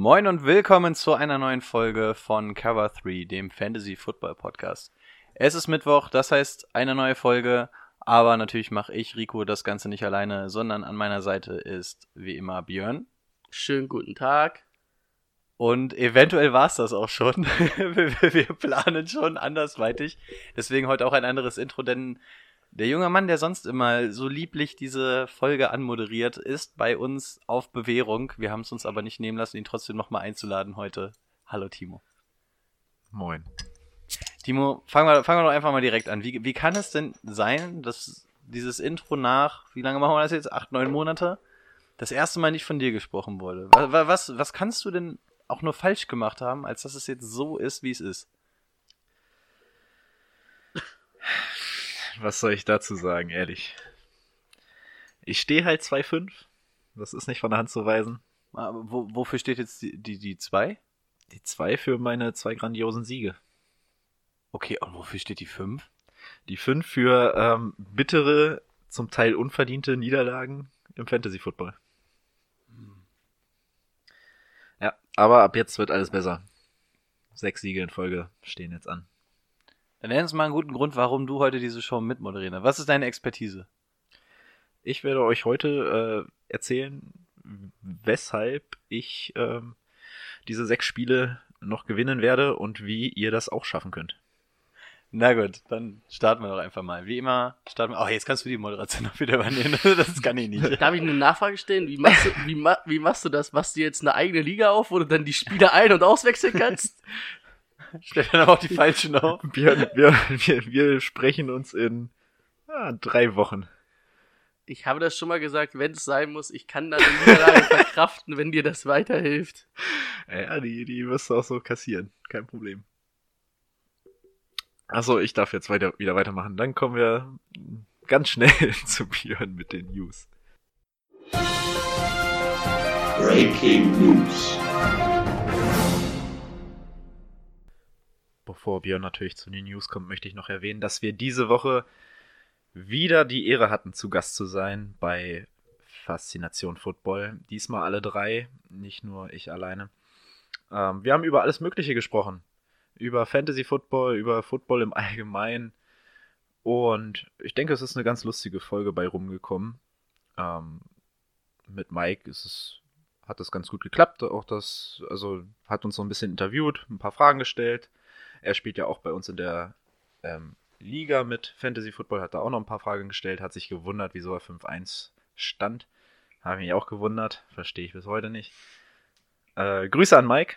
Moin und willkommen zu einer neuen Folge von Cover 3, dem Fantasy Football Podcast. Es ist Mittwoch, das heißt eine neue Folge, aber natürlich mache ich, Rico, das Ganze nicht alleine, sondern an meiner Seite ist wie immer Björn. Schönen guten Tag. Und eventuell war es das auch schon. Wir planen schon andersweitig. Deswegen heute auch ein anderes Intro, denn der junge Mann, der sonst immer so lieblich diese Folge anmoderiert, ist bei uns auf Bewährung. Wir haben es uns aber nicht nehmen lassen, ihn trotzdem nochmal einzuladen heute. Hallo Timo. Moin. Timo, fangen wir, fangen wir doch einfach mal direkt an. Wie, wie kann es denn sein, dass dieses Intro nach, wie lange machen wir das jetzt? Acht, neun Monate? Das erste Mal nicht von dir gesprochen wurde. Was, was, was kannst du denn auch nur falsch gemacht haben, als dass es jetzt so ist, wie es ist? Was soll ich dazu sagen, ehrlich? Ich stehe halt 2,5. Das ist nicht von der Hand zu weisen. Aber wo, wofür steht jetzt die, die, die 2? Die 2 für meine zwei grandiosen Siege. Okay, und wofür steht die 5? Die 5 für ähm, bittere, zum Teil unverdiente Niederlagen im Fantasy Football. Ja, aber ab jetzt wird alles besser. Sechs Siege in Folge stehen jetzt an. Dann nenn uns mal einen guten Grund, warum du heute diese Show mitmoderierst. Was ist deine Expertise? Ich werde euch heute äh, erzählen, weshalb ich ähm, diese sechs Spiele noch gewinnen werde und wie ihr das auch schaffen könnt. Na gut, dann starten wir doch einfach mal. Wie immer starten wir. Oh, jetzt kannst du die Moderation noch wieder übernehmen. Das kann ich nicht. Darf ich eine Nachfrage stellen? Wie machst du, wie, ma wie machst du das? Machst du jetzt eine eigene Liga auf, wo du dann die Spieler ein- und auswechseln kannst? Stell dann aber auch die falschen auf. Wir, wir, wir, wir sprechen uns in ah, drei Wochen. Ich habe das schon mal gesagt, wenn es sein muss, ich kann dann eine Niederlage verkraften, wenn dir das weiterhilft. Ja, die, die wirst du auch so kassieren. Kein Problem. Achso, ich darf jetzt weiter, wieder weitermachen. Dann kommen wir ganz schnell zu Björn mit den News. Breaking News. Bevor Björn natürlich zu den News kommt, möchte ich noch erwähnen, dass wir diese Woche wieder die Ehre hatten, zu Gast zu sein bei Faszination Football. Diesmal alle drei, nicht nur ich alleine. Ähm, wir haben über alles Mögliche gesprochen. Über Fantasy Football, über Football im Allgemeinen. Und ich denke, es ist eine ganz lustige Folge bei rumgekommen. Ähm, mit Mike ist es, hat das ganz gut geklappt. Auch das, also hat uns so ein bisschen interviewt, ein paar Fragen gestellt. Er spielt ja auch bei uns in der ähm, Liga mit Fantasy Football, hat da auch noch ein paar Fragen gestellt, hat sich gewundert, wieso er 5-1 stand. Habe mich auch gewundert, verstehe ich bis heute nicht. Äh, Grüße an Mike.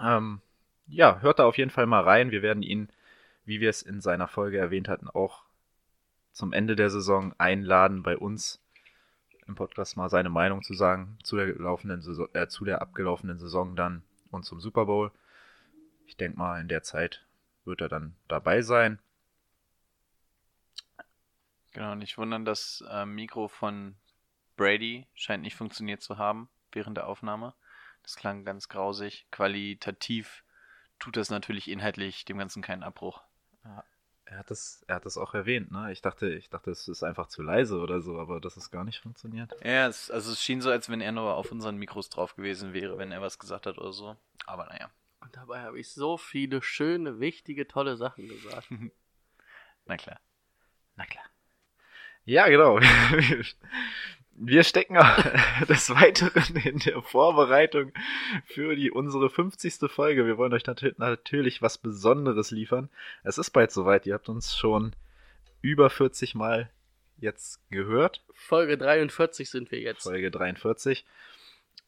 Ähm, ja, hört da auf jeden Fall mal rein. Wir werden ihn, wie wir es in seiner Folge erwähnt hatten, auch zum Ende der Saison einladen, bei uns im Podcast mal seine Meinung zu sagen zu der laufenden Saison, äh, zu der abgelaufenen Saison dann und zum Super Bowl. Ich denke mal, in der Zeit wird er dann dabei sein. Genau, nicht wundern, das äh, Mikro von Brady scheint nicht funktioniert zu haben während der Aufnahme. Das klang ganz grausig. Qualitativ tut das natürlich inhaltlich dem Ganzen keinen Abbruch. Ja, er hat das, er hat das auch erwähnt, ne? Ich dachte, ich dachte, es ist einfach zu leise oder so, aber dass es gar nicht funktioniert. Ja, es, also es schien so, als wenn er nur auf unseren Mikros drauf gewesen wäre, wenn er was gesagt hat oder so. Aber naja. Und dabei habe ich so viele schöne, wichtige, tolle Sachen gesagt. Na klar. Na klar. Ja, genau. Wir stecken des Weiteren in der Vorbereitung für die unsere 50. Folge. Wir wollen euch natürlich was Besonderes liefern. Es ist bald soweit. Ihr habt uns schon über 40 Mal jetzt gehört. Folge 43 sind wir jetzt. Folge 43.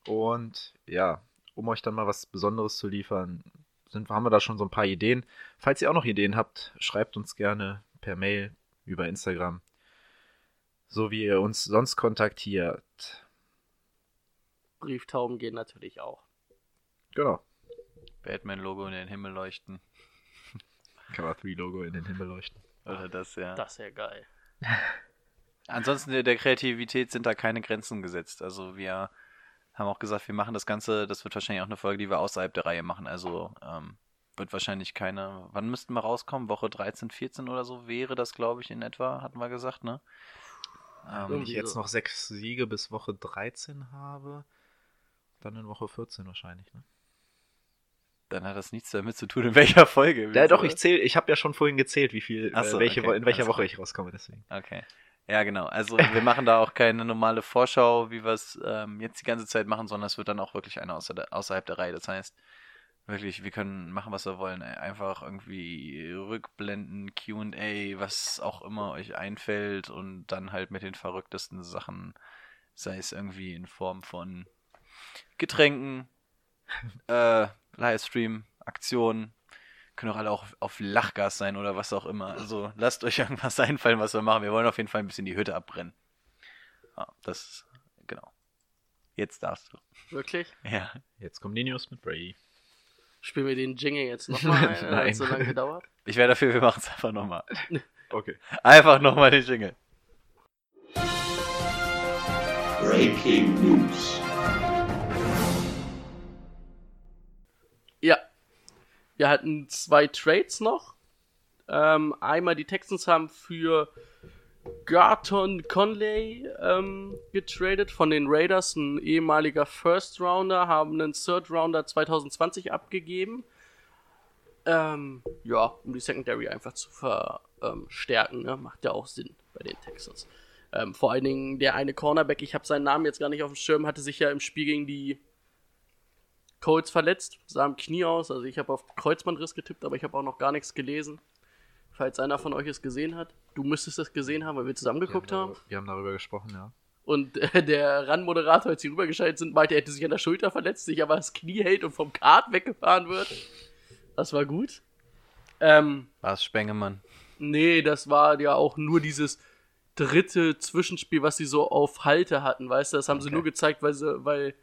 Und ja, um euch dann mal was Besonderes zu liefern, sind, haben wir da schon so ein paar Ideen. Falls ihr auch noch Ideen habt, schreibt uns gerne per Mail über Instagram so wie ihr uns sonst kontaktiert. Brieftauben gehen natürlich auch. Genau. Batman-Logo in den Himmel leuchten. Cover 3 Logo in den Himmel leuchten. Oder das, ja. Das ist ja geil. Ansonsten der, der Kreativität sind da keine Grenzen gesetzt. Also wir haben auch gesagt, wir machen das Ganze, das wird wahrscheinlich auch eine Folge, die wir außerhalb der Reihe machen. Also ähm, wird wahrscheinlich keine. Wann müssten wir rauskommen? Woche 13, 14 oder so wäre das, glaube ich, in etwa, hatten wir gesagt, ne? Wenn Ähm, ich Irgendwie jetzt noch sechs Siege bis Woche 13 habe, dann in Woche 14 wahrscheinlich. Ne? dann hat das nichts damit zu tun, in welcher Folge. wir Ja, doch, ich zähle, ich habe ja schon vorhin gezählt, wie viel, so, äh, welche, okay, in welcher Woche klar. ich rauskomme, deswegen. Okay. Ja, genau. Also wir machen da auch keine normale Vorschau, wie wir es ähm, jetzt die ganze Zeit machen, sondern es wird dann auch wirklich eine außer der, außerhalb der Reihe. Das heißt, wirklich, wir können machen, was wir wollen. Einfach irgendwie Rückblenden, QA, was auch immer euch einfällt und dann halt mit den verrücktesten Sachen, sei es irgendwie in Form von Getränken, äh, Livestream, Aktionen, können auch alle auch auf Lachgas sein oder was auch immer. Also lasst euch irgendwas einfallen, was wir machen. Wir wollen auf jeden Fall ein bisschen die Hütte abbrennen. Ja, das, genau. Jetzt darfst du. Wirklich? Ja. Jetzt kommen die News mit Brady. Spielen wir den Jingle jetzt nochmal ein, Nein. hat so lange gedauert? Ich wäre dafür, wir machen es einfach nochmal. Okay. Einfach nochmal den Jingle. Breaking News. Wir hatten zwei Trades noch. Ähm, einmal die Texans haben für Garton Conley ähm, getradet von den Raiders, ein ehemaliger First Rounder, haben einen Third Rounder 2020 abgegeben. Ähm, ja, um die Secondary einfach zu verstärken, ne? macht ja auch Sinn bei den Texans. Ähm, vor allen Dingen der eine Cornerback, ich habe seinen Namen jetzt gar nicht auf dem Schirm, hatte sich ja im Spiel gegen die Colts verletzt, sah am Knie aus. Also ich habe auf Kreuzbandriss getippt, aber ich habe auch noch gar nichts gelesen. Falls einer von euch es gesehen hat. Du müsstest es gesehen haben, weil wir zusammen geguckt wir haben. darüber, Wir haben darüber gesprochen, ja. Und äh, der RAN-Moderator, als sie rübergeschaltet sind, meinte, er hätte sich an der Schulter verletzt, sich aber das Knie hält und vom Kart weggefahren wird. Das war gut. Ähm, War es Spengemann? nee, das war ja auch nur dieses dritte Zwischenspiel, was sie so auf Halte hatten, weißt du? Das haben sie Okay. nur gezeigt, weil sie, weil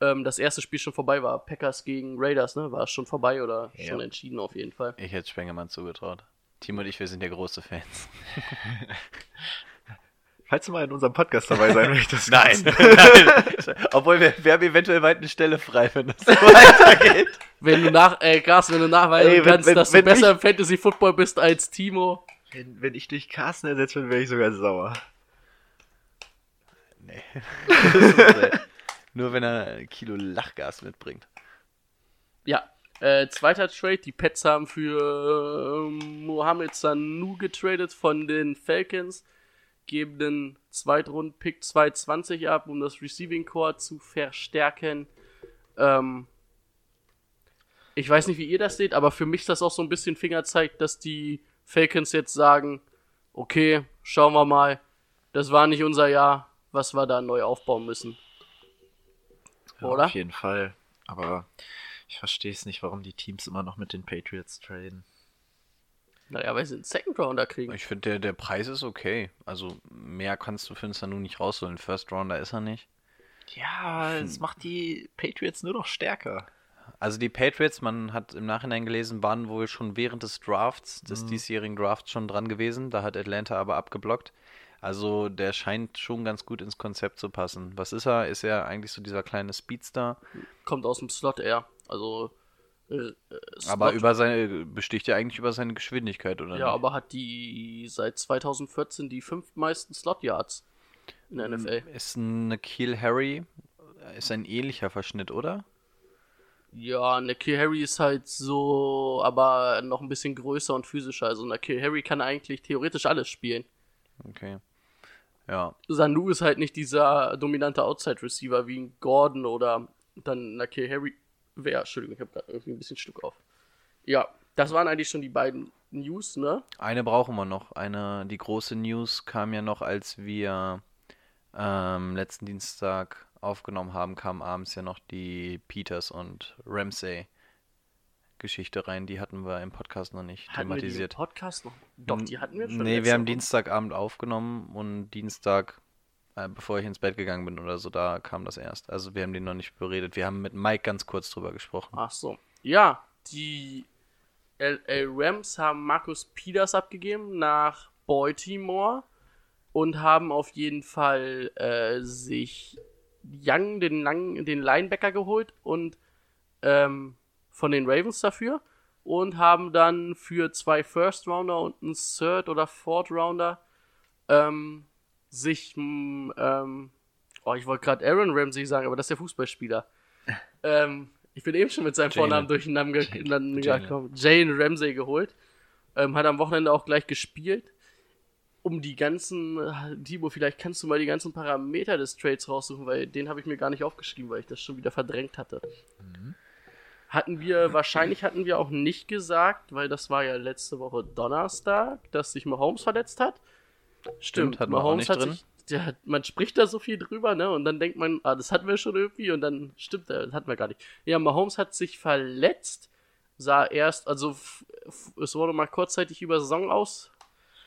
ähm, das erste Spiel schon vorbei war. Packers gegen Raiders, ne? War es schon vorbei oder Ja. schon entschieden auf jeden Fall. Ich hätte Spengemann zugetraut. Timo und ich, wir sind ja große Fans. Falls du mal in unserem Podcast dabei sein möchtest. Nein, nein. Obwohl wir, wir haben eventuell weit eine Stelle frei, wenn das so weitergeht. Wenn du nach, äh, Gas, wenn du nachweisen Ey, wenn- kannst, wenn- dass wenn du besser ich- im Fantasy Football bist als Timo. Wenn, wenn ich durch Carsten ersetzt bin, wäre ich sogar sauer. Nee. Äh, Nur wenn er ein Kilo Lachgas mitbringt. Ja. Äh, zweiter Trade, die Pets haben für ähm, Mohamed Sanu getradet von den Falcons, geben den Zweitrunden-Pick 220 ab, um das Receiving Core zu verstärken. Ähm, ich weiß nicht, wie ihr das seht, aber für mich ist das auch so ein bisschen Fingerzeig, dass die Falcons jetzt sagen, okay, schauen wir mal, das war nicht unser Jahr, was wir da neu aufbauen müssen. Ja, Oder? Auf jeden Fall. Aber ich verstehe es nicht, warum die Teams immer noch mit den Patriots traden. Naja, weil sie einen Second Rounder kriegen. Ich finde, der, der Preis ist okay. Also mehr kannst du für einen Sanu nicht rausholen. First Rounder ist er nicht. Ja, es macht die Patriots nur noch stärker. Also die Patriots, man hat im Nachhinein gelesen, waren wohl schon während des Drafts, des diesjährigen Drafts schon dran gewesen. Da hat Atlanta aber abgeblockt. Also der scheint schon ganz gut ins Konzept zu passen. Was ist er? Ist er eigentlich so dieser kleine Speedster? kommt aus dem Slot eher. Also äh, äh, Slot, Aber über seine besticht ja eigentlich über seine Geschwindigkeit, oder ja, nicht? aber hat die seit 2014 die fünf meisten Slot Yards in der NFL. Ist ein Kill Harry ist ein ähnlicher Verschnitt, oder? Ja, Nakil Harry ist halt so, aber noch ein bisschen größer und physischer. Also Nakil Harry kann eigentlich theoretisch alles spielen. Okay. Ja, Sanu ist halt nicht dieser dominante Outside Receiver wie ein Gordon oder dann Nakil Harry. Wer? Entschuldigung, ich habe gerade irgendwie ein bisschen Stück auf. Ja, das waren eigentlich schon die beiden News, ne? Eine brauchen wir noch. Eine, die große News kam ja noch, als wir ähm, letzten Dienstag aufgenommen haben, kam abends ja noch die Peters und Ramsey Geschichte rein. Die hatten wir im Podcast noch nicht Hatten wir die im thematisiert. Podcast noch? Doch, die hatten wir schon. Nee, wir haben Woche. Dienstagabend aufgenommen und Dienstag äh, bevor ich ins Bett gegangen bin oder so, da kam das erst. Also wir haben den noch nicht beredet. Wir haben mit Mike ganz kurz drüber gesprochen. Ach so. Ja, die LA Rams haben Markus Peters abgegeben nach Baltimore und haben auf jeden Fall äh, sich Young, den, Lang, den Linebacker geholt und ähm, von den Ravens dafür und haben dann für zwei First Rounder und einen Third oder Fourth Rounder ähm, sich m, ähm, oh, ich wollte gerade Aaron Ramsey sagen, aber das ist der Fußballspieler. ähm, ich bin eben schon mit seinem Jalen. Vornamen durcheinander. Jalen. gekommen. Jane Ramsey geholt. Ähm, hat am Wochenende auch gleich gespielt. Um die ganzen, Timo, vielleicht kannst du mal die ganzen Parameter des Trades raussuchen, weil den habe ich mir gar nicht aufgeschrieben, weil ich das schon wieder verdrängt hatte. Hatten wir, wahrscheinlich hatten wir auch nicht gesagt, weil das war ja letzte Woche Donnerstag, dass sich Mahomes verletzt hat. Stimmt, hatten wir auch nicht drin. Sich, der, man spricht da so viel drüber, ne? Und dann denkt man, ah, das hatten wir schon irgendwie und dann stimmt, das hatten wir gar nicht. Ja, Mahomes hat sich verletzt, sah erst, also es wurde mal kurzzeitig über Saison aus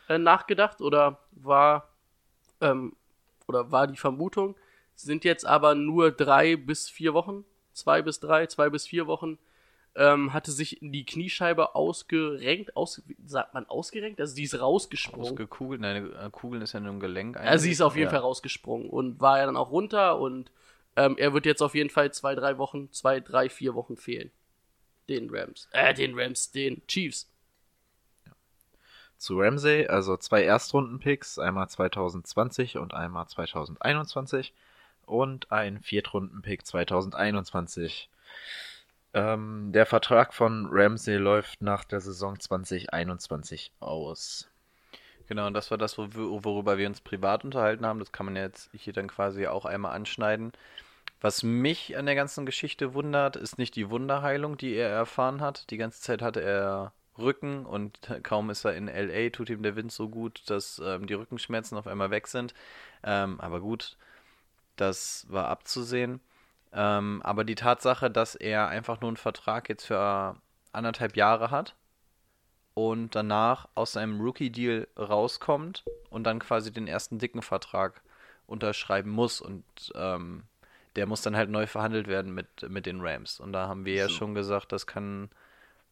äh, nachgedacht oder war ähm, oder war die Vermutung, sind jetzt aber nur drei bis vier Wochen, zwei bis drei, zwei bis vier Wochen, ähm, hatte sich in die Kniescheibe ausgerenkt, aus, sagt man ausgerenkt? Also die ist rausgesprungen. Ausgekugelt, nein, äh, Kugeln ist ja nur im Gelenk. Also sie ist auf jeden Ja. Fall rausgesprungen und war ja dann auch runter und ähm, er wird jetzt auf jeden Fall zwei, drei Wochen, zwei, drei, vier Wochen fehlen. Den Rams. Äh, den Rams, den Chiefs. Zu Ramsey, also zwei Erstrunden-Picks, einmal 2020 und einmal 2021 und ein Viertrunden-Pick 2021. Ähm, der Vertrag von Ramsey läuft nach der Saison 2021 aus. Genau, und das war das, worüber wir uns privat unterhalten haben. Das kann man jetzt hier dann quasi auch einmal anschneiden. Was mich an der ganzen Geschichte wundert, ist nicht die Wunderheilung, die er erfahren hat. Die ganze Zeit hatte er Rücken und kaum ist er in LA, tut ihm der Wind so gut, dass ähm, die Rückenschmerzen auf einmal weg sind. Ähm, aber gut, das war abzusehen. Ähm, aber die Tatsache, dass er einfach nur einen Vertrag jetzt für anderthalb Jahre hat und danach aus seinem Rookie-Deal rauskommt und dann quasi den ersten dicken Vertrag unterschreiben muss und ähm, der muss dann halt neu verhandelt werden mit, mit den Rams. Und da haben wir ja So. schon gesagt, das kann,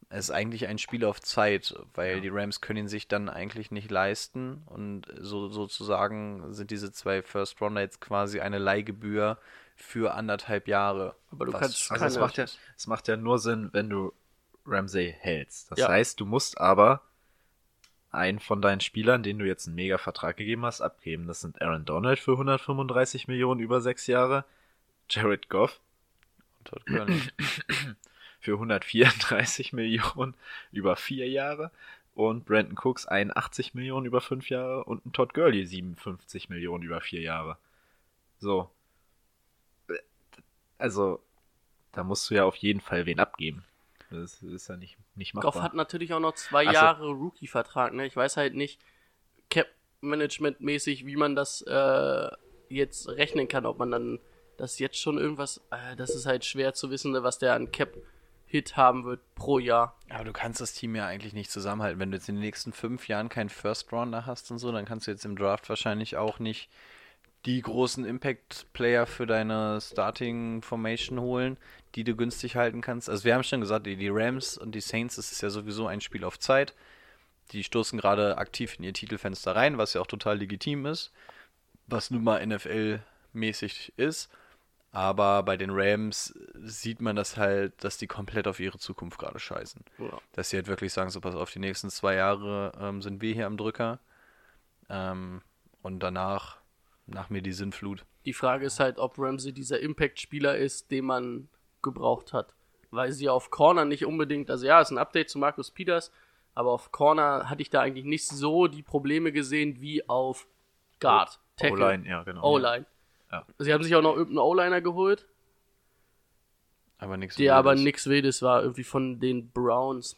es ist eigentlich ein Spiel auf Zeit, weil die Rams können ihn sich dann eigentlich nicht leisten und so sozusagen sind diese zwei First Rounder jetzt quasi eine Leihgebühr für anderthalb Jahre. Aber du Was kannst- Also es macht, ja, es macht ja nur Sinn, wenn du Ramsey hältst. Das Ja. heißt, du musst aber einen von deinen Spielern, den du jetzt einen Mega-Vertrag gegeben hast, abgeben. Das sind Aaron Donald für 135 Millionen über sechs Jahre, Jared Goff Todd Gurley. für 134 Millionen über vier Jahre und Brandon Cooks 81 Millionen über fünf Jahre und ein Todd Gurley 57 Millionen über vier Jahre. So. Also, da musst du ja auf jeden Fall wen abgeben. Das ist ja nicht, nicht machbar. Goff hat natürlich auch noch zwei so. Jahre Rookie-Vertrag, ne? Ich weiß halt nicht, Cap-Management-mäßig, wie man das äh, jetzt rechnen kann, ob man dann das jetzt schon irgendwas, äh, das ist halt schwer zu wissen, ne, was der an Cap-Hit haben wird pro Jahr. Aber du kannst das Team ja eigentlich nicht zusammenhalten. Wenn du jetzt in den nächsten fünf Jahren keinen First Rounder hast und so, dann kannst du jetzt im Draft wahrscheinlich auch nicht die großen Impact-Player für deine Starting Formation holen, die du günstig halten kannst. Also wir haben schon gesagt, die, die Rams und die Saints, das ist ja sowieso ein Spiel auf Zeit. Die stoßen gerade aktiv in ihr Titelfenster rein, was ja auch total legitim ist, was nun mal NFL-mäßig ist. Aber bei den Rams sieht man das halt, dass die komplett auf ihre Zukunft gerade scheißen. Ja. Dass sie halt wirklich sagen, so pass auf, die nächsten zwei Jahre ähm, sind wir hier am Drücker. Ähm, und danach, nach mir die Sinnflut. Die Frage ist halt, ob Ramsey dieser Impact-Spieler ist, den man gebraucht hat. Weil sie auf Corner nicht unbedingt, also ja, ist ein Update zu Markus Peters, aber auf Corner hatte ich da eigentlich nicht so die Probleme gesehen wie auf Guard. O-Line, ja, genau. O-Line. Ja. Sie haben sich auch noch irgendeinen O-Liner geholt, Aber nichts der aber Wildes. nix Wildes war, irgendwie von den Browns.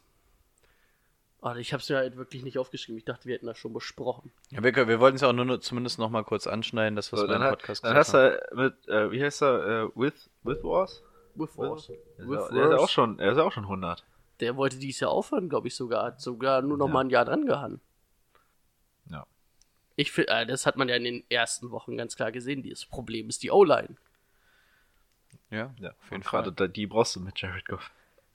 Ah, ich hab's mir halt wirklich nicht aufgeschrieben. Ich dachte, wir hätten das schon besprochen. Ja, wir, wir wollten es ja auch nur, nur zumindest noch mal kurz anschneiden, das, was So, wir dann, im hat, Podcast dann gesagt hast du mit, äh, wie heißt er, äh, With, With Wars? With Wars. Der ist, With ja- der ist ja auch schon, er ist ja auch schon 100. Der wollte dies Jahr aufhören, glaube ich sogar. Hat sogar nur noch Ja. mal ein Jahr dran gehangen. Ich finde, äh, das hat man ja in den ersten Wochen ganz klar gesehen. Das Problem ist die O-Line. Ja, Ja, auf jeden Fall. gerade da- die brauchst du mit Jared Goff.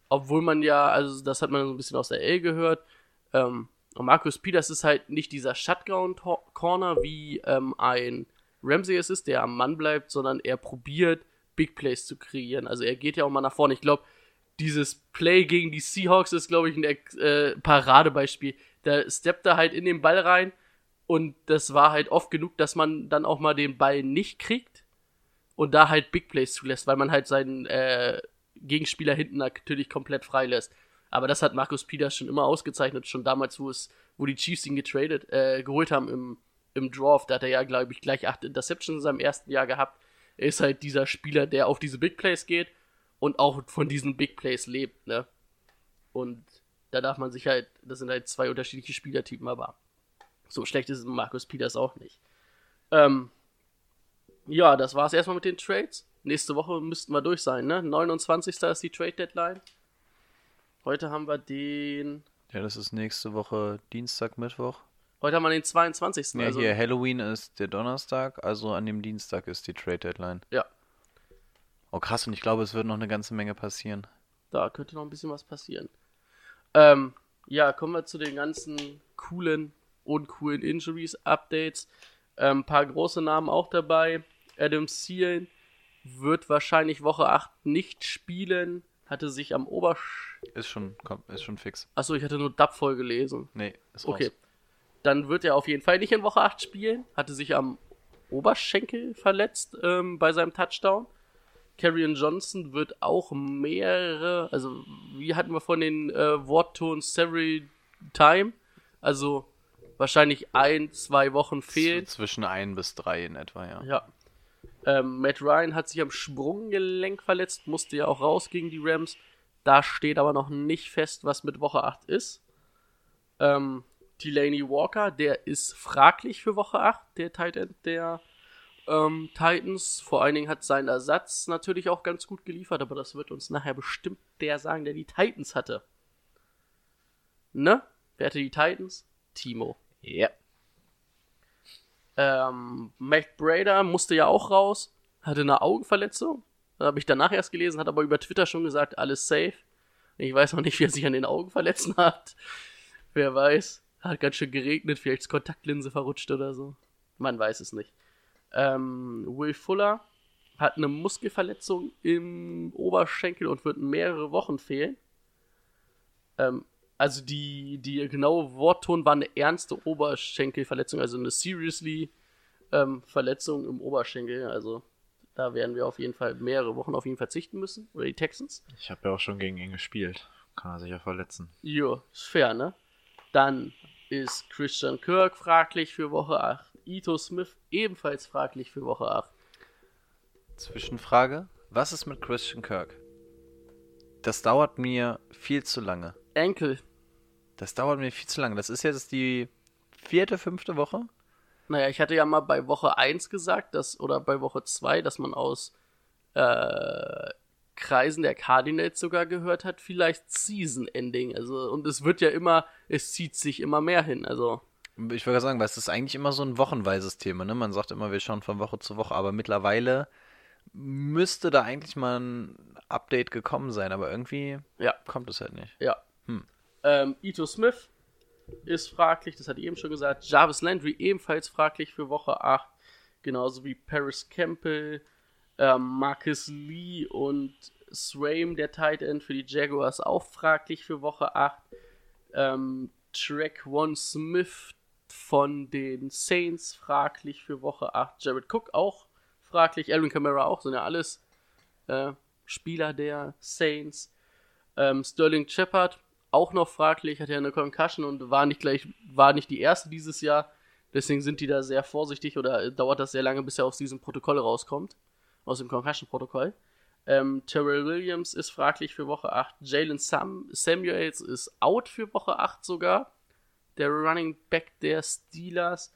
Obwohl man ja, also das hat man so ein bisschen aus der L gehört. Ähm, und Markus Peters ist halt nicht dieser Shutdown-Corner wie ähm, ein Ramsey es ist, der am Mann bleibt, sondern er probiert, Big Plays zu kreieren. Also er geht ja auch mal nach vorne. Ich glaube, dieses Play gegen die Seahawks ist, glaube ich, ein äh, Paradebeispiel. Da steppt er halt in den Ball rein und das war halt oft genug, dass man dann auch mal den Ball nicht kriegt und da halt Big Plays zulässt, weil man halt seinen äh, Gegenspieler hinten natürlich komplett frei lässt. Aber das hat Markus Peters schon immer ausgezeichnet, schon damals, wo es, wo die Chiefs ihn getradet, äh, geholt haben im, im Draft. Da hat er ja, glaube ich, gleich acht Interceptions in seinem ersten Jahr gehabt. Er ist halt dieser Spieler, der auf diese Big Plays geht und auch von diesen Big Plays lebt, ne? Und da darf man sich halt, das sind halt zwei unterschiedliche Spielertypen, aber so schlecht ist Markus Peters auch nicht. Ähm, ja, das war's erstmal mit den Trades. Nächste Woche müssten wir durch sein, ne? 29. ist die Trade Deadline. Heute haben wir den. Ja, das ist nächste Woche Dienstag, Mittwoch. Heute haben wir den 22. Ja, also, hier, Halloween ist der Donnerstag, also an dem Dienstag ist die Trade Deadline. Ja. Oh krass, und ich glaube, es wird noch eine ganze Menge passieren. Da könnte noch ein bisschen was passieren. Ähm, ja, kommen wir zu den ganzen coolen und coolen Injuries-Updates. Ein ähm, paar große Namen auch dabei. Adam Thielen wird wahrscheinlich Woche 8 nicht spielen. Hatte sich am Obersch... Ist schon, komm, ist schon fix. Achso, ich hatte nur Dub voll gelesen. Nee, ist raus. Okay. Dann wird er auf jeden Fall nicht in Woche 8 spielen. Hatte sich am Oberschenkel verletzt ähm, bei seinem Touchdown. Carrion Johnson wird auch mehrere, also wie hatten wir von den äh, Wortton several time, also wahrscheinlich ein, zwei Wochen fehlt. Zwischen ein bis drei in etwa, ja. Ja. Ähm, Matt Ryan hat sich am Sprunggelenk verletzt, musste ja auch raus gegen die Rams. Da steht aber noch nicht fest, was mit Woche 8 ist. Ähm, Delaney Walker, der ist fraglich für Woche 8, der Tight End der ähm, Titans. Vor allen Dingen hat sein Ersatz natürlich auch ganz gut geliefert, aber das wird uns nachher bestimmt der sagen, der die Titans hatte. Ne? Wer hatte die Titans? Timo. Ja. Ähm, Matt Brader musste ja auch raus, hatte eine Augenverletzung. Habe ich danach erst gelesen, hat aber über Twitter schon gesagt, alles safe. Ich weiß noch nicht, wie er sich an den Augen verletzen hat. Wer weiß. Hat ganz schön geregnet, vielleicht ist Kontaktlinse verrutscht oder so. Man weiß es nicht. Ähm, Will Fuller hat eine Muskelverletzung im Oberschenkel und wird mehrere Wochen fehlen. Ähm, also die, die genaue Wortton war eine ernste Oberschenkelverletzung, also eine seriously ähm, Verletzung im Oberschenkel. Also da werden wir auf jeden Fall mehrere Wochen auf ihn verzichten müssen. Oder die Texans. Ich habe ja auch schon gegen ihn gespielt. Kann er sich ja verletzen. Jo, ist fair, ne? Dann ist Christian Kirk fraglich für Woche 8. Ito Smith ebenfalls fraglich für Woche 8. Zwischenfrage: Was ist mit Christian Kirk? Das dauert mir viel zu lange. Enkel. Das dauert mir viel zu lange. Das ist jetzt die vierte, fünfte Woche. Naja, ich hatte ja mal bei Woche 1 gesagt, dass, oder bei Woche 2, dass man aus äh, Kreisen der Cardinals sogar gehört hat, vielleicht Season Ending. Also, und es wird ja immer, es zieht sich immer mehr hin. Also, Ich würde sagen, weil es ist eigentlich immer so ein wochenweises Thema. Ne? Man sagt immer, wir schauen von Woche zu Woche, aber mittlerweile müsste da eigentlich mal ein Update gekommen sein, aber irgendwie ja, kommt es halt nicht. ja. Hm. Ähm, Ito Smith ist fraglich, das hatte ich eben schon gesagt. Jarvis Landry ebenfalls fraglich für Woche 8. Genauso wie Paris Campbell, ähm, Marcus Lee und Swaim, der Tight End für die Jaguars, auch fraglich für Woche 8. Ähm, Track One Smith von den Saints fraglich für Woche 8. Jared Cook auch fraglich. Alvin Kamara auch. Sind ja alles äh, Spieler der Saints. Ähm, Sterling Shepard auch noch fraglich, hat ja eine Concussion und war nicht gleich, war nicht die erste dieses Jahr. Deswegen sind die da sehr vorsichtig oder dauert das sehr lange, bis er aus diesem Protokoll rauskommt. Aus dem Concussion-Protokoll. Ähm, Terrell Williams ist fraglich für Woche 8. Jalen Sam Samuels ist out für Woche 8 sogar. Der Running Back der Steelers.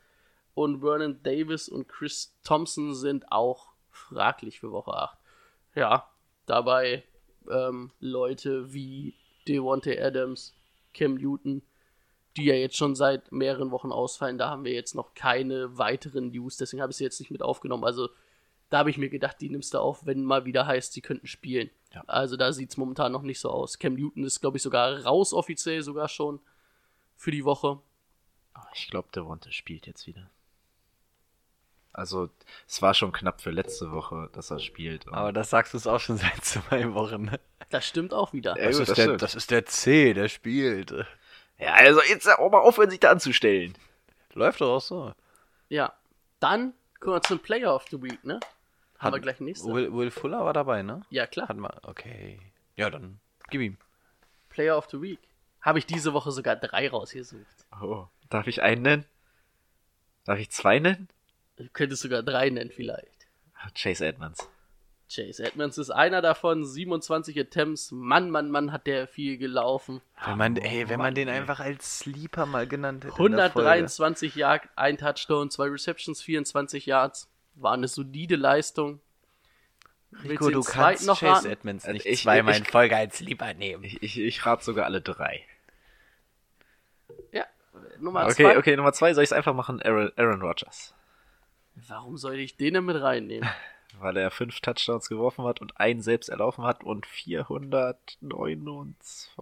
Und Vernon Davis und Chris Thompson sind auch fraglich für Woche 8. Ja, dabei ähm, Leute wie Devontae Adams, Cam Newton, die ja jetzt schon seit mehreren Wochen ausfallen. Da haben wir jetzt noch keine weiteren News, deswegen habe ich sie jetzt nicht mit aufgenommen. Also da habe ich mir gedacht, die nimmst du auf, wenn mal wieder heißt, sie könnten spielen. Ja. Also da sieht es momentan noch nicht so aus. Cam Newton ist, glaube ich, sogar raus offiziell sogar schon für die Woche. Aber Ich glaube, der spielt jetzt wieder. Also, es war schon knapp für letzte Woche, dass er spielt. Aber das sagst du es auch schon seit zwei Wochen. ne? Das stimmt auch wieder. Ja, Das, gut, ist das der, das ist der C, der spielt. ja, also jetzt auch mal aufhören, sich da anzustellen. Läuft doch auch so. Ja. Dann kommen wir zum Player of the Week, ne? Haben wir gleich nächste. Will, Will Fuller war dabei, ne? Ja, klar. Hatten wir. Okay. Ja, dann gib ihm. Player of the Week. Habe ich diese Woche sogar drei rausgesucht. Oh, darf ich einen nennen? Darf ich zwei nennen? Du könntest sogar drei nennen vielleicht. Chase Edmonds. Chase Edmonds ist einer davon, 27 Attempts. Mann, Mann, Mann, hat der viel gelaufen. Wenn man, ey, wenn man den einfach als Sleeper mal genannt hätte. in der Folge. 123 Yards, ein Touchdown, zwei Receptions, 24 Yards. War eine solide Leistung. Rico, du kannst noch Chase raten? Edmonds Also nicht ich- zweimal ich- in Folge als Sleeper nehmen. Ich, ich, ich rate sogar alle drei. Ja, Nummer Okay, zwei. okay, Nummer zwei soll ich es einfach machen, Aaron, Aaron Rodgers. Warum soll ich den denn mit reinnehmen? Weil er fünf Touchdowns geworfen hat und einen selbst erlaufen hat und 429?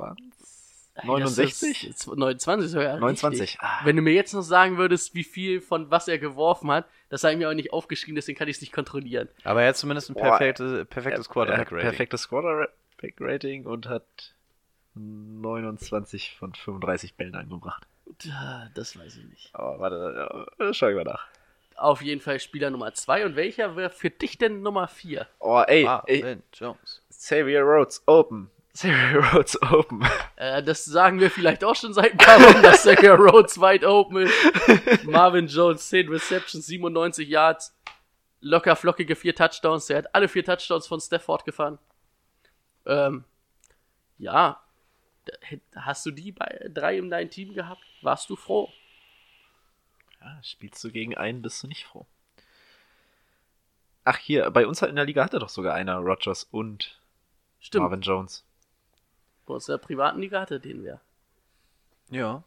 69? Das ist 29 sogar. 29, Richtig. ah. Wenn du mir jetzt noch sagen würdest, wie viel von was er geworfen hat, das habe ich mir auch nicht aufgeschrieben, deswegen kann ich es nicht kontrollieren. Aber er hat zumindest ein Boah, perfektes, perfektes Er hat Quarterback-Rating. perfektes Quarterback-Rating und hat 29 von 35 Bällen angebracht. Das weiß ich nicht. Aber warte, äh, schau ich mal nach. Auf jeden Fall Spieler Nummer 2. Und welcher wäre für dich denn Nummer 4? Oh, ey, Ah, ey Ben Jones. Xavier Rhodes, open. Xavier Rhodes, open. Äh, das sagen wir vielleicht auch schon seit ein paar Wochen, dass Xavier Rhodes wide open ist. Marvin Jones, 10 Receptions, 97 Yards. Locker flockige 4 Touchdowns. Der hat alle 4 Touchdowns von Stafford gefahren. Ähm, ja. Hast du die bei, drei in deinem Team gehabt? Warst du froh? Ja, spielst du gegen einen, bist du nicht froh. Ach, hier, bei uns halt in der Liga hatte doch sogar einer Rogers und Stimmt. Marvin Jones. Bei uns in der privaten Liga hatte den wer. Ja.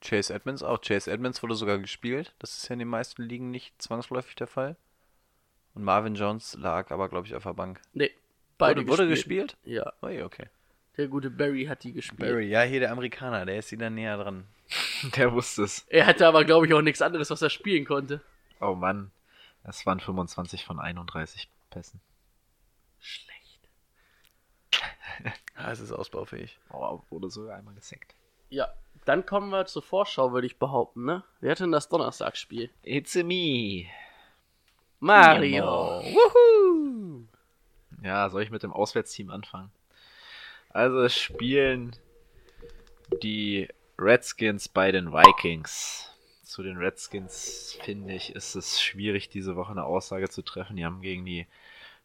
Chase Edmonds auch. Chase Edmonds wurde sogar gespielt. Das ist ja in den meisten Ligen nicht zwangsläufig der Fall. Und Marvin Jones lag aber, glaube ich, auf der Bank. Nee, beide wurde, wurde gespielt? Ja, Ui, okay. Der gute Barry hat die gespielt. Barry, ja, hier der Amerikaner, der ist wieder näher dran. Der wusste es. Er hatte aber, glaube ich, auch nichts anderes, was er spielen konnte. Oh Mann, das waren 25 von 31 Pässen. Schlecht. Ja, es ist ausbaufähig. Oh, wurde sogar einmal gesackt. Ja, dann kommen wir zur Vorschau, würde ich behaupten, ne? Wer hat denn das Donnerstagsspiel? It's a me. Mario. Wuhu! Ja, soll ich mit dem Auswärtsteam anfangen? Also spielen die Redskins bei den Vikings. Zu den Redskins finde ich, ist es schwierig, diese Woche eine Aussage zu treffen. Die haben gegen die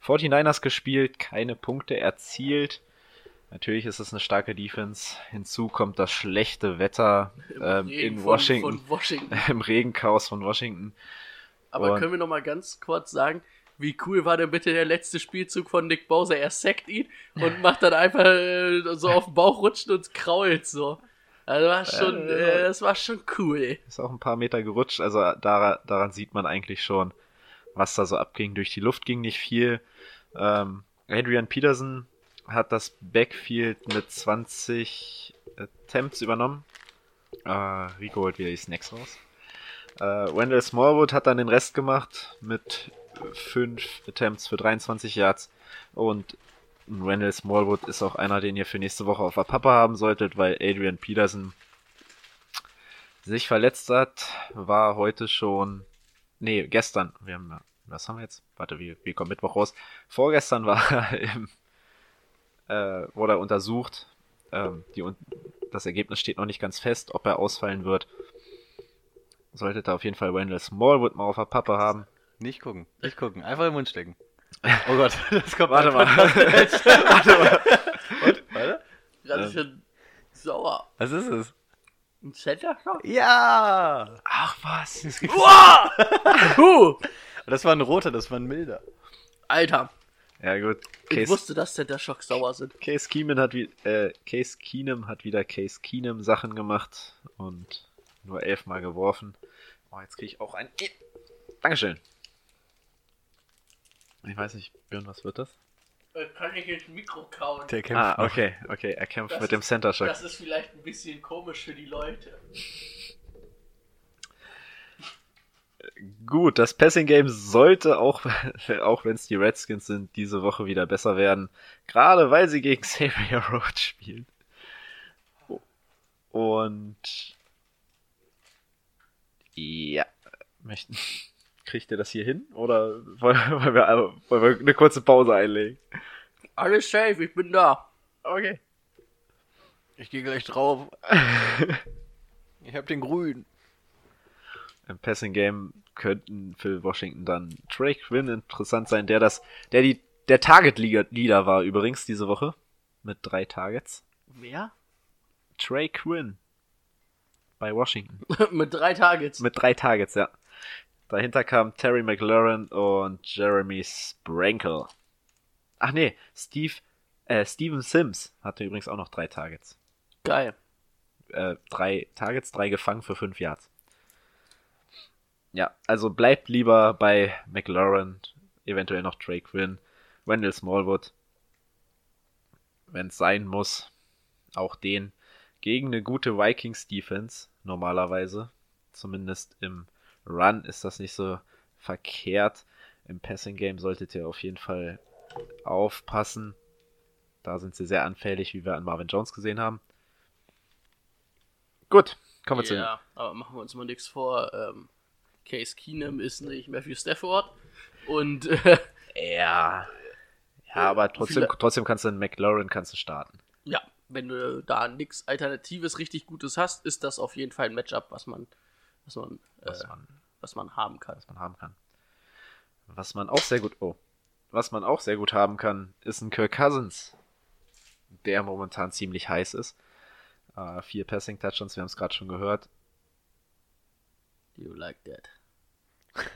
49ers gespielt, keine Punkte erzielt. Natürlich ist es eine starke Defense. Hinzu kommt das schlechte Wetter ähm, in von- Washington, Von Washington. im Regenchaos von Washington. Aber Und- können wir noch mal ganz kurz sagen, wie cool war denn bitte der letzte Spielzug von Nick Bowser? Er sackt ihn und macht dann einfach äh, so auf den Bauch rutschen und krault so. Also war schon, äh, das war schon cool. Ist auch ein paar Meter gerutscht, also daran, daran sieht man eigentlich schon, was da so abging. Durch die Luft ging nicht viel. Ähm, Adrian Peterson hat das Backfield mit 20 Attempts übernommen. Äh, Rico holt wieder die Snacks raus. Äh, Wendell Smallwood hat dann den Rest gemacht mit 5 Attempts für 23 Yards. Und Wendell Smallwood ist auch einer, den ihr für nächste Woche auf der Pappe haben solltet, weil Adrian Peterson sich verletzt hat, war heute schon, nee, gestern, wir haben, was haben wir jetzt? Warte, wie, wie kommt Mittwoch raus? Vorgestern war er im, äh, wurde er untersucht. Ähm, die, das Ergebnis steht noch nicht ganz fest, ob er ausfallen wird. Solltet ihr auf jeden Fall Wendell Smallwood mal auf der Pappe haben. Nicht gucken, nicht gucken. Einfach im Mund stecken. Oh Gott, das kommt Warte mal. Warte mal. Und, warte. Ganz schön sauer. Was ist es? Ein Center Shock? Ja! Ach was. Puh! Das war ein roter, das war ein milder. Alter, Ja, gut. Ich Case, wusste, dass Center Shock sauer sind. Case Keenum hat, wie, äh, Case Keenum hat wieder Case Keenum Sachen gemacht und nur elfmal geworfen. Oh, jetzt kriege ich auch ein. Dankeschön. Ich weiß nicht, Björn, was wird das? Äh, Kann ich ins Mikro kauen? Der kämpft Ah, okay, okay, er kämpft Das mit dem ist- Center Shock. Das ist vielleicht ein bisschen komisch für die Leute. Gut, das Passing Game sollte auch, auch wenn es die Redskins sind, diese Woche wieder besser werden. Gerade weil sie gegen Xavier Rhodes spielen. Und ja, möchten, kriegt ihr das hier hin? Oder wollen, wir, wollen wir eine kurze Pause einlegen? Alles safe, ich bin da. Okay. Ich gehe gleich drauf. ich hab den grün. Im Passing Game könnten für Washington dann Trey Quinn interessant sein, der das, der die, der Target Leader war übrigens diese Woche mit drei Targets. Wer? Trey Quinn bei Washington Mit drei Targets. mit drei Targets, ja. Dahinter kam Terry McLaurin und Jeremy Sprankle. Ach nee, Steve, äh, Steven Sims hatte übrigens auch noch drei Targets. Geil. Äh, drei Targets, drei gefangen für fünf Yards. Ja, also bleibt lieber bei McLaurin, eventuell noch Trey Quinn, Wendell Smallwood. Wenn es sein muss, auch den gegen eine gute Vikings Defense normalerweise. Zumindest im Run ist das nicht so verkehrt. Im Passing Game solltet ihr auf jeden Fall aufpassen. Da sind sie sehr anfällig, wie wir an Marvin Jones gesehen haben. Gut, kommen wir zu Ja, aber machen wir uns mal nichts vor. Ähm, Case Keenum ist nicht Matthew Stafford. Und äh, Ja. Ja, aber trotzdem, Viele- trotzdem kannst du in McLaurin kannst du starten. ja, wenn du da nichts Alternatives richtig Gutes hast, ist das auf jeden Fall ein Matchup, was man, was man, Was äh, man, was man haben kann. was man haben kann. Was man auch sehr gut, oh, was man auch sehr gut haben kann, ist ein Kirk Cousins, der momentan ziemlich heiß ist. Äh, vier Passing Touchdowns, wir haben es gerade schon gehört. You like that.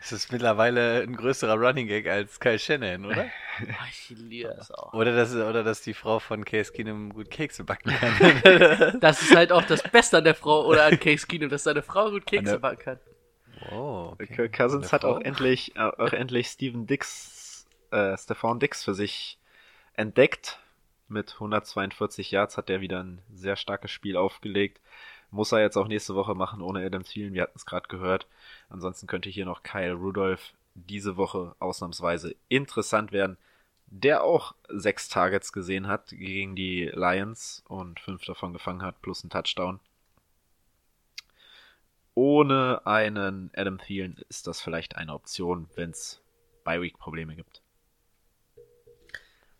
Es ist mittlerweile ein größerer Running Gag als Kyle Shannon, oder? Ich liebe es auch. Oder dass, oder dass die Frau von Case Keenum gut Kekse backen kann. Das ist halt auch das Beste an der Frau oder an Case Keenum, dass seine Frau gut Kekse backen kann. Oh, okay. Kirk Cousins hat auch endlich, äh, auch endlich Steven Dix, äh, Stefan Dix für sich entdeckt. Mit 142 Yards hat er wieder ein sehr starkes Spiel aufgelegt. Muss er jetzt auch nächste Woche machen ohne Adam Thielen, wir hatten es gerade gehört. Ansonsten könnte hier noch Kyle Rudolph diese Woche ausnahmsweise interessant werden, der auch sechs Targets gesehen hat gegen die Lions und fünf davon gefangen hat, plus ein Touchdown. Ohne einen Adam Thielen ist das vielleicht eine Option, wenn es bei Week Probleme gibt.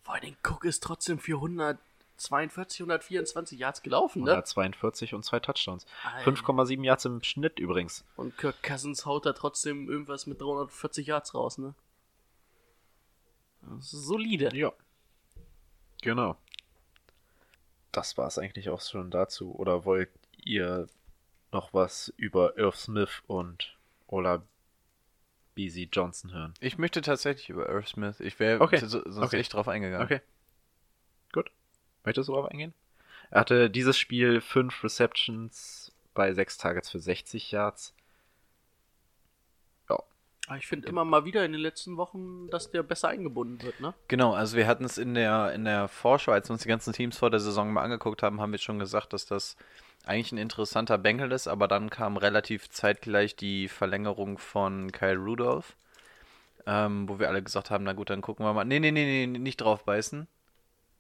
Vor allem Cook ist trotzdem für 142, 124 Yards gelaufen, ne? 142 und zwei Touchdowns. Alter. 5,7 Yards im Schnitt übrigens. Und Kirk Cousins haut da trotzdem irgendwas mit 340 Yards raus, ne? Solide. Ja. Genau. Das war es eigentlich auch schon dazu. Oder wollt ihr noch was über Irv Smith und Ola BZ Johnson hören? Ich möchte tatsächlich über Irv Smith. Ich wäre Okay. so- sonst Okay. echt drauf eingegangen. Okay. Gut. Möchtest du darauf eingehen? Er hatte dieses Spiel fünf Receptions bei sechs Targets für 60 Yards. Aber ich finde immer mal wieder in den letzten Wochen, dass der besser eingebunden wird, ne? Genau, also wir hatten es in der, in der Vorschau, als wir uns die ganzen Teams vor der Saison mal angeguckt haben, haben wir schon gesagt, dass das eigentlich ein interessanter Bengel ist, aber dann kam relativ zeitgleich die Verlängerung von Kyle Rudolph, ähm, wo wir alle gesagt haben, na gut, dann gucken wir mal. Nee, nee, nee, nee, nicht draufbeißen.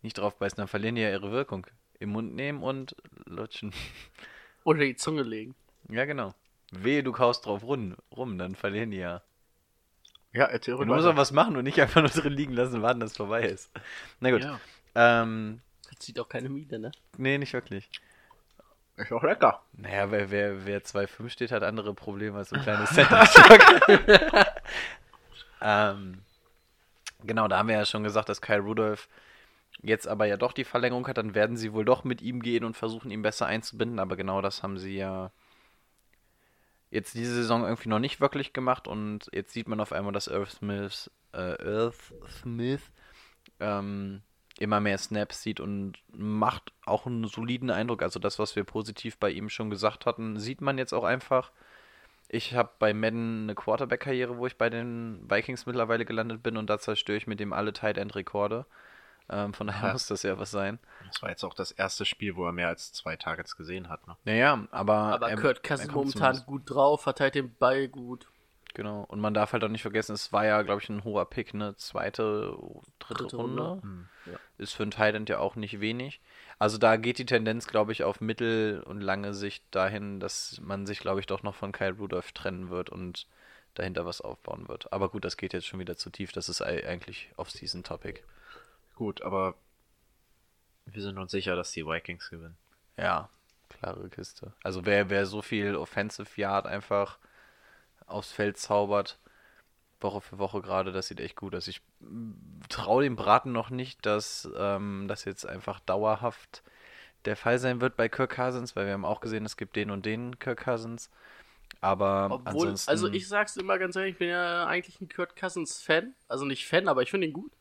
Nicht draufbeißen, dann verlieren die ja ihre Wirkung. Im Mund nehmen und lutschen. Oder die Zunge legen. Ja, genau. Wehe, du kaust drauf rum, rum dann verlieren die ja. Ja, erzähl Du musst auch was machen und nicht einfach nur drin liegen lassen warten, dass es vorbei ist. Na gut. Ja. Ähm, Das zieht auch keine Miete, ne? nee, nicht wirklich. Ist auch lecker. Naja, wer, wer, wer 2,5 steht, hat andere Probleme als so ein kleines Center-Shock. ähm, genau, da haben wir ja schon gesagt, dass Kyle Rudolph jetzt aber ja doch die Verlängerung hat. Dann werden sie wohl doch mit ihm gehen und versuchen, ihn besser einzubinden. Aber genau das haben sie ja jetzt diese Saison irgendwie noch nicht wirklich gemacht und jetzt sieht man auf einmal, dass Earth Smith, äh, Earth Smith ähm, immer mehr Snaps sieht und macht auch einen soliden Eindruck. Also das, was wir positiv bei ihm schon gesagt hatten, sieht man jetzt auch einfach. Ich habe bei Madden eine Quarterback-Karriere, wo ich bei den Vikings mittlerweile gelandet bin und da zerstöre ich mit dem alle Tight End-Rekorde. Ähm, von daher Ja. muss das ja was sein. Das war jetzt auch das erste Spiel, wo er mehr als zwei Targets gesehen hat. Ne? Naja, aber. Aber er- Kurt kommt momentan gut drauf, verteilt den Ball gut. Genau. Und man darf halt auch nicht vergessen, es war ja, glaube ich, ein hoher Pick, eine zweite, dritte, Dritte Runde. Runde. Hm. Ja. Ist für einen Thailand ja auch nicht wenig. Also da geht die Tendenz, glaube ich, auf mittel- und lange Sicht dahin, dass man sich, glaube ich, doch noch von Kyle Rudolph trennen wird und dahinter was aufbauen wird. Aber gut, das geht jetzt schon wieder zu tief. Das ist ei- eigentlich Off-Season-Topic. Gut, aber wir sind uns sicher, dass die Vikings gewinnen. Ja, klare Kiste. Also wer, wer so viel Offensive Yard einfach aufs Feld zaubert, Woche für Woche gerade, das sieht echt gut aus. Ich traue dem Braten noch nicht, dass ähm, das jetzt einfach dauerhaft der Fall sein wird bei Kirk Cousins, weil wir haben auch gesehen, es gibt den und den Kirk Cousins. Aber Obwohl, ansonsten, also ich sag's immer ganz ehrlich, ich bin ja eigentlich ein Kurt Cousins Fan. Also nicht Fan, aber ich finde ihn gut.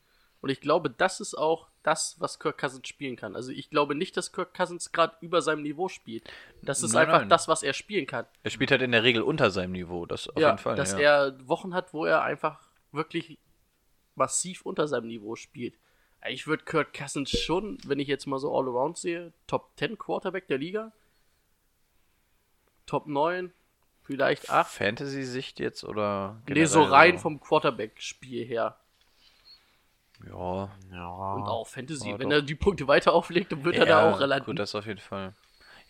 Und ich glaube, das ist auch das, was Kirk Cousins spielen kann. Also ich glaube nicht, dass Kirk Cousins gerade über seinem Niveau spielt. Das ist Nein, einfach nein. das, was er spielen kann. er spielt halt in der Regel unter seinem Niveau, das auf ja, jeden Fall. dass ja. er Wochen hat, wo er einfach wirklich massiv unter seinem Niveau spielt. Ich würde Kurt Cousins schon, wenn ich jetzt mal so all around sehe, Top 10 Quarterback der Liga. Top 9, vielleicht 8. Fantasy-Sicht jetzt oder Nee, so rein vom Quarterback-Spiel her. Ja, Ja. Und auch Fantasy. Ja, Wenn doch. er die Punkte weiter auflegt, dann wird er da auch relativ. Gut, das auf jeden Fall.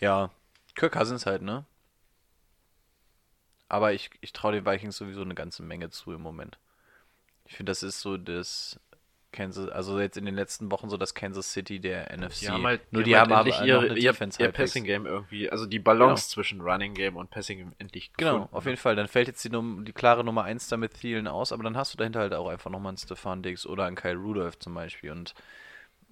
Ja, Kirk Cousins halt, ne? Aber ich, ich traue den Vikings sowieso eine ganze Menge zu im Moment. Ich finde, das ist so das Kansas, also jetzt in den letzten Wochen so das Kansas City der NFC. Die haben halt, Nur die, haben, aber endlich noch ihr, eine ihr, ihr. Passing Game irgendwie, also die Balance zwischen Running Game und Passing Game endlich Genau, gefunden. auf jeden Fall. Dann fällt jetzt die, Num die klare Nummer 1 da mit Thielen aus, aber dann hast du dahinter halt auch einfach nochmal einen Stefan Diggs oder einen Kyle Rudolph zum Beispiel. Und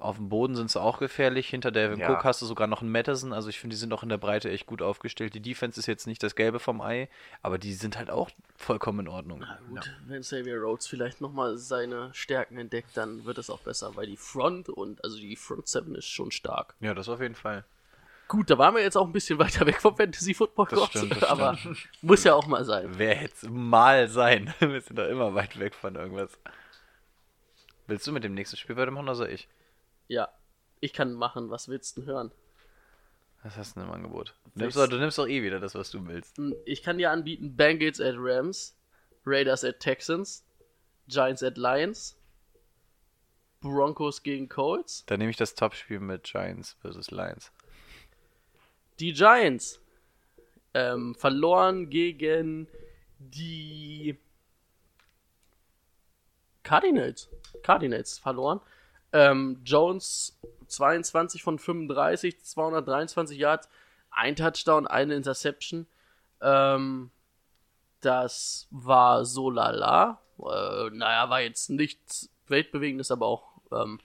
auf dem Boden sind sie auch gefährlich. Hinter Devin Ja. Cook hast du sogar noch einen Madison. Also ich finde, die sind auch in der Breite echt gut aufgestellt. Die Defense ist jetzt nicht das Gelbe vom Ei, aber die sind halt auch vollkommen in Ordnung. Gut, wenn Xavier Rhodes vielleicht nochmal seine Stärken entdeckt, dann wird es auch besser, weil die Front und also die Front 7 ist schon stark. Ja, das auf jeden Fall. Gut, da waren wir jetzt auch ein bisschen weiter weg vom Fantasy Football Das stimmt, das aber muss ja auch mal sein. Wer hätte mal sein? Wir sind doch immer weit weg von irgendwas. Willst du mit dem nächsten Spiel weitermachen oder soll ich? Ja, ich kann machen, was willst du denn hören? Was hast du denn im Angebot? Du nimmst, doch, du nimmst doch eh wieder das, was du willst. Hm, Ich kann dir anbieten Bengals at Rams, Raiders at Texans, Giants at Lions, Broncos gegen Colts. Dann nehme ich das Topspiel mit Giants versus Lions. Die Giants ähm, verloren gegen die Cardinals. Cardinals verloren. Ähm, Jones 22 von 35, 223 Yards, ein Touchdown, eine Interception. Ähm, das war so lala. Äh, naja, war jetzt nichts Weltbewegendes, aber auch ähm,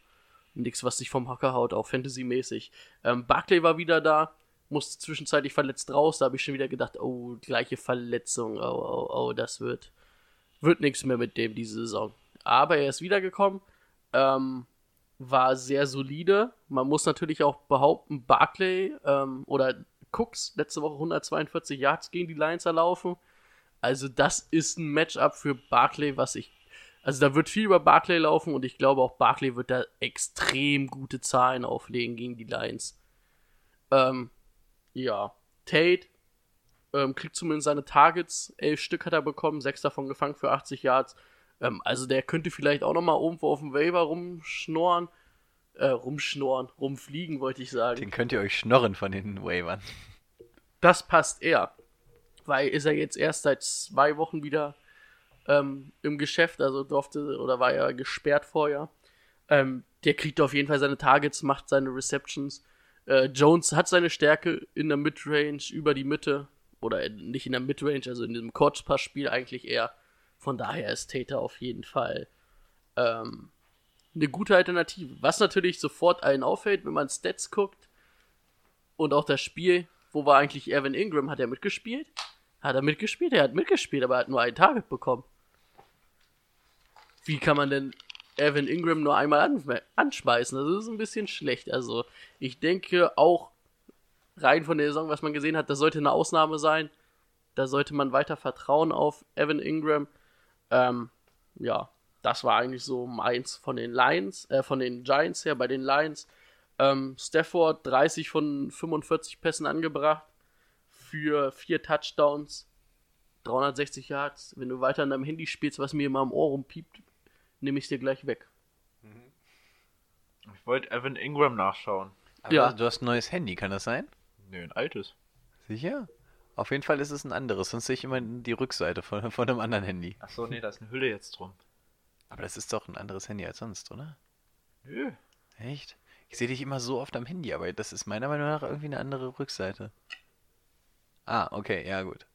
nichts, was sich vom Hocker haut, auch Fantasy-mäßig. Ähm, Barclay war wieder da, musste zwischenzeitlich verletzt raus. Da habe ich schon wieder gedacht, oh, gleiche Verletzung, oh, oh, oh, das wird, wird nichts mehr mit dem diese Saison. Aber er ist wiedergekommen, ähm, war sehr solide. Man muss natürlich auch behaupten, Barclay ähm, oder Cooks letzte Woche 142 Yards gegen die Lions erlaufen. Also das ist ein Matchup für Barclay, was ich also da wird viel über Barclay laufen und ich glaube auch Barclay wird da extrem gute Zahlen auflegen gegen die Lions. Ähm, ja, Tate ähm, kriegt zumindest seine Targets. Elf Stück hat er bekommen, sechs davon gefangen für 80 Yards. Ähm, also der könnte vielleicht auch nochmal irgendwo auf dem Waiver rumschnorren. Äh, rumschnorren, rumfliegen, wollte ich sagen. Den könnt ihr euch schnorren von den Wavern. Das passt eher. Weil ist er jetzt erst seit zwei Wochen wieder ähm, im Geschäft, also durfte oder war ja gesperrt vorher. Ähm, der kriegt auf jeden Fall seine Targets, macht seine Receptions. Äh, Jones hat seine Stärke in der Midrange, über die Mitte. Oder nicht in der Midrange, also in diesem Kurzpassspiel eigentlich eher. Von daher ist Tater auf jeden Fall ähm, eine gute Alternative. Was natürlich sofort allen auffällt, wenn man Stats guckt und auch das Spiel, wo war eigentlich Evan Ingram, hat er mitgespielt? Hat er mitgespielt? Er hat mitgespielt, aber er hat nur ein Target bekommen. Wie kann man denn Evan Ingram nur einmal an anschmeißen? Das ist ein bisschen schlecht. Also, ich denke auch rein von der Saison, was man gesehen hat, das sollte eine Ausnahme sein. Da sollte man weiter vertrauen auf Evan Ingram. Ähm, ja, das war eigentlich so meins von den Lions, äh, von den Giants her. Bei den Lions ähm, Stafford 30 von 45 Pässen angebracht für vier Touchdowns, 360 Yards. Wenn du weiter an deinem Handy spielst, was mir immer am Ohr rumpiept, nehme ich dir gleich weg. Ich wollte Evan Ingram nachschauen. Aber Ja. Du hast ein neues Handy, kann das sein? Nö, ein altes. Sicher? Auf jeden Fall ist es ein anderes, sonst sehe ich immer die Rückseite von, von einem anderen Handy. Achso, nee, da ist eine Hülle jetzt drum. Aber das ist doch ein anderes Handy als sonst, oder? Nö. Echt? Ich sehe dich immer so oft am Handy, aber das ist meiner Meinung nach irgendwie eine andere Rückseite. Ah, okay, ja gut.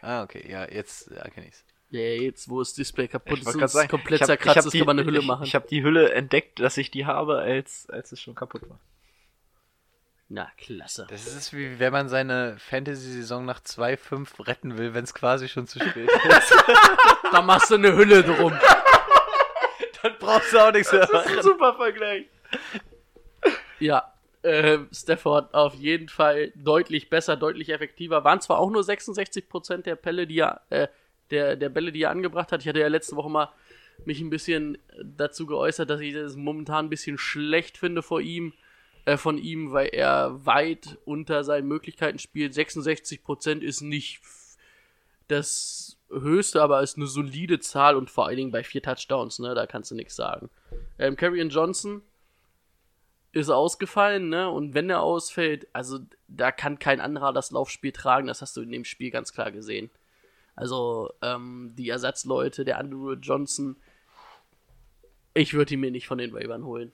Ah, okay, ja, jetzt erkenne ich's. Ja, jetzt, wo das Display kaputt Ich ist wollte und gerade es sagen, komplett zerkratzt ist, kann man eine Hülle ich, machen. Ich habe die Hülle entdeckt, dass ich die habe, als, als es schon kaputt war. Na, klasse. Das ist wie wenn man seine Fantasy-Saison nach 2.5 retten will, wenn es quasi schon zu spät ist. Da machst du eine Hülle drum. Dann brauchst du auch nichts mehr machen. Super Vergleich. Ja, äh, Stafford auf jeden Fall deutlich besser, deutlich effektiver. Waren zwar auch nur 66% der Pelle, die er, äh, der, der Bälle, die er angebracht hat. Ich hatte ja letzte Woche mal mich ein bisschen dazu geäußert, dass ich das momentan ein bisschen schlecht finde vor ihm, äh, von ihm, weil er weit unter seinen Möglichkeiten spielt. 66% ist nicht das höchste, aber ist eine solide Zahl und vor allen Dingen bei vier Touchdowns, ne, da kannst du nichts sagen. Ähm, Carrion Johnson ist ausgefallen, ne? Und wenn er ausfällt, also da kann kein anderer das Laufspiel tragen, das hast du in dem Spiel ganz klar gesehen. Also, ähm, die Ersatzleute, der Andrew Johnson, ich würde ihn mir nicht von den Waivern holen.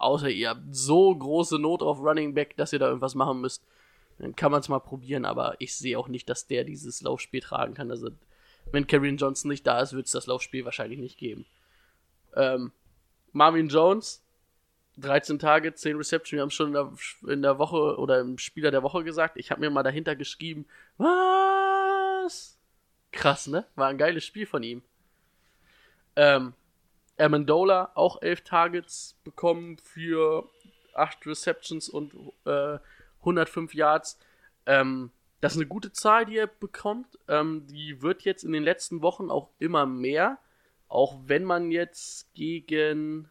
Außer ihr habt so große Not auf Running Back, dass ihr da irgendwas machen müsst. Dann kann man es mal probieren, aber ich sehe auch nicht, dass der dieses Laufspiel tragen kann. Also, wenn Karrion Johnson nicht da ist, wird es das Laufspiel wahrscheinlich nicht geben. Ähm, Marvin Jones, 13 Tage, 10 Reception. Wir haben schon in der, in der Woche oder im Spieler der Woche gesagt. Ich habe mir mal dahinter geschrieben, was? Krass, ne? War ein geiles Spiel von ihm. Ähm, Amendola auch 11 Targets bekommen für 8 Receptions und äh, 105 Yards. Ähm, das ist eine gute Zahl, die er bekommt. Ähm, die wird jetzt in den letzten Wochen auch immer mehr. Auch wenn man jetzt gegen.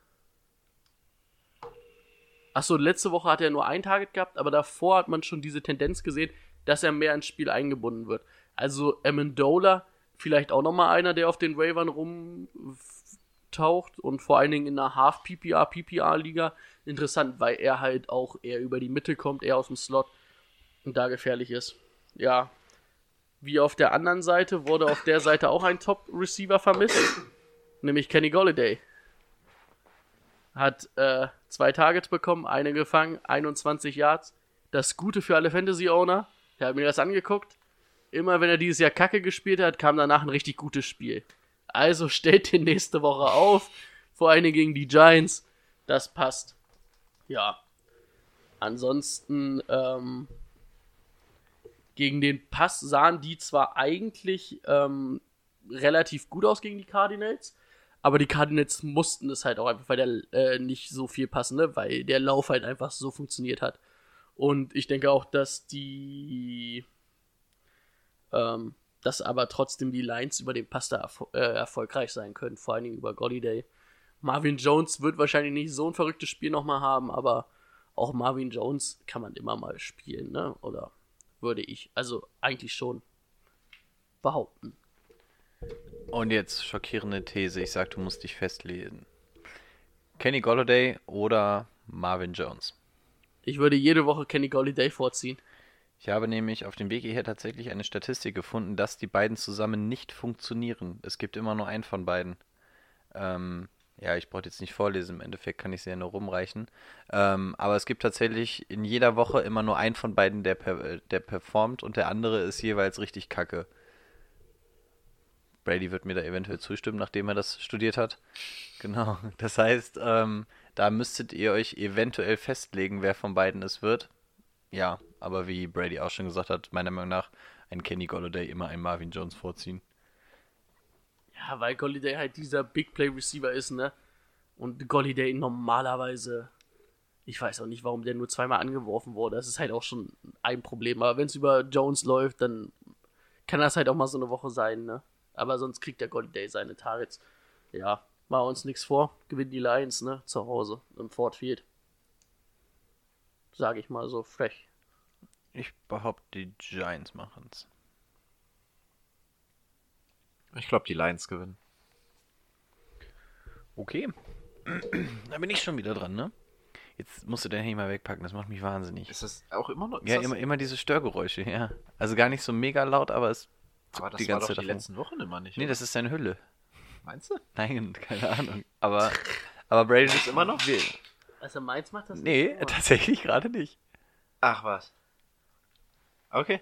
Achso, letzte Woche hat er nur ein Target gehabt, aber davor hat man schon diese Tendenz gesehen, dass er mehr ins Spiel eingebunden wird. Also Amendola, vielleicht auch nochmal einer, der auf den Waivern rumtaucht und vor allen Dingen in einer Half-PPR, PPR-Liga interessant, weil er halt auch eher über die Mitte kommt, eher aus dem Slot und da gefährlich ist. Ja. Wie auf der anderen Seite wurde auf der Seite auch ein Top-Receiver vermisst, nämlich Kenny Golladay. Hat äh, zwei Targets bekommen, eine gefangen, 21 Yards. Das Gute für alle Fantasy-Owner, ich habe mir das angeguckt. Immer wenn er dieses Jahr Kacke gespielt hat, kam danach ein richtig gutes Spiel. Also stellt den nächste Woche auf, vor Dingen gegen die Giants. Das passt. Ja. Ansonsten, ähm, gegen den Pass sahen die zwar eigentlich ähm, relativ gut aus gegen die Cardinals, aber die Cardinals mussten es halt auch einfach, weil der äh, nicht so viel passen, ne? weil der Lauf halt einfach so funktioniert hat. Und ich denke auch, dass die, ähm, dass aber trotzdem die Lines über den Pass da erfo äh, erfolgreich sein können, vor allen Dingen über Golliday. Marvin Jones wird wahrscheinlich nicht so ein verrücktes Spiel nochmal haben, aber auch Marvin Jones kann man immer mal spielen, ne? Oder würde ich, also eigentlich schon behaupten. Und jetzt schockierende These. Ich sag, du musst dich festlegen. Kenny Golladay oder Marvin Jones. Ich würde jede Woche Kenny Golliday vorziehen. Ich habe nämlich auf dem Weg hierher tatsächlich eine Statistik gefunden, dass die beiden zusammen nicht funktionieren. Es gibt immer nur einen von beiden. Ähm, ja, ich brauche jetzt nicht vorlesen, im Endeffekt kann ich sie ja nur rumreichen. Ähm, aber es gibt tatsächlich in jeder Woche immer nur einen von beiden, der, per der performt und der andere ist jeweils richtig kacke. Brady wird mir da eventuell zustimmen, nachdem er das studiert hat. Genau. Das heißt, ähm, da müsstet ihr euch eventuell festlegen, wer von beiden es wird. Ja, aber wie Brady auch schon gesagt hat, meiner Meinung nach ein Kenny Golladay immer einen Marvin Jones vorziehen. Ja, weil Golliday halt dieser Big Play Receiver ist, ne? Und Golliday normalerweise, ich weiß auch nicht, warum der nur zweimal angeworfen wurde. Das ist halt auch schon ein Problem. Aber wenn es über Jones läuft, dann kann das halt auch mal so eine Woche sein, ne? Aber sonst kriegt der Golliday seine Targets. Ja, machen wir uns nichts vor. Gewinnen die Lions, ne? Zu Hause im Ford Field. Sag ich mal so frech. Ich behaupte, die Giants machen's. Ich glaube, die Lions gewinnen. Okay. da bin ich schon wieder dran, ne? Jetzt musst du dein Handy mal wegpacken, das macht mich wahnsinnig. Ist das auch immer noch? Ja, immer, immer diese Störgeräusche, ja. Also gar nicht so mega laut, aber es aber das die war ganze doch die davon. letzten Wochen immer nicht. Nee, oder? das ist seine Hülle. Meinst du? Nein, keine Ahnung. Aber, aber Brady ist immer noch. Wir, Also meins macht das nee, nicht. tatsächlich gerade nicht. Ach was. Okay.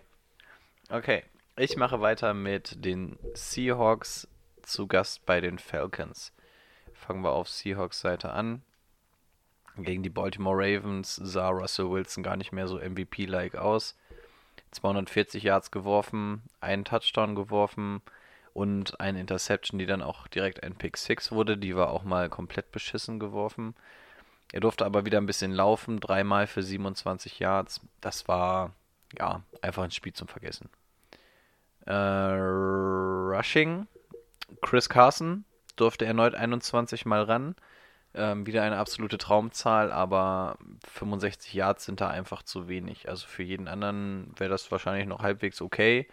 Okay, ich mache weiter mit den Seahawks zu Gast bei den Falcons. Fangen wir auf Seahawks Seite an. Gegen die Baltimore Ravens sah Russell Wilson gar nicht mehr so MVP-like aus. 240 Yards geworfen, einen Touchdown geworfen und eine Interception, die dann auch direkt ein Pick 6 wurde. Die war auch mal komplett beschissen geworfen. Er durfte aber wieder ein bisschen laufen, dreimal für 27 Yards. Das war ja einfach ein Spiel zum Vergessen. Äh, Rushing, Chris Carson durfte erneut 21 Mal ran. Ähm, wieder eine absolute Traumzahl, aber 65 Yards sind da einfach zu wenig. Also für jeden anderen wäre das wahrscheinlich noch halbwegs okay.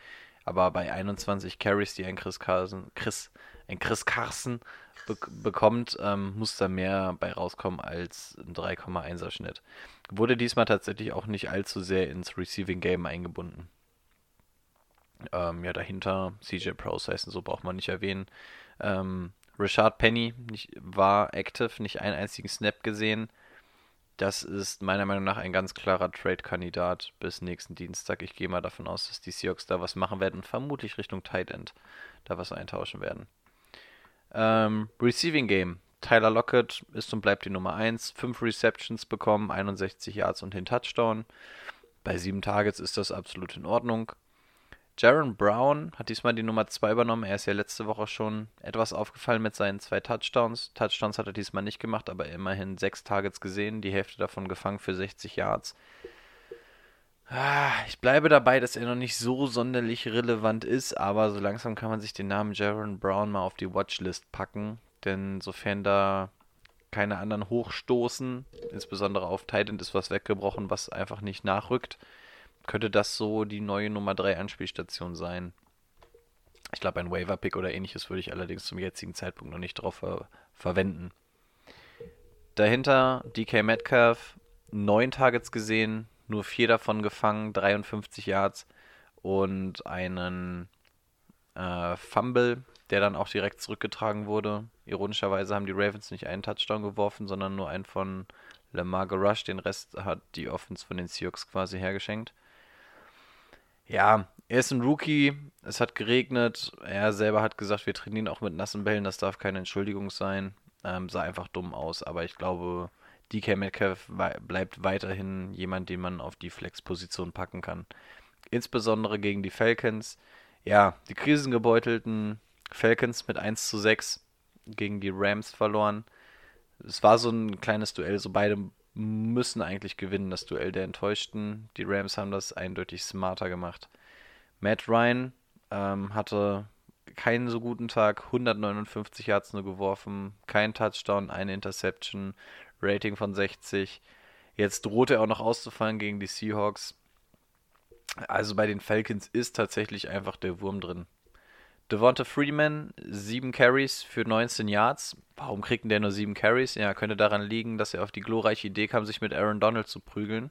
Aber bei 21 Carries, die ein Chris Carson, Chris, ein Chris Carson be bekommt, ähm, muss da mehr bei rauskommen als ein 3,1er Schnitt. Wurde diesmal tatsächlich auch nicht allzu sehr ins Receiving Game eingebunden. Ähm, ja, dahinter CJ Process und so braucht man nicht erwähnen. Ähm, Richard Penny nicht, war active, nicht einen einzigen Snap gesehen. Das ist meiner Meinung nach ein ganz klarer Trade-Kandidat bis nächsten Dienstag. Ich gehe mal davon aus, dass die Seahawks da was machen werden und vermutlich Richtung Tight End da was eintauschen werden. Ähm, Receiving Game. Tyler Lockett ist und bleibt die Nummer 1. 5 Receptions bekommen, 61 Yards und den Touchdown. Bei 7 Targets ist das absolut in Ordnung. Jaron Brown hat diesmal die Nummer 2 übernommen. Er ist ja letzte Woche schon etwas aufgefallen mit seinen zwei Touchdowns. Touchdowns hat er diesmal nicht gemacht, aber immerhin 6 Targets gesehen, die Hälfte davon gefangen für 60 Yards. Ah, Ich bleibe dabei, dass er noch nicht so sonderlich relevant ist, aber so langsam kann man sich den Namen Jaron Brown mal auf die Watchlist packen, denn sofern da keine anderen hochstoßen, insbesondere auf Titan ist was weggebrochen, was einfach nicht nachrückt, könnte das so die neue Nummer 3 Anspielstation sein. Ich glaube, ein Waiver-Pick oder ähnliches würde ich allerdings zum jetzigen Zeitpunkt noch nicht drauf ver verwenden. Dahinter DK Metcalf, neun Targets gesehen, nur vier davon gefangen, 53 Yards und einen äh, Fumble, der dann auch direkt zurückgetragen wurde. Ironischerweise haben die Ravens nicht einen Touchdown geworfen, sondern nur einen von Lamar gerusht. Den Rest hat die Offense von den Seahawks quasi hergeschenkt. Ja, er ist ein Rookie, es hat geregnet. Er selber hat gesagt, wir trainieren auch mit nassen Bällen, das darf keine Entschuldigung sein. Ähm, sah einfach dumm aus, aber ich glaube, DK Metcalf bleibt weiterhin jemand, den man auf die Flex-Position packen kann. Insbesondere gegen die Falcons. Ja, die krisengebeutelten Falcons mit 1 zu 6 gegen die Rams verloren. Es war so ein kleines Duell, so beide müssen eigentlich gewinnen, das Duell der Enttäuschten. Die Rams haben das eindeutig smarter gemacht. Matt Ryan ähm, hatte keinen so guten Tag, 159 Yards nur geworfen, kein Touchdown, eine Interception, Rating von 60. Jetzt droht er auch noch auszufallen gegen die Seahawks. Also bei den Falcons ist tatsächlich einfach der Wurm drin. Devonta Freeman, 7 Carries für 19 Yards. Warum kriegt denn der nur 7 Carries? Ja, könnte daran liegen, dass er auf die glorreiche Idee kam, sich mit Aaron Donald zu prügeln.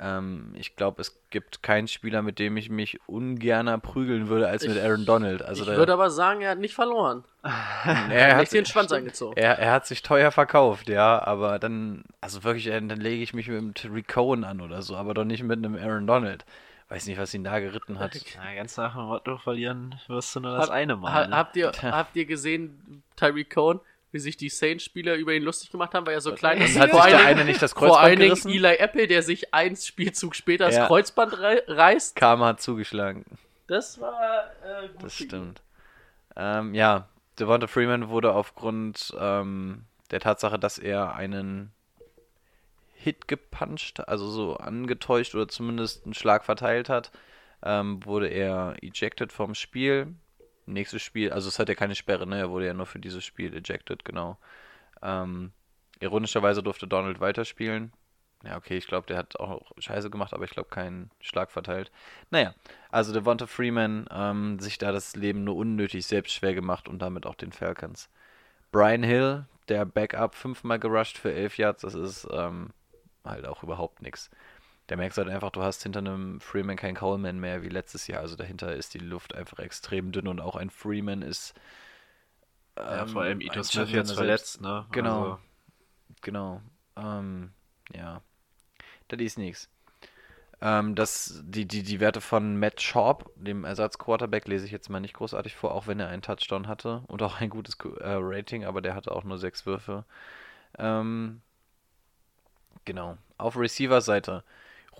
Ähm, ich glaube, es gibt keinen Spieler, mit dem ich mich ungerner prügeln würde, als mit Ich- Aaron Donald. Also ich würde aber sagen, er hat nicht verloren. er, hat den Schwanz angezogen. er, er hat sich teuer verkauft, ja, aber dann, also wirklich, äh, dann lege ich mich mit einem Terry Cohen an oder so, aber doch nicht mit einem Aaron Donald. Weiß nicht, was ihn da geritten hat. Na, ganz nach dem Motto verlieren wirst du nur das Hab- eine Mal. Ha ne? habt, ihr, habt ihr gesehen, Tyreek Cohen, wie sich die Saints-Spieler über ihn lustig gemacht haben, weil er so klein ist? Hat Vor sich der eine nicht das Vor Kreuzband allen Dingen? Eli Apple, der sich einen Spielzug später das Ja. Kreuzband rei reißt. Karma hat zugeschlagen. Das war äh, gut Das stimmt. Ähm, ja, Devonta Freeman wurde aufgrund ähm, der Tatsache, dass er einen Hit gepuncht, also so angetäuscht oder zumindest einen Schlag verteilt hat, ähm, wurde er ejected vom Spiel. Nächstes Spiel, also es hat ja keine Sperre, ne? Er wurde ja nur für dieses Spiel ejected, genau. Ähm, ironischerweise durfte Donald weiterspielen. Ja, okay, ich glaube, der hat auch Scheiße gemacht, aber ich glaube keinen Schlag verteilt. Naja, also Devonta Freeman ähm, sich da das Leben nur unnötig selbst schwer gemacht und damit auch den Falcons. Brian Hill, der Backup, fünfmal gerusht für elf Yards, das ist ähm, halt auch überhaupt nichts. Da merkst du halt einfach, du hast hinter einem Freeman kein Coleman mehr wie letztes Jahr. Also dahinter ist die Luft einfach extrem dünn und auch ein Freeman ist. Ja, ähm, vor allem Ito Smith jetzt seiner verletzt, ne? Genau. Also, Genau. Ähm, ja. Das ist nichts. Ähm, das, die, die, die Werte von Matt Schaub, dem Ersatzquarterback, lese ich jetzt mal nicht großartig vor, auch wenn er einen Touchdown hatte und auch ein gutes äh, Rating, aber der hatte auch nur sechs Würfe. Ähm, genau. Auf Receiver-Seite.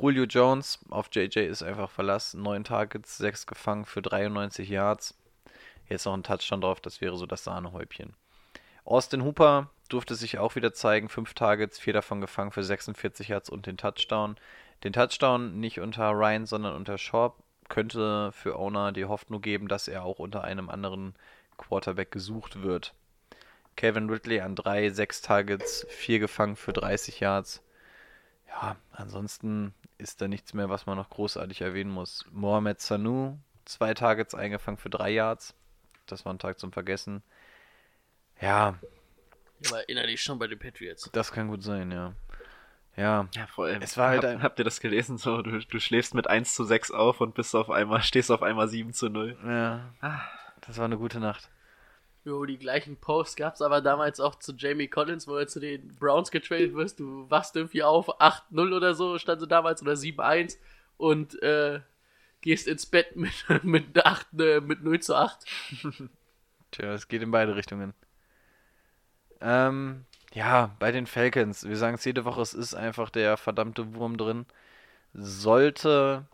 Julio Jones auf JJ ist einfach verlassen. Neun Targets, sechs gefangen für 93 Yards. Jetzt noch ein Touchdown drauf, das wäre so das Sahnehäubchen. Austin Hooper durfte sich auch wieder zeigen. Fünf Targets, vier davon gefangen für 46 Yards und den Touchdown. Den Touchdown nicht unter Ryan, sondern unter Schaub könnte für Owner die Hoffnung geben, dass er auch unter einem anderen Quarterback gesucht wird. Kevin Ridley an drei, sechs Targets, vier gefangen für 30 Yards. Ja, ansonsten ist da nichts mehr, was man noch großartig erwähnen muss. Mohamed Sanu, zwei Targets eingefangen für drei Yards. Das war ein Tag zum Vergessen. Ja, Aber innerlich schon bei den Patriots. das kann gut sein, ja. Ja, ja, vor allem. Es war halt hab, ein- habt ihr das gelesen? So, du, du schläfst mit 1 zu 6 auf und bist auf einmal, stehst auf einmal 7 zu 0. ja. Das war eine gute Nacht. Jo, die gleichen Posts gab's aber damals auch zu Jamie Collins, wo er zu den Browns getradet wirst. Du wachst irgendwie auf 8-0 oder so, stand so damals, oder 7-1 und äh, gehst ins Bett mit, mit, 8, äh, mit 0 zu 8. Tja, es geht in beide Richtungen. Ähm, ja, bei den Falcons, wir sagen es jede Woche, es ist einfach der verdammte Wurm drin. Sollte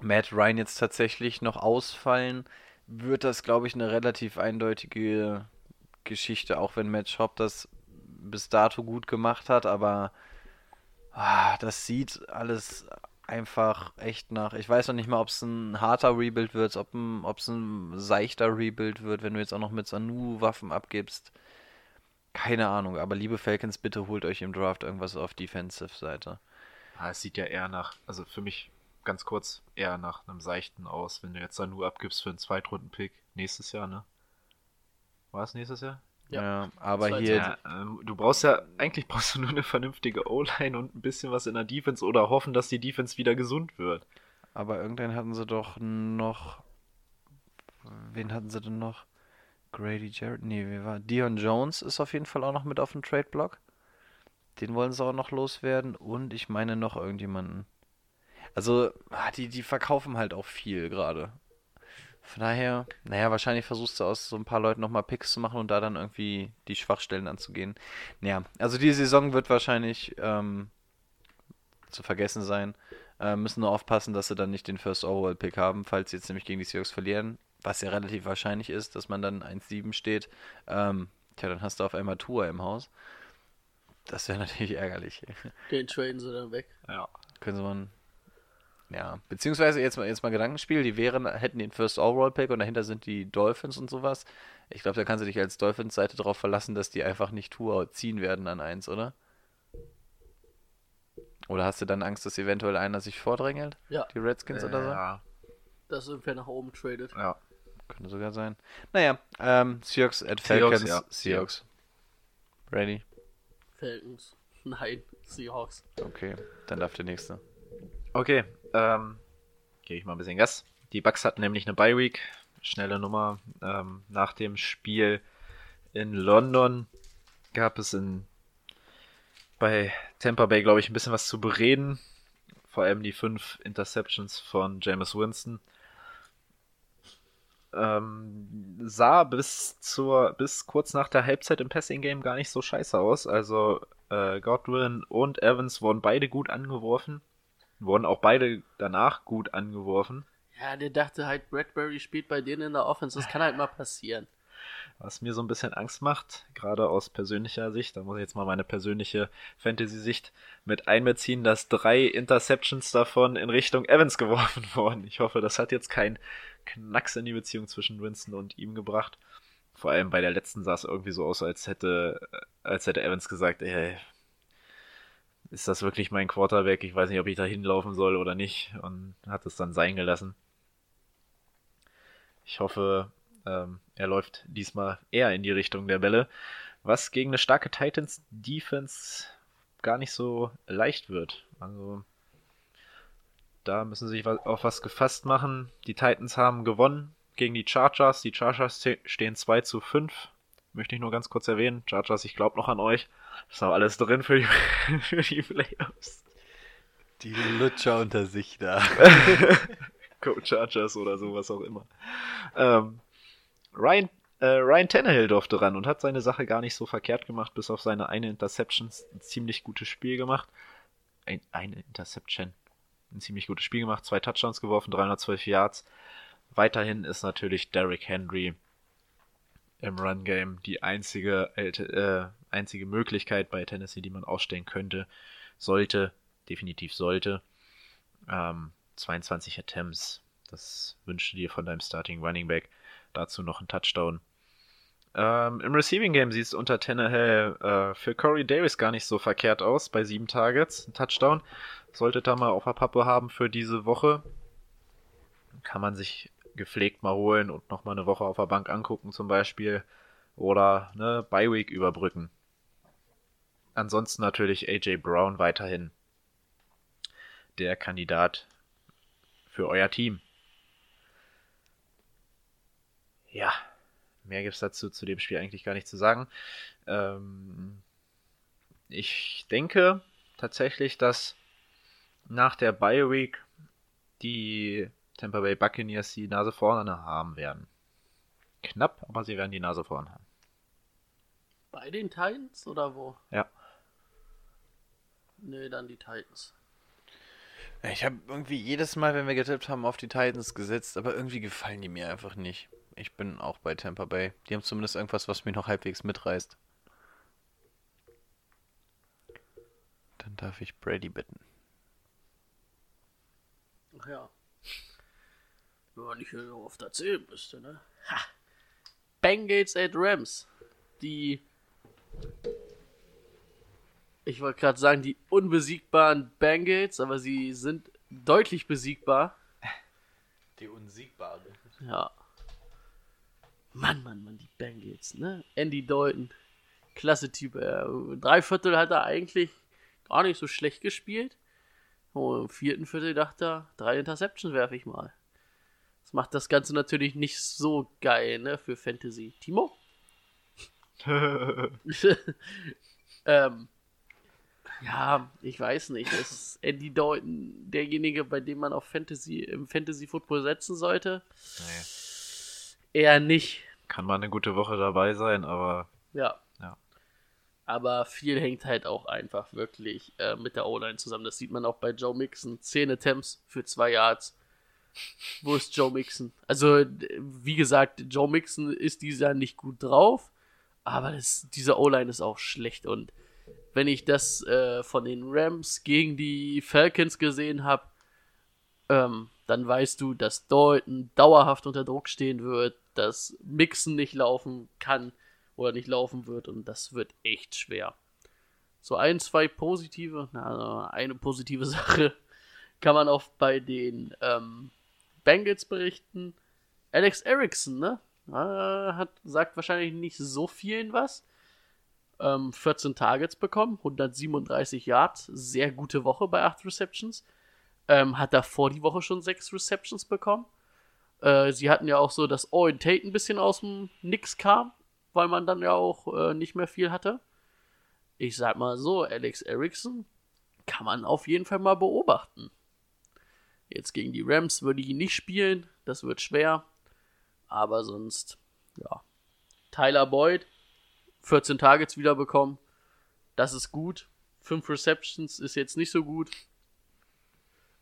Matt Ryan jetzt tatsächlich noch ausfallen, wird das, glaube ich, eine relativ eindeutige Geschichte, auch wenn Matt Schaub das bis dato gut gemacht hat, aber ah, das sieht alles einfach echt nach. Ich weiß noch nicht mal, ob es ein harter Rebuild wird, ob es ein seichter Rebuild wird, wenn du jetzt auch noch mit Sanu Waffen abgibst. Keine Ahnung, aber liebe Falcons, bitte holt euch im Draft irgendwas auf Defensive-Seite. Ah, es sieht ja eher nach, also für mich ganz kurz, eher nach einem seichten aus, wenn du jetzt da nur abgibst für einen Zweitrunden-Pick nächstes Jahr, ne? War es nächstes Jahr? Ja. Ja, aber hier, Ja, ähm, du brauchst ja, eigentlich brauchst du nur eine vernünftige O-Line und ein bisschen was in der Defense oder hoffen, dass die Defense wieder gesund wird. aber irgendwann hatten sie doch noch. Wen hatten sie denn noch? Grady Jarrett? Nee, wie war? Dion Jones ist auf jeden Fall auch noch mit auf dem Trade-Block. Den wollen sie auch noch loswerden. Und ich meine noch irgendjemanden. Also, ah, die, die verkaufen halt auch viel gerade. Von daher, naja, wahrscheinlich versuchst du aus so ein paar Leuten nochmal Picks zu machen und da dann irgendwie die Schwachstellen anzugehen. Naja, also die Saison wird wahrscheinlich ähm, zu vergessen sein. Äh, müssen nur aufpassen, dass sie dann nicht den First Overall Pick haben, falls sie jetzt nämlich gegen die Seahawks verlieren. Was ja relativ wahrscheinlich ist, dass man dann 1-7 steht. Ähm, tja, dann hast du auf einmal Tour im Haus. Das wäre natürlich ärgerlich. Den traden sie dann weg. Ja. Können sie mal. Ja, beziehungsweise jetzt mal, jetzt mal Gedankenspiel, die wären, hätten den First Overall Pick und dahinter sind die Dolphins und sowas. Ich glaube, da kannst du dich als Dolphins-Seite darauf verlassen, dass die einfach nicht Tour ziehen werden an eins, oder? Oder hast du dann Angst, dass eventuell einer sich vordrängelt? Ja, Die Redskins oder so? Ja, dass irgendwer nach oben tradet. ja. Könnte sogar sein. Naja, ähm, Seahawks at Seahawks, Falcons. ja. Seahawks. Ready? Falcons. Nein, Seahawks. Okay, dann darf der nächste. Okay, ähm, gebe ich mal ein bisschen Gas. Die Bucks hatten nämlich eine Bye Week, schnelle Nummer. Ähm, nach dem Spiel in London gab es in bei Tampa Bay, glaube ich, ein bisschen was zu bereden. Vor allem die fünf Interceptions von Jameis Winston. Ähm, sah bis zur bis kurz nach der Halbzeit im Passing Game gar nicht so scheiße aus. Also äh, Godwin und Evans wurden beide gut angeworfen wurden auch beide danach gut angeworfen. Ja, der dachte halt, Bradbury spielt bei denen in der Offense. Das kann halt mal passieren. Was mir so ein bisschen Angst macht, gerade aus persönlicher Sicht, da muss ich jetzt mal meine persönliche Fantasy-Sicht mit einbeziehen, dass drei Interceptions davon in Richtung Evans geworfen wurden. Ich hoffe, das hat jetzt keinen Knacks in die Beziehung zwischen Winston und ihm gebracht. Vor allem bei der letzten sah es irgendwie so aus, als hätte, als hätte Evans gesagt, ey, ist das wirklich mein Quarterback? Ich weiß nicht, ob ich da hinlaufen soll oder nicht. Und hat es dann sein gelassen. Ich hoffe, ähm, er läuft diesmal eher in die Richtung der Bälle, was gegen eine starke Titans Defense gar nicht so leicht wird. Also da müssen sie sich auf was gefasst machen. Die Titans haben gewonnen gegen die Chargers. Die Chargers stehen 2 zu 5. Möchte ich nur ganz kurz erwähnen. Chargers, ich glaube noch an euch. Ist auch alles drin für die, für die Playoffs. Die Lutscher unter sich da. Go Chargers oder sowas auch immer. Ähm, Ryan, äh, Ryan Tannehill durfte ran und hat seine Sache gar nicht so verkehrt gemacht, bis auf seine eine Interception. Ein ziemlich gutes Spiel gemacht. Ein, eine Interception. Ein ziemlich gutes Spiel gemacht. Zwei Touchdowns geworfen, 312 Yards. Weiterhin ist natürlich Derrick Henry im Run-Game die einzige, äh, einzige Möglichkeit bei Tennessee, die man ausstellen könnte, sollte, definitiv sollte. Ähm, 22 Attempts, das wünschst du dir von deinem Starting Running Back. Dazu noch ein Touchdown. Ähm, Im Receiving Game sieht es unter Tannehill äh, für Corey Davis gar nicht so verkehrt aus, bei sieben Targets, ein Touchdown. Solltet ihr mal auf der Pappe haben für diese Woche. Kann man sich gepflegt mal holen und nochmal eine Woche auf der Bank angucken zum Beispiel. Oder eine Bye-Week überbrücken. Ansonsten natürlich AJ Brown weiterhin der Kandidat für euer Team. Ja, mehr gibt es dazu zu dem Spiel eigentlich gar nicht zu sagen. Ähm, ich denke tatsächlich, dass nach der Bye Week die Tampa Bay Buccaneers die Nase vorne haben werden. Knapp, aber sie werden die Nase vorne haben. Bei den Titans oder wo? Ja. Nö, dann die Titans. Ich habe irgendwie jedes Mal, wenn wir getippt haben, auf die Titans gesetzt, aber irgendwie gefallen die mir einfach nicht. Ich bin auch bei Tampa Bay. Die haben zumindest irgendwas, was mich noch halbwegs mitreißt. Dann darf ich Brady bitten. Ach ja. Wenn man nicht so oft erzählen müsste, ne? Ha! Bengals at Rams. Die. Ich wollte gerade sagen, die unbesiegbaren Bengals, aber sie sind deutlich besiegbar. Die unsiegbare. Ja. Mann, Mann, Mann, die Bengals, ne? Andy Dalton. Klasse Typ. Äh, drei Viertel hat er eigentlich gar nicht so schlecht gespielt. Und im vierten Viertel dachte er, drei Interceptions werfe ich mal. Macht das Ganze natürlich nicht so geil, ne, für Fantasy. Timo? ähm, ja, ich weiß nicht. Ist Andy Dalton derjenige, bei dem man auf Fantasy, im Fantasy Football setzen sollte? Nee. Eher nicht. Kann mal eine gute Woche dabei sein, aber Ja. Ja. Aber viel hängt halt auch einfach wirklich äh, mit der O-Line zusammen. Das sieht man auch bei Joe Mixon. 10 Attempts für 2 Yards. Wo ist Joe Mixon? Also, wie gesagt, Joe Mixon ist dieses Jahr nicht gut drauf, aber das, diese O-Line ist auch schlecht. Und wenn ich das äh, von den Rams gegen die Falcons gesehen habe, ähm, dann weißt du, dass Dalton dauerhaft unter Druck stehen wird, dass Mixon nicht laufen kann oder nicht laufen wird und das wird echt schwer. So ein, zwei positive, na, eine positive Sache kann man auch bei den ähm, Bengals berichten. Alex Erickson, ne? Äh, hat, sagt wahrscheinlich nicht so vielen was. Ähm, 14 Targets bekommen, 137 Yards, sehr gute Woche bei 8 Receptions. Ähm, hat davor die Woche schon 6 Receptions bekommen. Äh, sie hatten ja auch so, dass Owen Tate ein bisschen aus dem Nix kam, weil man dann ja auch äh, nicht mehr viel hatte. Ich sag mal so, Alex Erickson kann man auf jeden Fall mal beobachten. Jetzt gegen die Rams würde ich ihn nicht spielen, das wird schwer. Aber sonst, ja. Tyler Boyd, 14 Targets wieder bekommen. Das ist gut. 5 Receptions ist jetzt nicht so gut.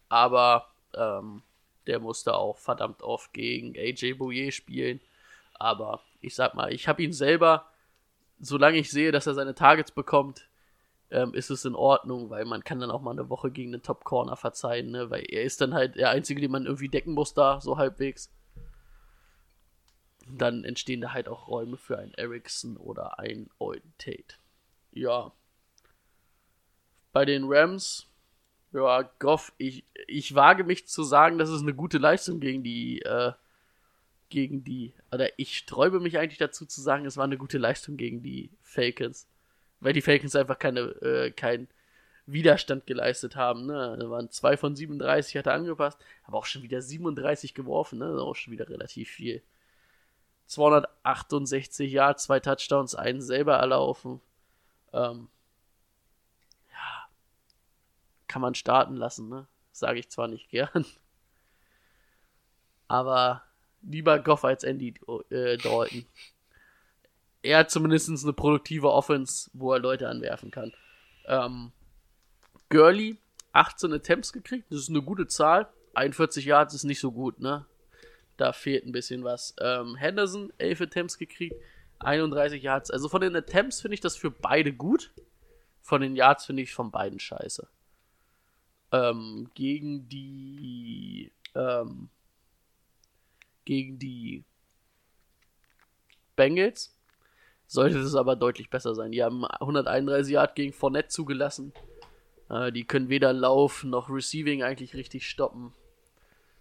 Aber ähm, Der musste auch verdammt oft gegen AJ Bouye spielen. Aber ich sag mal, ich habe ihn selber, solange ich sehe, dass er seine Targets bekommt, ähm, ist es in Ordnung, weil man kann dann auch mal eine Woche gegen den Top Corner verzeihen, ne? weil er ist dann halt der Einzige, den man irgendwie decken muss da, so halbwegs. Dann entstehen da halt auch Räume für einen Ericsson oder einen Euden Tate. Ja. Bei den Rams, ja, Goff, ich, ich wage mich zu sagen, das ist eine gute Leistung gegen die, äh, gegen die, oder ich sträube mich eigentlich dazu zu sagen, es war eine gute Leistung gegen die Falcons. Weil die Falcons einfach keine, äh, keinen Widerstand geleistet haben. Ne? Da waren 2 von 37, hat er angepasst, aber auch schon wieder 37 geworfen, ne? Auch schon wieder relativ viel. 268 Yards, zwei Touchdowns, einen selber erlaufen. Ähm, ja, kann man starten lassen, ne? Sage ich zwar nicht gern. Aber lieber Goff als Andy äh, Dalton. Er hat zumindest eine produktive Offense, wo er Leute anwerfen kann. Ähm, Gurley, 18 Attempts gekriegt, das ist eine gute Zahl. 41 Yards ist nicht so gut, ne? Da fehlt ein bisschen was. Ähm, Henderson, 11 Attempts gekriegt, 31 Yards. Also von den Attempts finde ich das für beide gut. Von den Yards finde ich von beiden scheiße. Ähm, gegen die ähm, gegen die Bengals sollte es aber deutlich besser sein. Die haben 131 Yard gegen Fournette zugelassen. Äh, die können weder Lauf noch Receiving eigentlich richtig stoppen.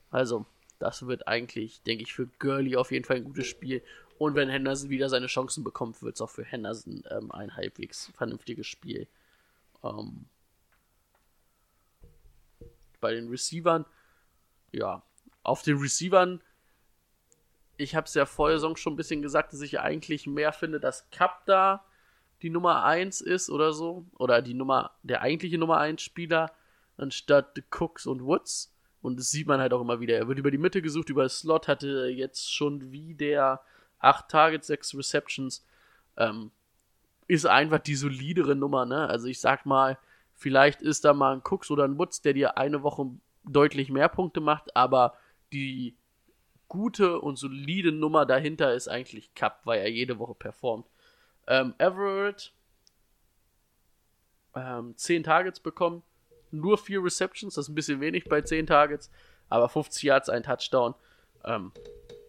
Also, das wird eigentlich, denke ich, für Gurley auf jeden Fall ein gutes Spiel. Und wenn Henderson wieder seine Chancen bekommt, wird es auch für Henderson ähm, ein halbwegs vernünftiges Spiel. Ähm, bei den Receivern, ja, auf den Receivern, ich habe es ja vor der Saison schon ein bisschen gesagt, dass ich eigentlich mehr finde, dass Cup da die Nummer 1 ist oder so. Oder die Nummer, der eigentliche Nummer 1 Spieler, anstatt Cooks und Woods. Und das sieht man halt auch immer wieder. Er wird über die Mitte gesucht, über Slot, hatte jetzt schon wieder 8 Targets, 6 Receptions. Ähm, ist einfach die solidere Nummer, ne? Also ich sag mal, vielleicht ist da mal ein Cooks oder ein Woods, der dir eine Woche deutlich mehr Punkte macht, aber die gute und solide Nummer dahinter ist eigentlich Cup, weil er jede Woche performt. Ähm, Everett ähm, 10 Targets bekommen, nur 4 Receptions, das ist ein bisschen wenig bei 10 Targets, aber 50 Yards, ein Touchdown. Ähm,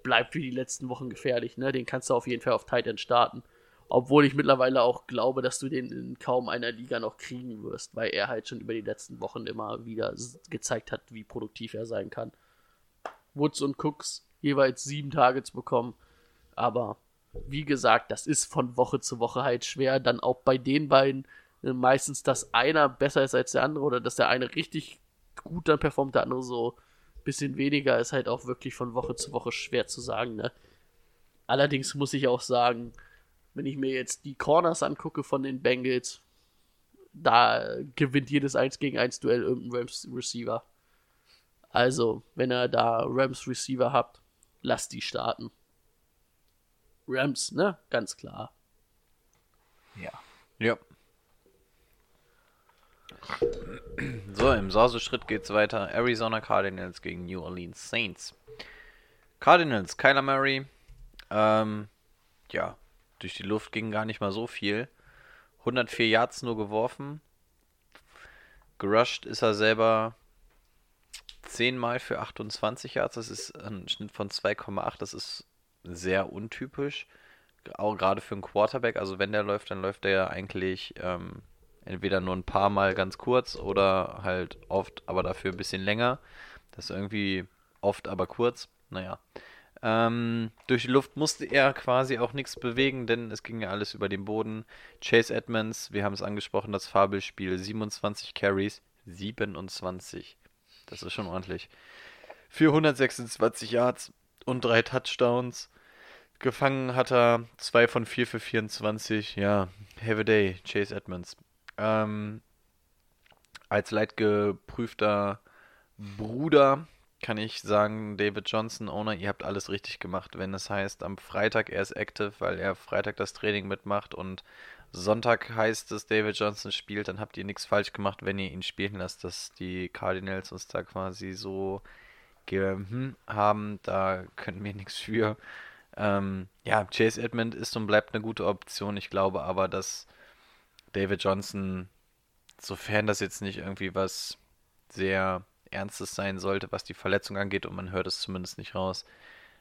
bleibt wie die letzten Wochen gefährlich, ne? Den kannst du auf jeden Fall auf Tight End starten. Obwohl ich mittlerweile auch glaube, dass du den in kaum einer Liga noch kriegen wirst, weil er halt schon über die letzten Wochen immer wieder gezeigt hat, wie produktiv er sein kann. Woods und Cooks jeweils sieben Targets bekommen. Aber wie gesagt, das ist von Woche zu Woche halt schwer. Dann auch bei den beiden äh, meistens, dass einer besser ist als der andere oder dass der eine richtig gut dann performt, der andere so ein bisschen weniger, ist halt auch wirklich von Woche zu Woche schwer zu sagen. Ne? Allerdings muss ich auch sagen, wenn ich mir jetzt die Corners angucke von den Bengals, da gewinnt jedes 1 gegen 1 Duell irgendein Rams Receiver. Also, wenn ihr da Rams Receiver habt, lasst die starten. Rams, ne? Ganz klar. Ja. Ja. So, im Sauseschritt geht's weiter. Arizona Cardinals gegen New Orleans Saints. Cardinals, Kyler Murray. Ähm, ja, durch die Luft ging gar nicht mal so viel. 104 Yards nur geworfen. Gerusht ist er selber 10 Mal für 28 Yards. Das ist ein Schnitt von 2,8. Das ist sehr untypisch. Auch gerade für einen Quarterback. Also wenn der läuft, dann läuft der ja eigentlich ähm, entweder nur ein paar Mal ganz kurz oder halt oft, aber dafür ein bisschen länger. Das ist irgendwie oft, aber kurz. Naja. Ähm, durch die Luft musste er quasi auch nichts bewegen, denn es ging ja alles über den Boden. Chase Edmonds, wir haben es angesprochen, das Fabelspiel, 27 Carries, 27. Das ist schon ordentlich. Für 126 Yards und drei Touchdowns. Gefangen hat er 2 von 4 für 24. Ja, have a day, Chase Edmonds. Ähm, als leidgeprüfter Bruder kann ich sagen, David Johnson, Owner, ihr habt alles richtig gemacht. Wenn es heißt, am Freitag er ist active, weil er Freitag das Training mitmacht und Sonntag heißt es, David Johnson spielt, dann habt ihr nichts falsch gemacht, wenn ihr ihn spielen lasst, dass die Cardinals uns da quasi so haben, da können wir nichts für. Ähm, ja, Chase Edmond ist und bleibt eine gute Option. Ich glaube aber, dass David Johnson, sofern das jetzt nicht irgendwie was sehr Ernstes sein sollte, was die Verletzung angeht, und man hört es zumindest nicht raus,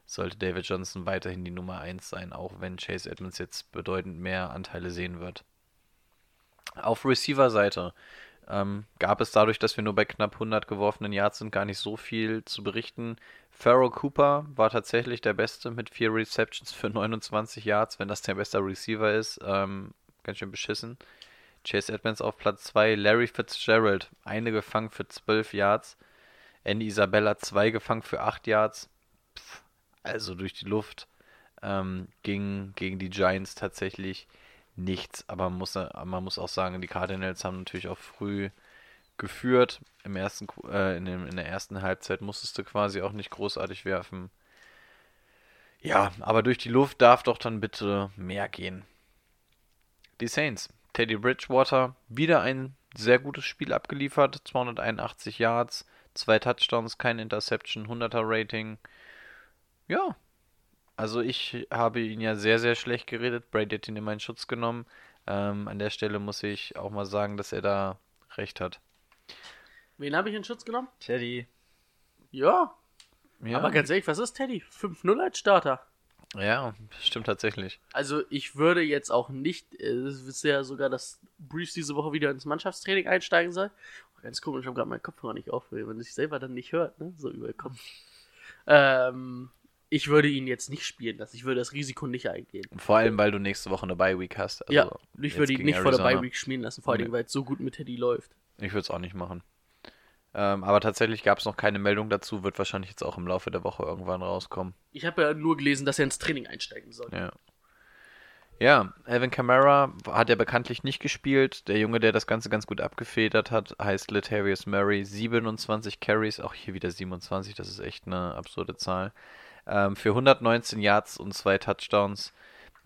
sollte David Johnson weiterhin die Nummer 1 sein, auch wenn Chase Edmonds jetzt bedeutend mehr Anteile sehen wird. Auf Receiver-Seite ähm, gab es dadurch, dass wir nur bei knapp 100 geworfenen Yards sind, gar nicht so viel zu berichten. Pharaoh Cooper war tatsächlich der Beste mit vier Receptions für 29 Yards, wenn das der beste Receiver ist. Ähm, ganz schön beschissen. Chase Edmonds auf Platz 2, Larry Fitzgerald, eine gefangen für 12 Yards. Andy Isabella, zwei gefangen für 8 Yards. Pff, also durch die Luft ähm, ging gegen die Giants tatsächlich nichts. Aber man muss, man muss auch sagen, die Cardinals haben natürlich auch früh geführt. Im ersten, äh, in, dem, in der ersten Halbzeit musstest du quasi auch nicht großartig werfen. Ja, aber durch die Luft darf doch dann bitte mehr gehen. Die Saints. Teddy Bridgewater, wieder ein sehr gutes Spiel abgeliefert. 281 Yards, zwei Touchdowns, kein Interception, 100er Rating. Ja, also ich habe ihn ja sehr, sehr schlecht geredet. Brady hat ihn in meinen Schutz genommen. Ähm, an der Stelle muss ich auch mal sagen, dass er da recht hat. Wen habe ich in Schutz genommen? Teddy. Ja. Ja, Aber ganz ehrlich, was ist Teddy? 5-0 als Starter. ja stimmt tatsächlich. Also ich würde jetzt auch nicht, äh, es ist ja sogar, dass Brees diese Woche wieder ins Mannschaftstraining einsteigen soll. Oh, ganz komisch, ich habe gerade meinen Kopfhörer nicht auf, weil man sich selber dann nicht hört, ne? So über den Kopf. Ähm, ich würde ihn jetzt nicht spielen lassen. Ich würde das Risiko nicht eingehen. Vor allem, weil du nächste Woche eine Bye-Week hast. Also ja, ich würde ihn nicht vor der Arizona. Bye Week spielen lassen, vor allem, Nee. weil es so gut mit Teddy läuft. Ich würde es auch nicht machen. Ähm, aber tatsächlich gab es noch keine Meldung dazu, wird wahrscheinlich jetzt auch im Laufe der Woche irgendwann rauskommen. Ich habe ja nur gelesen, dass er ins Training einsteigen soll. Ja. Ja, Alvin Kamara hat ja bekanntlich nicht gespielt. Der Junge, der das Ganze ganz gut abgefedert hat, heißt Latavius Murray. 27 Carries, auch hier wieder 27, das ist echt eine absurde Zahl. Ähm, für 119 Yards und zwei Touchdowns.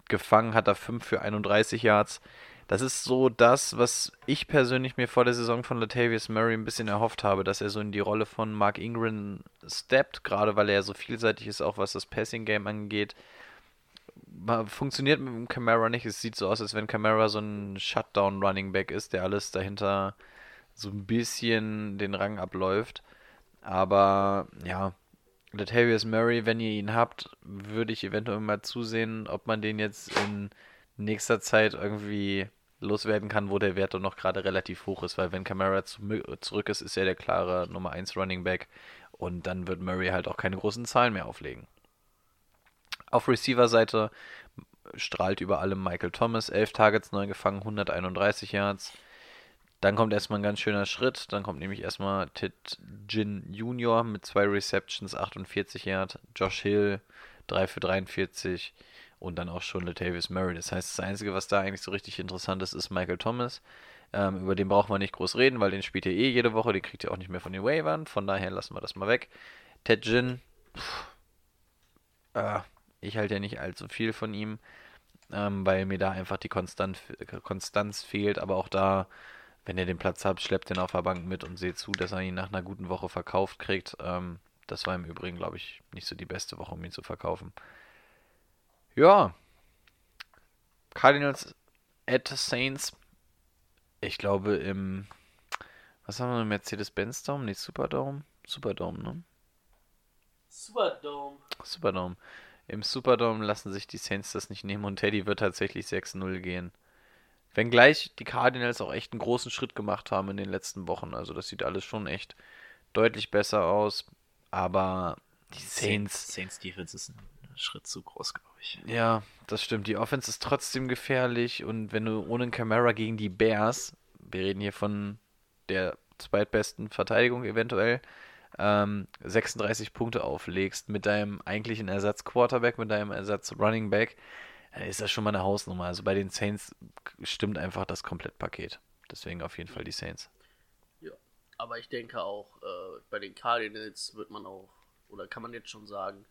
Gefangen hat er 5 für 31 Yards. Das ist so das, was ich persönlich mir vor der Saison von Latavius Murray ein bisschen erhofft habe, dass er so in die Rolle von Mark Ingram steppt, gerade weil er so vielseitig ist, auch was das Passing-Game angeht funktioniert mit dem Camara nicht. Es sieht so aus, als wenn Camara so ein Shutdown-Running Back ist, der alles dahinter so ein bisschen den Rang abläuft. Aber ja, Latavius Murray, wenn ihr ihn habt, würde ich eventuell mal zusehen, ob man den jetzt in nächster Zeit irgendwie loswerden kann, wo der Wert doch noch gerade relativ hoch ist, weil wenn Camara zu, zurück ist, ist er der klare Nummer 1 Running Back und dann wird Murray halt auch keine großen Zahlen mehr auflegen. Auf Receiver-Seite strahlt über allem Michael Thomas. 11 Targets, 9 gefangen, 131 Yards. Dann kommt erstmal ein ganz schöner Schritt. Dann kommt nämlich erstmal Ted Jin Jr. mit zwei Receptions, 48 Yards. Josh Hill, 3 für 43. Und dann auch schon Latavius Murray. Das heißt, das Einzige, was da eigentlich so richtig interessant ist, ist Michael Thomas. Ähm, über den braucht man nicht groß reden, weil den spielt ihr eh jede Woche. Den kriegt ihr auch nicht mehr von den Waivern. Von daher lassen wir das mal weg. Ted Jin, pff, äh, ich halte ja nicht allzu viel von ihm, ähm, weil mir da einfach die Konstant, Konstanz fehlt. Aber auch da, wenn ihr den Platz habt, schleppt den auf der Bank mit und seht zu, dass er ihn nach einer guten Woche verkauft kriegt. Ähm, das war im Übrigen, glaube ich, nicht so die beste Woche, um ihn zu verkaufen. Ja. Cardinals at Saints. Ich glaube im, was haben wir, im Mercedes-Benz Dome? Nee, Superdome? Superdome, ne? Superdome. Superdome. Im Superdome lassen sich die Saints das nicht nehmen und Teddy wird tatsächlich 6-0 gehen. Wenngleich die Cardinals auch echt einen großen Schritt gemacht haben in den letzten Wochen. Also das sieht alles schon echt deutlich besser aus. Aber die Saints, Saints Defense ist ein Schritt zu groß, glaube ich. ja, das stimmt. Die Offense ist trotzdem gefährlich und wenn du ohne Camara gegen die Bears, wir reden hier von der zweitbesten Verteidigung eventuell, ähm, 36 Punkte auflegst mit deinem eigentlichen Ersatz Quarterback, mit deinem Ersatz Running Back, ist das schon mal eine Hausnummer. Also bei den Saints stimmt einfach das Komplettpaket. Deswegen auf jeden Fall die Saints. Ja. Aber ich denke auch, äh, bei den Cardinals wird man auch, oder kann man jetzt schon sagen,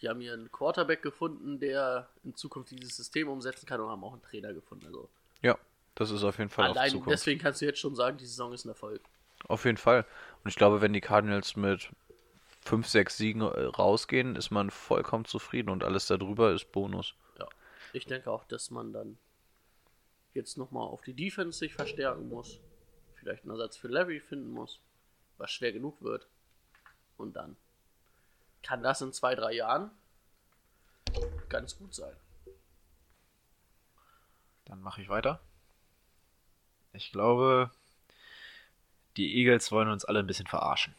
die haben hier einen Quarterback gefunden, der in Zukunft dieses System umsetzen kann und haben auch einen Trainer gefunden. Also Ja, das ist auf jeden Fall auf allein Zukunft. deswegen kannst du jetzt schon sagen, die Saison ist ein Erfolg. Auf jeden Fall. Und ich glaube, wenn die Cardinals mit fünf, sechs Siegen äh, rausgehen, ist man vollkommen zufrieden und alles darüber ist Bonus. Ich denke auch, dass man dann jetzt nochmal auf die Defense sich verstärken muss. Vielleicht einen Ersatz für Larry finden muss, was schwer genug wird. Und dann kann das in zwei, drei Jahren ganz gut sein. Dann mache ich weiter. Ich glaube, die Eagles wollen uns alle ein bisschen verarschen.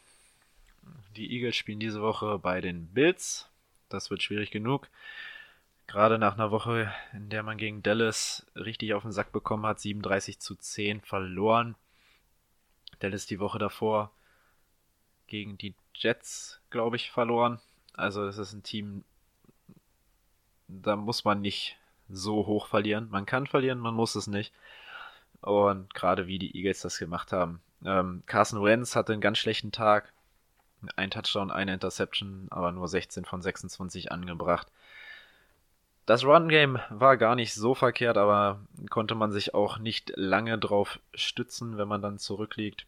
Die Eagles spielen diese Woche bei den Bills. Das wird schwierig genug. Gerade nach einer Woche, in der man gegen Dallas richtig auf den Sack bekommen hat, 37 zu 10 verloren. Dallas die Woche davor gegen die Jets, glaube ich, verloren. Also es ist ein Team, da muss man nicht so hoch verlieren. Man kann verlieren, man muss es nicht. Und gerade wie die Eagles das gemacht haben. Ähm, Carson Wentz hatte einen ganz schlechten Tag. Ein Touchdown, eine Interception, aber nur 16 von 26 angebracht. Das Run-Game war gar nicht so verkehrt, aber konnte man sich auch nicht lange drauf stützen, wenn man dann zurückliegt.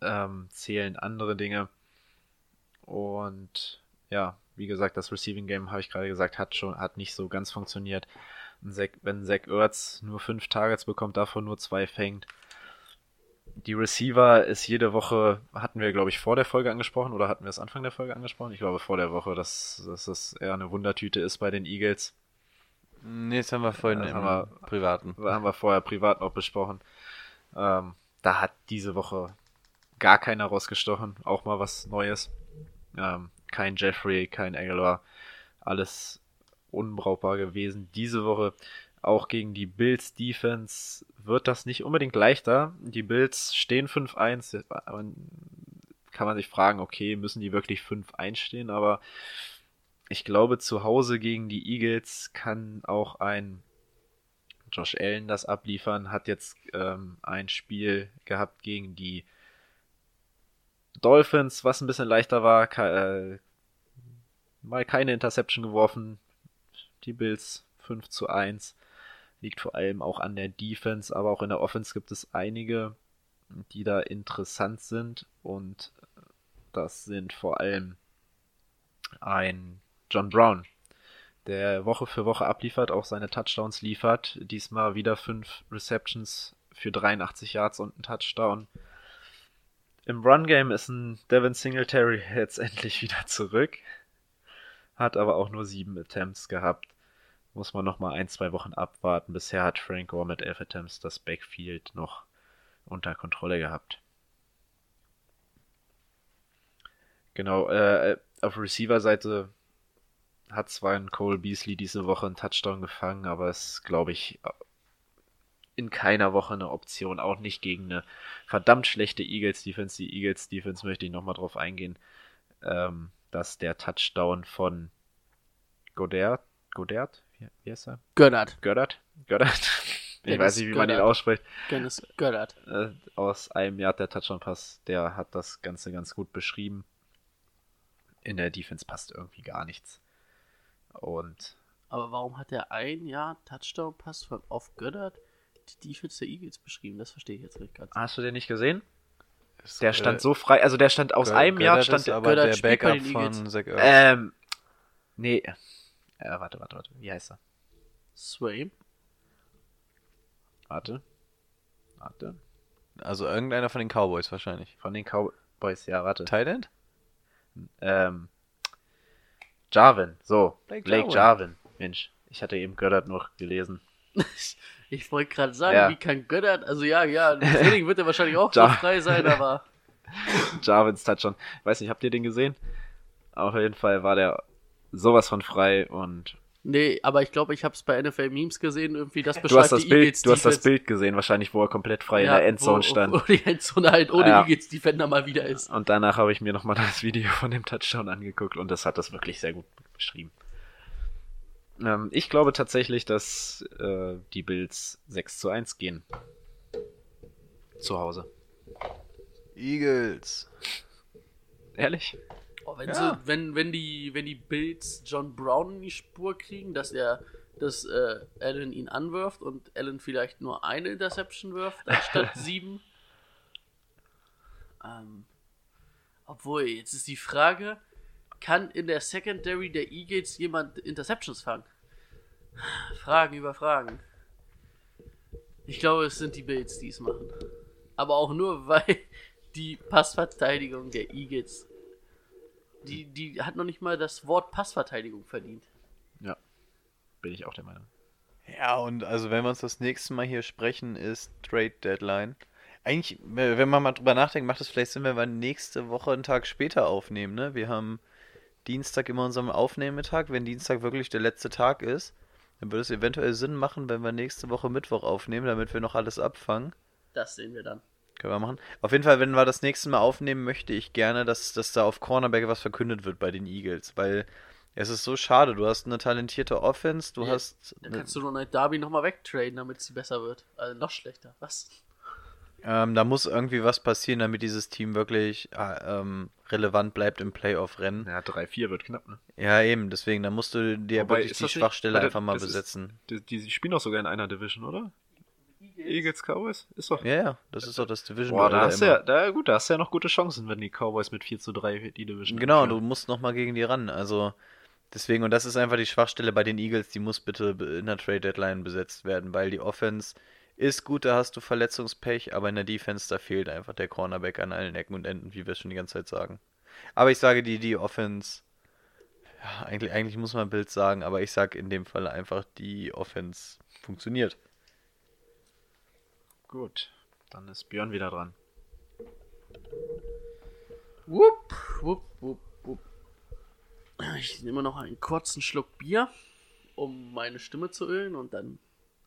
Ähm, zählen andere Dinge. Und ja, wie gesagt, das Receiving Game, habe ich gerade gesagt, hat schon, hat nicht so ganz funktioniert. Wenn Zach Ertz nur fünf Targets bekommt, davon nur zwei fängt. Die Receiver ist jede Woche, hatten wir, glaube ich, vor der Folge angesprochen oder hatten wir es Anfang der Folge angesprochen? Ich glaube vor der Woche, dass, dass das eher eine Wundertüte ist bei den Eagles. Nee, das haben wir vorhin Das im haben wir- Privaten. haben wir vorher privat noch besprochen. Ähm, da hat diese Woche gar keiner rausgestochen, auch mal was Neues. Ähm, kein Jeffrey, kein Aguilar, alles unbrauchbar gewesen. Diese Woche auch gegen die Bills Defense wird das nicht unbedingt leichter. Die Bills stehen 5-1, aber kann man sich fragen, okay, müssen die wirklich 5-1 stehen, aber ich glaube, zu Hause gegen die Eagles kann auch ein Josh Allen das abliefern, hat jetzt ähm, ein Spiel gehabt gegen die Dolphins, was ein bisschen leichter war, ke äh, mal keine Interception geworfen. Die Bills 5 zu 1. Liegt vor allem auch an der Defense, aber auch in der Offense gibt es einige, die da interessant sind. Und das sind vor allem ein John Brown, der Woche für Woche abliefert, auch seine Touchdowns liefert. Diesmal wieder 5 Receptions für 83 Yards und ein Touchdown. Im Run-Game ist ein Devin Singletary jetzt endlich wieder zurück. Hat aber auch nur sieben Attempts gehabt. Muss man noch mal ein, zwei Wochen abwarten. Bisher hat Frank Gore mit elf Attempts das Backfield noch unter Kontrolle gehabt. Genau, äh, auf Receiver-Seite hat zwar ein Cole Beasley diese Woche einen Touchdown gefangen, aber ist, glaube ich, in keiner Woche eine Option. Auch nicht gegen eine verdammt schlechte Eagles-Defense. Die Eagles-Defense möchte ich nochmal drauf eingehen, ähm, dass der Touchdown von Godert, Godert, wie, heißt er? Gönnert. Goddard? Goddard? Ich Dennis weiß nicht, wie man ihn ausspricht. Dennis Gönnert. Äh, aus einem Jahr der Touchdown-Pass, der hat das Ganze ganz gut beschrieben. In der Defense passt irgendwie gar nichts. Und Aber warum hat er ein Jahr Touchdown-Pass von Off Gönnert die Defense der Eagles beschrieben? Das verstehe ich jetzt nicht ganz. hast du den nicht gesehen? Ist, Der stand äh, so frei, also der stand aus Gö- einem Jahr stand ist der. aber der Backup von. Zach Ertz. Ähm, nee. Äh, warte, warte, warte. Wie heißt er? Sway. Warte. Warte. Also irgendeiner von den Cowboys wahrscheinlich. Von den Cowboys, ja, warte. Thailand? Ähm, Jarvin, so. Blake Blake, Jarvin. Jarvin. Mensch, ich hatte eben Göttert noch gelesen. Ich wollte gerade sagen, Ja. wie kann Gönnert, also ja, ja, im Training wird er wahrscheinlich auch Ja. so frei sein, aber Jarvins Touchdown. Ich weiß nicht, habt ihr den gesehen? Auf jeden Fall war der sowas von frei und nee, aber ich glaube, ich habe es bei NFL Memes gesehen, irgendwie das du beschreibt hast das die Bild, Eagles du hast das Defense. Bild gesehen, wahrscheinlich wo er komplett frei Ja, in der Endzone wo, stand. Wo die Endzone halt ohne Ja. Eagles Defender mal wieder ist. Und danach habe ich mir nochmal das Video von dem Touchdown angeguckt und das hat das wirklich sehr gut beschrieben. Ähm, ich glaube tatsächlich, dass äh, die Bills 6 zu 1 gehen. Zu Hause. Eagles. Ehrlich? Oh, wenn, Ja. sie, wenn, wenn, die, wenn die Bills John Brown in die Spur kriegen, dass er dass äh, Allen ihn anwirft und Allen vielleicht nur eine Interception wirft, anstatt sieben. Ähm, Obwohl, jetzt ist die Frage, kann in der Secondary der Eagles jemand Interceptions fangen? Fragen über Fragen. Ich glaube, es sind die Bills, die es machen. Aber auch nur, weil die Passverteidigung der Eagles, die, die hat noch nicht mal das Wort Passverteidigung verdient. Ja, bin ich auch der Meinung. Ja, und also wenn wir uns das nächste Mal hier sprechen, ist Trade Deadline. Eigentlich, wenn man mal drüber nachdenkt, macht es vielleicht Sinn, wenn wir nächste Woche einen Tag später aufnehmen, ne? Wir haben Dienstag immer unseren Aufnehmetag. Wenn Dienstag wirklich der letzte Tag ist, dann würde es eventuell Sinn machen, wenn wir nächste Woche Mittwoch aufnehmen, damit wir noch alles abfangen. Das sehen wir dann. Können wir machen. Auf jeden Fall, wenn wir das nächste Mal aufnehmen, möchte ich gerne, dass, dass da auf Cornerback was verkündet wird bei den Eagles, weil es ist so schade. Du hast eine talentierte Offense, du Ja, hast. Dann eine- kannst du Ronald Darby nochmal wegtraden, damit sie besser wird. Also noch schlechter. Was? Ähm, da muss irgendwie was passieren, damit dieses Team wirklich äh, ähm, relevant bleibt im Playoff-Rennen. Ja, 3-4 wird knapp, ne? Ja, eben, deswegen, da musst du dir Wobei, wirklich die nicht- Schwachstelle warte, einfach mal das ist- besetzen. Die, die spielen doch sogar in einer Division, oder? Eagles Cowboys? Ist doch. Ja, ja, das ist doch das Division. Boah, da hast ja, da, gut, da hast du ja noch gute Chancen, wenn die Cowboys mit 4 zu 3 die Division Genau, du musst nochmal gegen die ran. Also, deswegen, und das ist einfach die Schwachstelle bei den Eagles, die muss bitte in der Trade Deadline besetzt werden, weil die Offense ist gut, da hast du Verletzungspech, aber in der Defense, da fehlt einfach der Cornerback an allen Ecken und Enden, wie wir es schon die ganze Zeit sagen. Aber ich sage, die, die Offense, ja, eigentlich, eigentlich muss man Bild sagen, aber ich sage in dem Fall einfach, die Offense funktioniert. Gut, dann ist Björn wieder dran. Wupp, wupp, wupp, wupp. Ich nehme noch einen kurzen Schluck Bier, um meine Stimme zu ölen und dann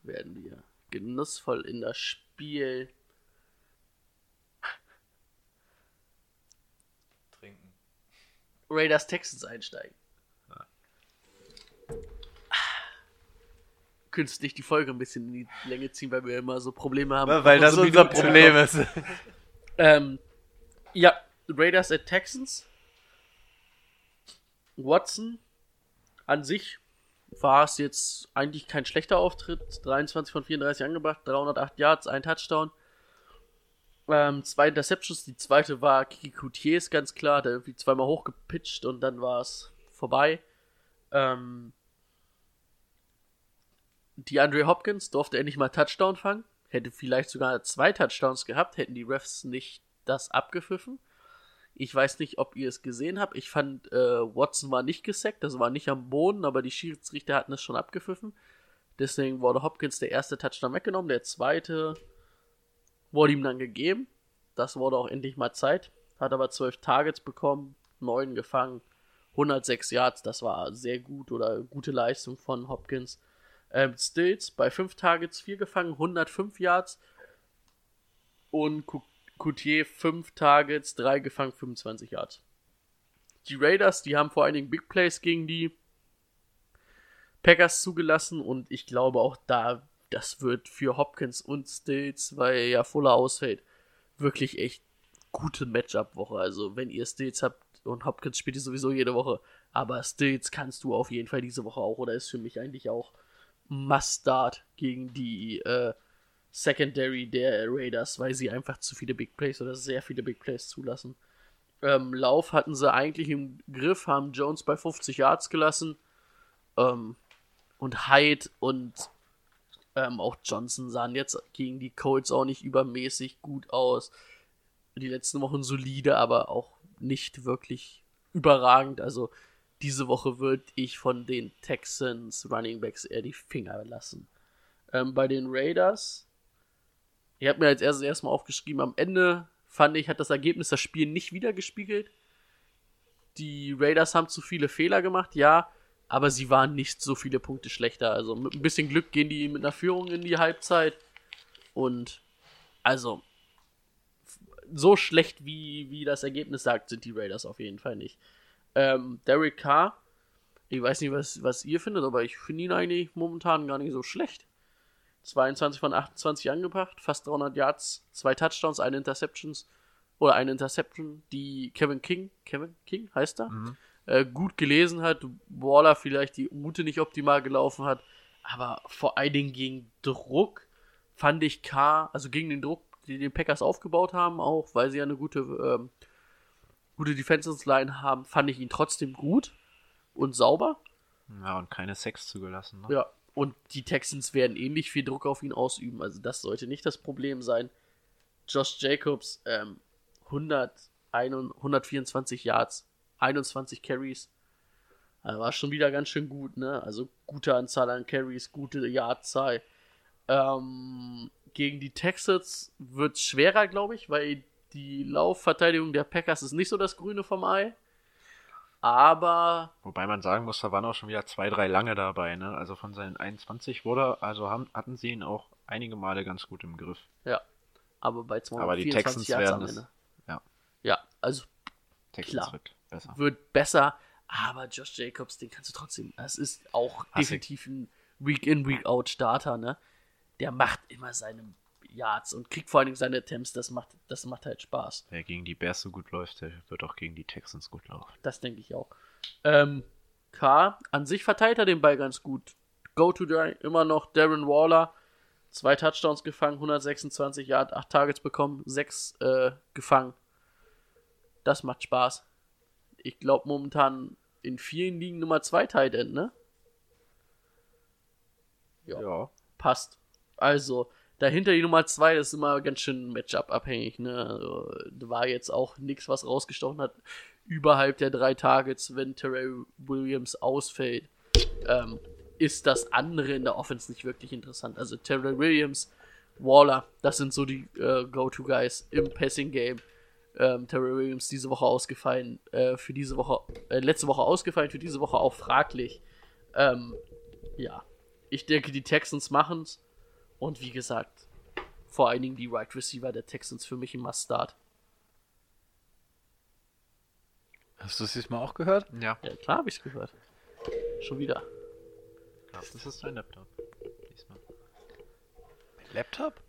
werden wir genussvoll in das Spiel Trinken. Raiders Texans einsteigen. Künstlich die Folge ein bisschen in die Länge ziehen, weil wir immer so Probleme haben. Weil das unsere unser Problem ist. Ähm, ja, Raiders at Texans. Watson an sich war es jetzt eigentlich kein schlechter Auftritt. 23 von 34 angebracht, 308 Yards, ein Touchdown. Ähm, zwei Interceptions, die zweite war Kiki Coutiers, ganz klar, der irgendwie zweimal hochgepitcht und dann war es vorbei. Ähm, die Andre Hopkins durfte endlich mal Touchdown fangen. Hätte vielleicht sogar zwei Touchdowns gehabt, hätten die Refs nicht das abgepfiffen. Ich weiß nicht, ob ihr es gesehen habt. Ich fand, äh, Watson war nicht gesackt, das war nicht am Boden, aber die Schiedsrichter hatten es schon abgepfiffen. Deswegen wurde Hopkins der erste Touchdown weggenommen, der zweite wurde ihm dann gegeben. Das wurde auch endlich mal Zeit. Hat aber zwölf Targets bekommen, neun gefangen, 106 Yards. Das war sehr gut oder gute Leistung von Hopkins. Ähm, Stills bei 5 Targets 4 gefangen, 105 Yards. Und Cou- Coutier 5 Targets, 3 gefangen, 25 Yards. Die Raiders, die haben vor allen Dingen Big Plays gegen die Packers zugelassen und ich glaube auch da, das wird für Hopkins und Stills, weil ja Fuller ausfällt, wirklich echt gute Matchup-Woche. Also wenn ihr Stills habt und Hopkins spielt ihr sowieso jede Woche, aber Stills kannst du auf jeden Fall diese Woche auch oder ist für mich eigentlich auch Must-Start gegen die äh, Secondary der Raiders, weil sie einfach zu viele Big Plays oder sehr viele Big Plays zulassen. Ähm, Lauf hatten sie eigentlich im Griff, haben Jones bei 50 Yards gelassen. Ähm, und Hyde und ähm, auch Johnson sahen jetzt gegen die Colts auch nicht übermäßig gut aus. Die letzten Wochen solide, aber auch nicht wirklich überragend. Also diese Woche würde ich von den Texans Running Backs eher die Finger lassen. Ähm, bei den Raiders, ich habe mir als erstes erstmal aufgeschrieben, am Ende fand ich, hat das Ergebnis das Spiel nicht wiedergespiegelt. Die Raiders haben zu viele Fehler gemacht, ja, aber sie waren nicht so viele Punkte schlechter. Also mit ein bisschen Glück gehen die mit einer Führung in die Halbzeit. Und also so schlecht wie, wie das Ergebnis sagt, sind die Raiders auf jeden Fall nicht. Ähm, Derek Carr, ich weiß nicht, was, was ihr findet, aber ich finde ihn eigentlich momentan gar nicht so schlecht. 22 von 28 angebracht, fast 300 Yards, zwei Touchdowns, eine Interceptions oder eine Interception, die Kevin King, Kevin King heißt er, äh, gut gelesen hat. Waller vielleicht die Route nicht optimal gelaufen hat, aber vor allen Dingen gegen Druck fand ich K, also gegen den Druck, den die Packers aufgebaut haben, auch weil sie ja eine gute ähm, gute Defensive Line haben, fand ich ihn trotzdem gut und sauber. Ja, und keine Sex zugelassen. Ne? Ja. Und die Texans werden ähnlich viel Druck auf ihn ausüben. Also das sollte nicht das Problem sein. Josh Jacobs, ähm, 100, 124 Yards, 21 Carries. Also war schon wieder ganz schön gut, ne? Also gute Anzahl an Carries, gute Yardzahl. Ähm, gegen die Texans wird es schwerer, glaube ich, weil die Laufverteidigung der Packers ist nicht so das Grüne vom Ei. Aber Wobei man sagen muss, da waren auch schon wieder zwei, drei lange dabei. Ne? Also von seinen 21 wurde, also haben, hatten sie ihn auch einige Male ganz gut im Griff. ja, aber bei Aber die 224 Texans Yards werden am es. Ja, Ja, also Texans Klar. wird besser. wird besser, aber Josh Jacobs, den kannst du trotzdem. Es ist auch Hassig. definitiv ein Week-in, Week-out-Starter, ne? Der macht immer seine Yards und kriegt vor allen Dingen seine Attempts, das macht, das macht halt Spaß. Wer gegen die Bears so gut läuft, der wird auch gegen die Texans gut laufen. Das denke ich auch. Ähm, K, an sich verteilt er den Ball ganz gut. Go-to-Guy, immer noch Darren Waller. Zwei Touchdowns gefangen, 126 Yards, 8 Targets bekommen, 6 äh, gefangen. Das macht Spaß. Ich glaube momentan in vielen Ligen Nummer 2 Tight End, ne? Ja. Ja. Passt. Also, dahinter die Nummer 2 ist immer ganz schön Matchup-abhängig, ne? Also, da war jetzt auch nichts, was rausgestochen hat. Überhalb der drei Targets, wenn Terrell Williams ausfällt, ähm, ist das andere in der Offense nicht wirklich interessant. Also Terrell Williams, Waller, das sind so die äh, Go-To-Guys im Passing-Game. Ähm, Terrell Williams diese Woche ausgefallen, äh, für diese Woche, äh, letzte Woche ausgefallen, für diese Woche auch fraglich. Ähm, ja, ich denke, die Texans machen's. Und wie gesagt, vor allen Dingen die Wide right Receiver der Texans für mich im Must-Start. Hast du es diesmal auch gehört? Ja, Ja, klar habe ich's gehört. Schon wieder. ich glaub, das ist dein Laptop. Diesmal. Laptop?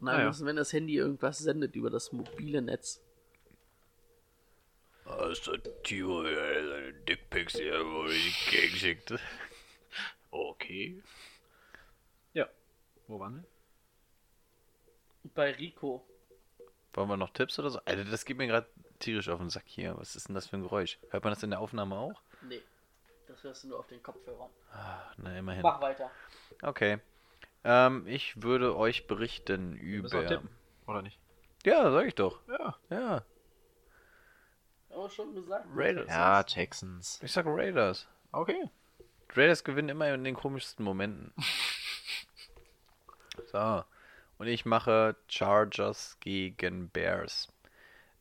Nein, Ah, ja. das ist, wenn das Handy irgendwas sendet über das mobile Netz. Hast du Tio seine Dickpics hier wo die geschickt? Okay. Ja. Wo waren wir? Bei Rico. Wollen wir noch Tipps oder so? Alter, das geht mir gerade tierisch auf den Sack hier. Was ist denn das für ein Geräusch? Hört man das in der Aufnahme auch? Nee. Das hörst du nur auf den Kopfhörern. Ah, na, immerhin. Mach weiter. Okay. Ähm, ich würde euch berichten über. tippen, Oder nicht? Ja, sag ich doch. Ja. Ja. Aber schon gesagt. Raiders. Ja, Texans. Ich sag Raiders. Okay. Raiders gewinnen immer in den komischsten Momenten. so. Und ich mache Chargers gegen Bears.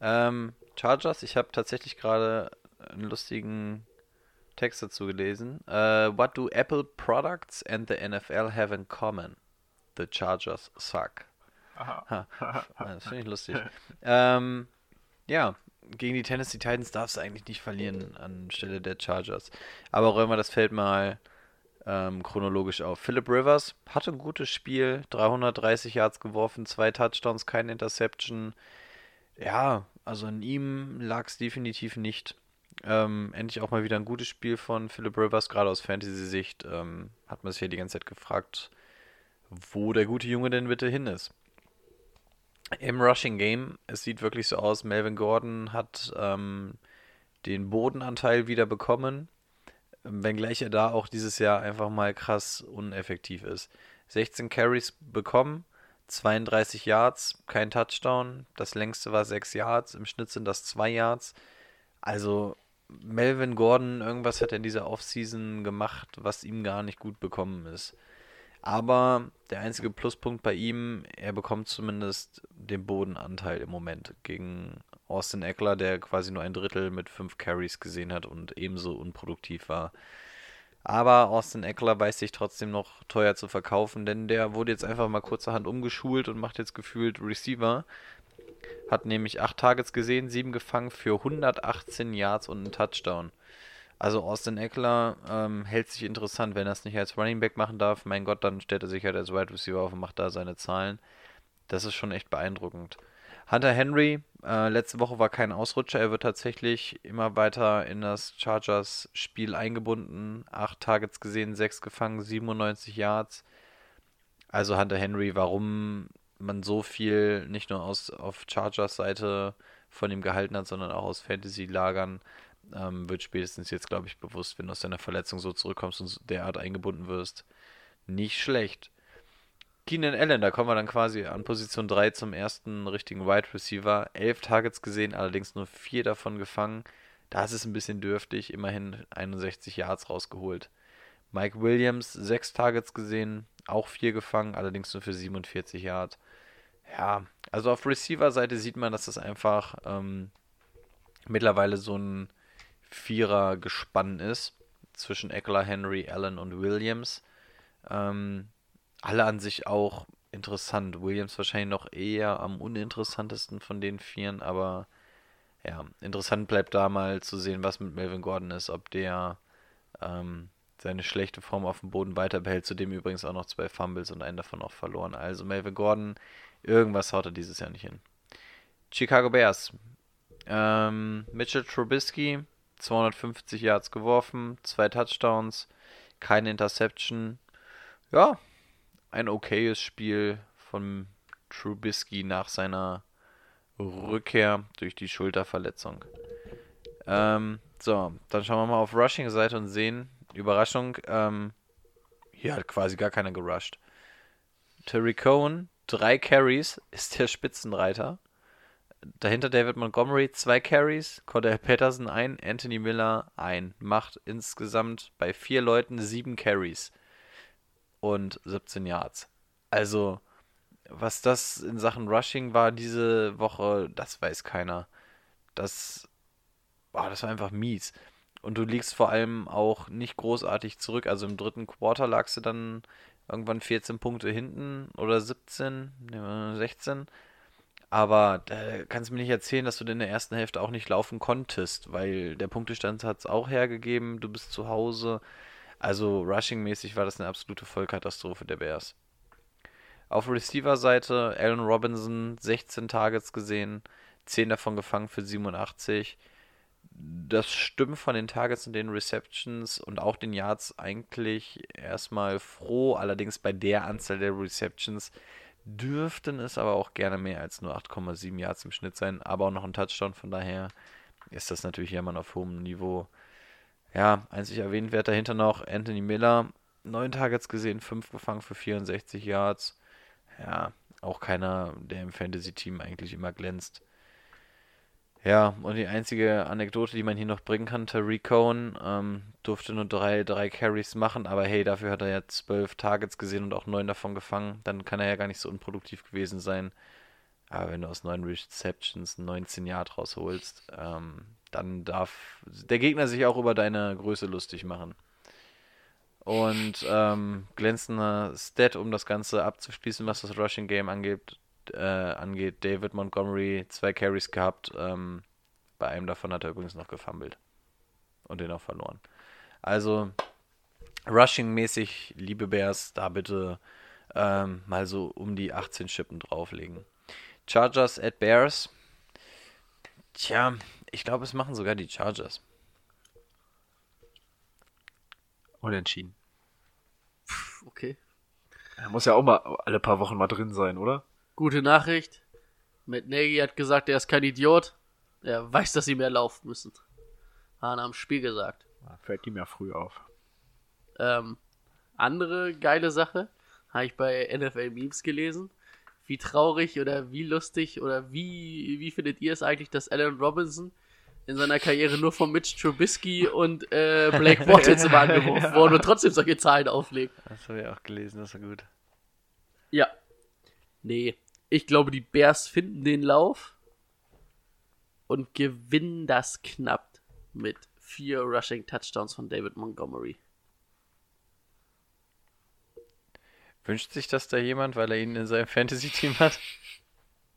Ähm, Chargers, ich habe tatsächlich gerade einen lustigen Text dazu gelesen. Äh, what do Apple products and the NFL have in common? The Chargers suck. Ha, das finde ich lustig. ähm, ja, gegen die Tennessee Titans darfst du eigentlich nicht verlieren anstelle der Chargers. Aber räumen wir das Feld mal ähm, chronologisch auf. Philip Rivers hatte ein gutes Spiel, 330 Yards geworfen, zwei Touchdowns, keine Interception. Ja, also an ihm lag es definitiv nicht. Ähm, endlich auch mal wieder ein gutes Spiel von Philip Rivers, gerade aus Fantasy-Sicht. Ähm, hat man sich ja die ganze Zeit gefragt, wo der gute Junge denn bitte hin ist. Im Rushing Game, es sieht wirklich so aus, Melvin Gordon hat ähm, den Bodenanteil wieder bekommen, wenngleich er da auch dieses Jahr einfach mal krass uneffektiv ist. 16 Carries bekommen, 32 Yards, kein Touchdown, das längste war 6 Yards, im Schnitt sind das 2 Yards. Also Melvin Gordon, irgendwas hat er in dieser Offseason gemacht, was ihm gar nicht gut bekommen ist. Aber der einzige Pluspunkt bei ihm, er bekommt zumindest den Bodenanteil im Moment gegen Austin Eckler, der quasi nur ein Drittel mit fünf Carries gesehen hat und ebenso unproduktiv war. Aber Austin Eckler weiß sich trotzdem noch teuer zu verkaufen, denn der wurde jetzt einfach mal kurzerhand umgeschult und macht jetzt gefühlt Receiver. Hat nämlich acht Targets gesehen, sieben gefangen für 118 Yards und einen Touchdown. Also Austin Eckler ähm, hält sich interessant, wenn er es nicht als Running Back machen darf. Mein Gott, dann stellt er sich halt als Wide Receiver auf und macht da seine Zahlen. Das ist schon echt beeindruckend. Hunter Henry, äh, letzte Woche war kein Ausrutscher. Er wird tatsächlich immer weiter in das Chargers-Spiel eingebunden. Acht Targets gesehen, sechs gefangen, 97 Yards. Also Hunter Henry, warum man so viel nicht nur aus auf Chargers Seite von ihm gehalten hat, sondern auch aus Fantasy-Lagern, ähm, wird spätestens jetzt, glaube ich, bewusst, wenn du aus deiner Verletzung so zurückkommst und derart eingebunden wirst. Nicht schlecht. Keenan Allen, da kommen wir dann quasi an Position 3 zum ersten richtigen Wide Receiver. Elf Targets gesehen, allerdings nur vier davon gefangen. Da ist es ein bisschen dürftig, immerhin 61 Yards rausgeholt. Mike Williams, sechs Targets gesehen, auch vier gefangen, allerdings nur für 47 Yards. Ja, also auf Receiver-Seite sieht man, dass das einfach ähm, mittlerweile so ein Vierer-Gespann ist zwischen Eckler, Henry, Allen und Williams. Ähm, alle an sich auch interessant. Williams wahrscheinlich noch eher am uninteressantesten von den Vieren, aber ja, interessant bleibt da mal zu sehen, was mit Melvin Gordon ist, ob der ähm, seine schlechte Form auf dem Boden weiter behält. Zudem übrigens auch noch zwei Fumbles und einen davon auch verloren. Also Melvin Gordon, irgendwas haut er dieses Jahr nicht hin. Chicago Bears. Ähm, Mitchell Trubisky, 250 Yards geworfen, zwei Touchdowns, keine Interception. Ja, ein okayes Spiel von Trubisky nach seiner Rückkehr durch die Schulterverletzung. Ähm, so, dann schauen wir mal auf Rushing-Seite und sehen, Überraschung, ähm, hier hat quasi gar keiner gerusht. Terry Cohen, drei Carries, ist der Spitzenreiter. Dahinter David Montgomery, zwei Carries, Cordell Patterson ein, Anthony Miller ein. Macht insgesamt bei vier Leuten sieben Carries und 17 Yards. Also, was das in Sachen Rushing war diese Woche, das weiß keiner. Das, boah, das war einfach mies. Und du liegst vor allem auch nicht großartig zurück. Also im dritten Quarter lagst du dann irgendwann 14 Punkte hinten oder 17, 16. Aber da kannst du mir nicht erzählen, dass du in der ersten Hälfte auch nicht laufen konntest, weil der Punktestand hat es auch hergegeben, du bist zu Hause. Also rushing-mäßig war das eine absolute Vollkatastrophe der Bears. Auf Receiver-Seite Allen Robinson 16 Targets gesehen, 10 davon gefangen für 87. Das stimmt von den Targets und den Receptions und auch den Yards eigentlich erstmal froh. Allerdings bei der Anzahl der Receptions dürften es aber auch gerne mehr als nur 8,7 Yards im Schnitt sein, aber auch noch ein Touchdown. Von daher ist das natürlich immer auf hohem Niveau. Ja, einzig erwähnt wird dahinter noch Anthony Miller. Neun Targets gesehen, fünf gefangen für 64 Yards. Ja, auch keiner, der im Fantasy-Team eigentlich immer glänzt. Ja, und die einzige Anekdote, die man hier noch bringen kann, Tariq Cohen ähm, durfte nur drei, drei Carries machen, aber hey, dafür hat er ja zwölf Targets gesehen und auch neun davon gefangen. Dann kann er ja gar nicht so unproduktiv gewesen sein. Aber wenn du aus neun Receptions 19 Yard rausholst, ähm, dann darf der Gegner sich auch über deine Größe lustig machen. Und ähm, glänzender Stat, um das Ganze abzuschließen, was das Rushing Game angeht, äh, angeht. David Montgomery zwei Carries gehabt. Ähm, bei einem davon hat er übrigens noch gefummelt. Und den auch verloren. Also, Rushing-mäßig, liebe Bears, da bitte ähm, mal so um die 18 Schippen drauflegen. Chargers at Bears. Tja, ich glaube, es machen sogar die Chargers. Unentschieden. Okay. Er muss ja auch mal alle paar Wochen mal drin sein, oder? Gute Nachricht. Matt Nagy hat gesagt, er ist kein Idiot. Er weiß, dass sie mehr laufen müssen. Hat er am Spiel gesagt. Fällt ihm ja früh auf. Ähm, andere geile Sache habe ich bei NFL Memes gelesen. Wie traurig oder wie lustig oder wie, wie findet ihr es eigentlich, dass Allen Robinson in seiner Karriere nur von Mitch Trubisky und äh, Blake Bortles im angeworfen wurde und trotzdem solche Zahlen auflegt? Das habe ich auch gelesen, das ist gut. Ja. Nee. Ich glaube, die Bears finden den Lauf und gewinnen das knapp mit vier Rushing Touchdowns von David Montgomery. Wünscht sich das da jemand, weil er ihn in seinem Fantasy-Team hat?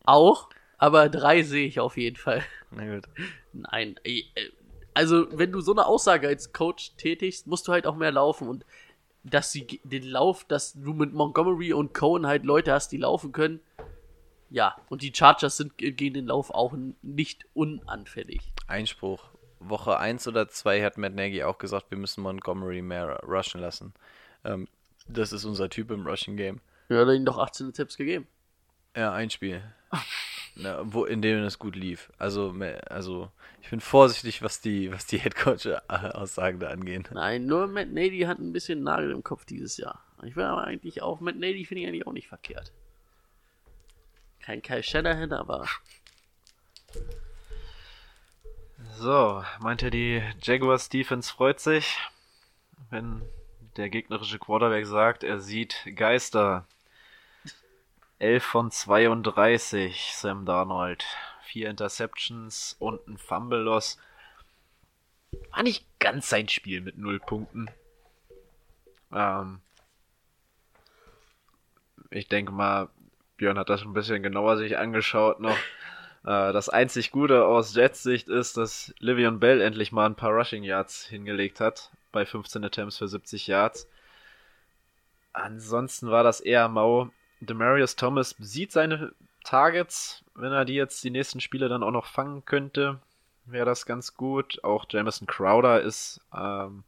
Auch, aber drei sehe ich auf jeden Fall. Na gut. Nein, äh, also wenn du so eine Aussage als Coach tätigst, musst du halt auch mehr laufen und dass sie den Lauf, dass du mit Montgomery und Cohen halt Leute hast, die laufen können. Ja, und die Chargers sind ge- gegen den Lauf auch nicht unanfällig. Einspruch. Woche 1 oder 2 hat Matt Nagy auch gesagt, wir müssen Montgomery mehr rushen lassen. Ähm, das ist unser Typ im Rushing Game. Ja, hat er ihnen doch 18 Tipps gegeben. Ja, ein Spiel. Na, wo, in dem es gut lief. Also, also ich bin vorsichtig, was die, was die Headcoach-Aussagen da angehen. Nein, nur Matt Nady hat ein bisschen Nagel im Kopf dieses Jahr. Ich will aber eigentlich auch, Matt Nady finde ich eigentlich auch nicht verkehrt. Kein Kai Shanahan, aber So, meint ihr, die Jaguars Defense freut sich, wenn der gegnerische Quarterback sagt, er sieht Geister. 11 von 32, Sam Darnold. Vier Interceptions und ein Fumble Loss. War nicht ganz sein Spiel mit null Punkten. Ähm, ich denke mal, Björn hat das ein bisschen genauer sich angeschaut noch. Äh, das einzig Gute aus Jets Sicht ist, dass Livion Bell endlich mal ein paar Rushing Yards hingelegt hat. Bei 15 Attempts für 70 Yards. Ansonsten war das eher mau. Demarius Thomas sieht seine Targets. Wenn er die jetzt die nächsten Spiele dann auch noch fangen könnte, wäre das ganz gut. Auch Jamison Crowder ist ähm,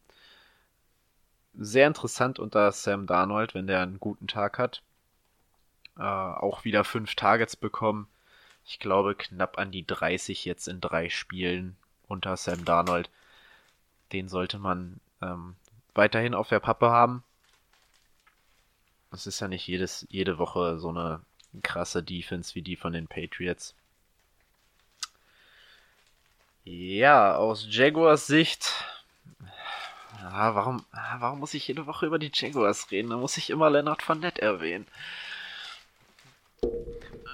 sehr interessant unter Sam Darnold, wenn der einen guten Tag hat. Äh, auch wieder fünf Targets bekommen. Ich glaube knapp an die 30 jetzt in drei Spielen unter Sam Darnold. Den sollte man ähm, weiterhin auf der Pappe haben. Es ist ja nicht jedes, jede Woche so eine krasse Defense wie die von den Patriots. Ja, aus Jaguars Sicht. Ja, warum, warum muss ich jede Woche über die Jaguars reden? Da muss ich immer Leonard Fournette erwähnen.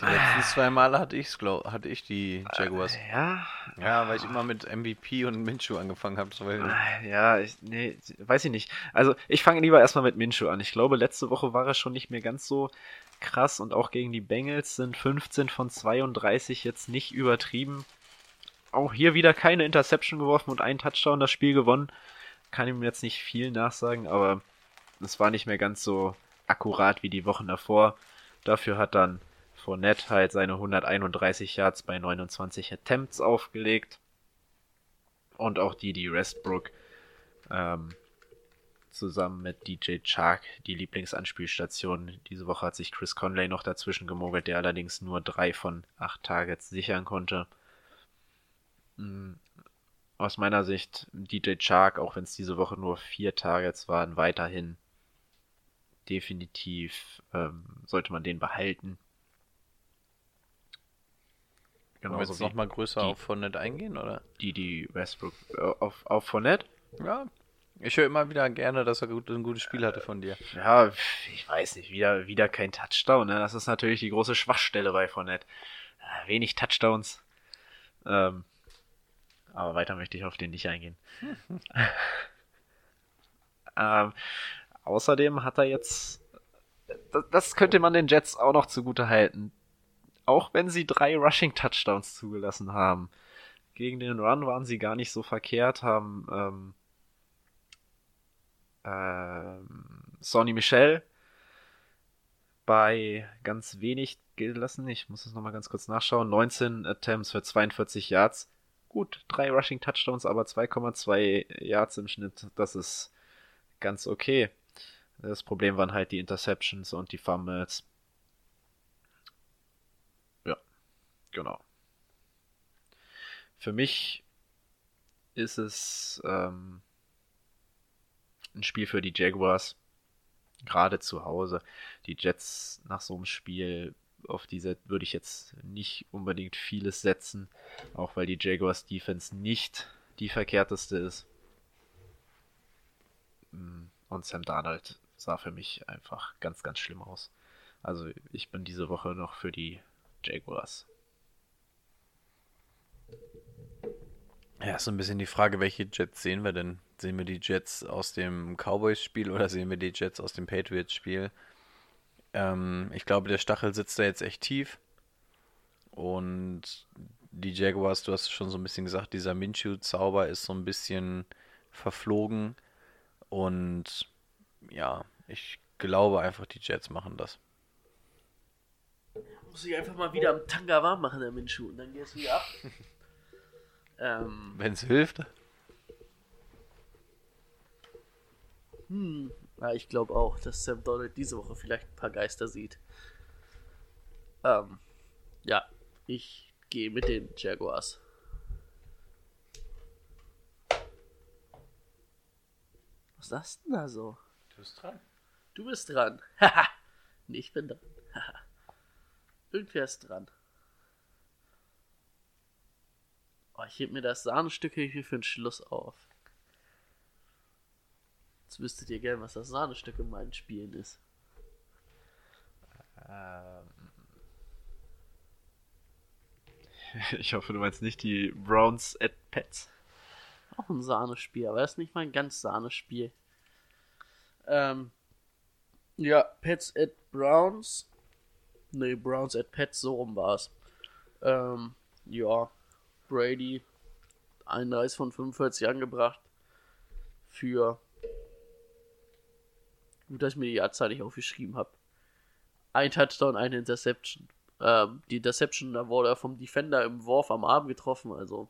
Die letzten zwei Male hatte ich's, glaub, hatte ich die Jaguars. Ja, Ja, weil ich immer mit MVP und Minshew angefangen habe. So, weil- Ja, ich, nee, weiß ich nicht. Also ich fange lieber erstmal mit Minshew an. Ich glaube, letzte Woche war er schon nicht mehr ganz so krass und auch gegen die Bengals sind 15 von 32 jetzt nicht übertrieben. Auch hier wieder keine Interception geworfen und einen Touchdown das Spiel gewonnen. Kann ihm jetzt nicht viel nachsagen, aber es war nicht mehr ganz so akkurat wie die Wochen davor. Dafür hat dann Fournette halt seine 131 Yards bei 29 Attempts aufgelegt und auch die, die Westbrook ähm, zusammen mit DJ Chark die Lieblingsanspielstation. Diese Woche hat sich Chris Conley noch dazwischen gemogelt, der allerdings nur drei von acht Targets sichern konnte. Mm, Aus meiner Sicht DJ Chark, auch wenn es diese Woche nur vier Targets waren, weiterhin definitiv ähm, sollte man den behalten. Wollen wir jetzt wie nochmal größer die- auf Fournette eingehen, oder? die, die Westbrook auf, auf Fournette. Ja. Ich höre immer wieder gerne, dass er gut, ein gutes Spiel hatte von dir. Ja, ich weiß nicht, wieder, wieder kein Touchdown. Ne? Das ist natürlich die große Schwachstelle bei Fournette. Äh, Wenig Touchdowns. Ähm, aber weiter möchte ich auf den nicht eingehen. ähm, außerdem hat er jetzt, das, das könnte man den Jets auch noch zugute halten. Auch wenn sie drei Rushing Touchdowns zugelassen haben. Gegen den Run waren sie gar nicht so verkehrt, haben ähm, ähm, Sonny Michel bei ganz wenig gelassen. Ich muss es nochmal ganz kurz nachschauen. 19 Attempts für 42 Yards. Gut, drei Rushing Touchdowns, aber 2,2 Yards im Schnitt. Das ist ganz okay. Das Problem waren halt die Interceptions und die Fumbles. Ja, genau. Für mich ist es ähm, ein Spiel für die Jaguars. Gerade zu Hause. Die Jets nach so einem Spiel, auf diese würde ich jetzt nicht unbedingt vieles setzen. Auch weil die Jaguars Defense nicht die verkehrteste ist. Mm, Und Sam Darnold sah für mich einfach ganz, ganz schlimm aus. Also ich bin diese Woche noch für die Jaguars. Ja, ist so ein bisschen die Frage, welche Jets sehen wir denn? Sehen wir die Jets aus dem Cowboys-Spiel oder sehen wir die Jets aus dem Patriots-Spiel? Ähm, ich glaube, der Stachel sitzt da jetzt echt tief. Und die Jaguars, du hast schon so ein bisschen gesagt, dieser Minshew-Zauber ist so ein bisschen verflogen. Und ja, ich glaube einfach, die Jets machen das. muss ich einfach mal wieder am Tanga warm machen, der Minshu, und dann geht's wieder ab. ähm, Wenn es hilft. hm, ja, ich glaube auch, dass Sam Donald diese Woche vielleicht ein paar Geister sieht. Ähm, ja, ich gehe mit den Jaguars. Was ist das denn da so? Du bist dran. Du bist dran. Haha. nee, ich bin dran. Haha. Irgendwer ist dran. Oh, ich heb mir das Sahnestück hier für den Schluss auf. Jetzt wüsstet ihr gern, was das Sahnestück in meinen Spielen ist. Ähm. Ich hoffe, du meinst nicht die Browns at Pets. Auch ein Sahnespiel, aber das ist nicht mal ein ganz Sahnespiel. Ähm, ja, Pets at Browns. Nee, Browns at Pets, so rum war's. Ähm, ja, Brady 31 von 45 angebracht. Für. Gut, dass ich mir die Jahrzahl nicht aufgeschrieben habe. Ein Touchdown, eine Interception. Ähm, die Interception, da wurde er vom Defender im Wurf am Arm getroffen, also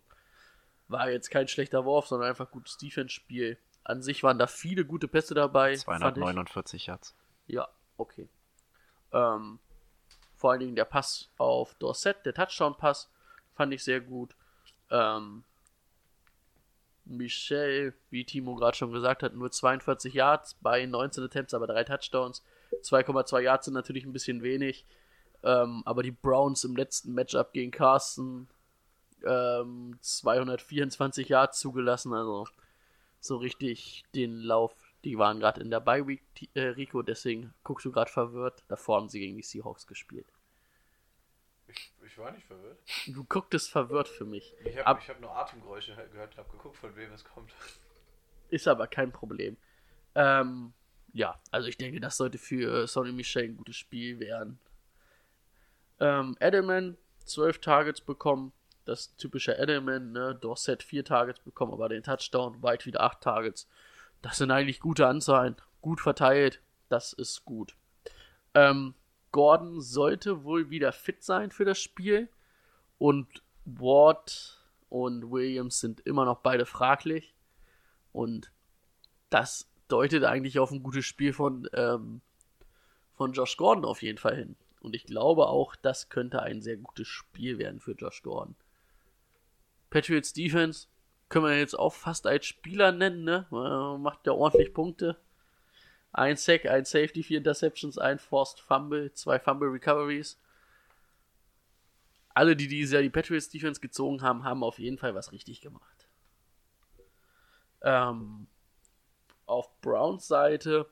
war jetzt kein schlechter Wurf, sondern einfach gutes Defense-Spiel. An sich waren da viele gute Pässe dabei. fand ich. 249 Yards. Ja, okay. Ähm, vor allen Dingen der Pass auf Dorset, der Touchdown-Pass, fand ich sehr gut. Ähm, Michel, wie Timo gerade schon gesagt hat, nur 42 Yards bei 19 Attempts, aber drei Touchdowns. 2,2 Yards sind natürlich ein bisschen wenig. Ähm, aber die Browns im letzten Matchup gegen Carsten ähm, 224 Yards zugelassen, also so richtig den Lauf. Die waren gerade in der Bye Week, äh, Rico, deswegen guckst du gerade verwirrt. Davor haben sie gegen die Seahawks gespielt. Ich, war nicht verwirrt. Du gucktest verwirrt für mich. Ich Ab- habe hab nur Atemgeräusche gehört, habe geguckt, von wem es kommt. Ist aber kein Problem. Ähm, ja, also ich denke, das sollte für Sonny Michel ein gutes Spiel werden. Ähm, Edelman 12 Targets bekommen. Das typische Edelman, ne? Dorset 4 Targets bekommen, aber den Touchdown, White wieder 8 Targets. Das sind eigentlich gute Anzahlen. Gut verteilt. Das ist gut. Ähm, Gordon sollte wohl wieder fit sein für das Spiel. Und Ward und Williams sind immer noch beide fraglich. Und das deutet eigentlich auf ein gutes Spiel von, ähm, von Josh Gordon auf jeden Fall hin. Und ich glaube auch, das könnte ein sehr gutes Spiel werden für Josh Gordon. Patriots Defense können wir jetzt auch fast als Spieler nennen, ne? Äh, Macht ja ordentlich Punkte. Ein Sack, ein Safety, vier Interceptions, ein Forced Fumble, zwei Fumble Recoveries. Alle, die dieses Jahr die Patriots Defense gezogen haben, haben auf jeden Fall was richtig gemacht. Ähm, auf Browns Seite,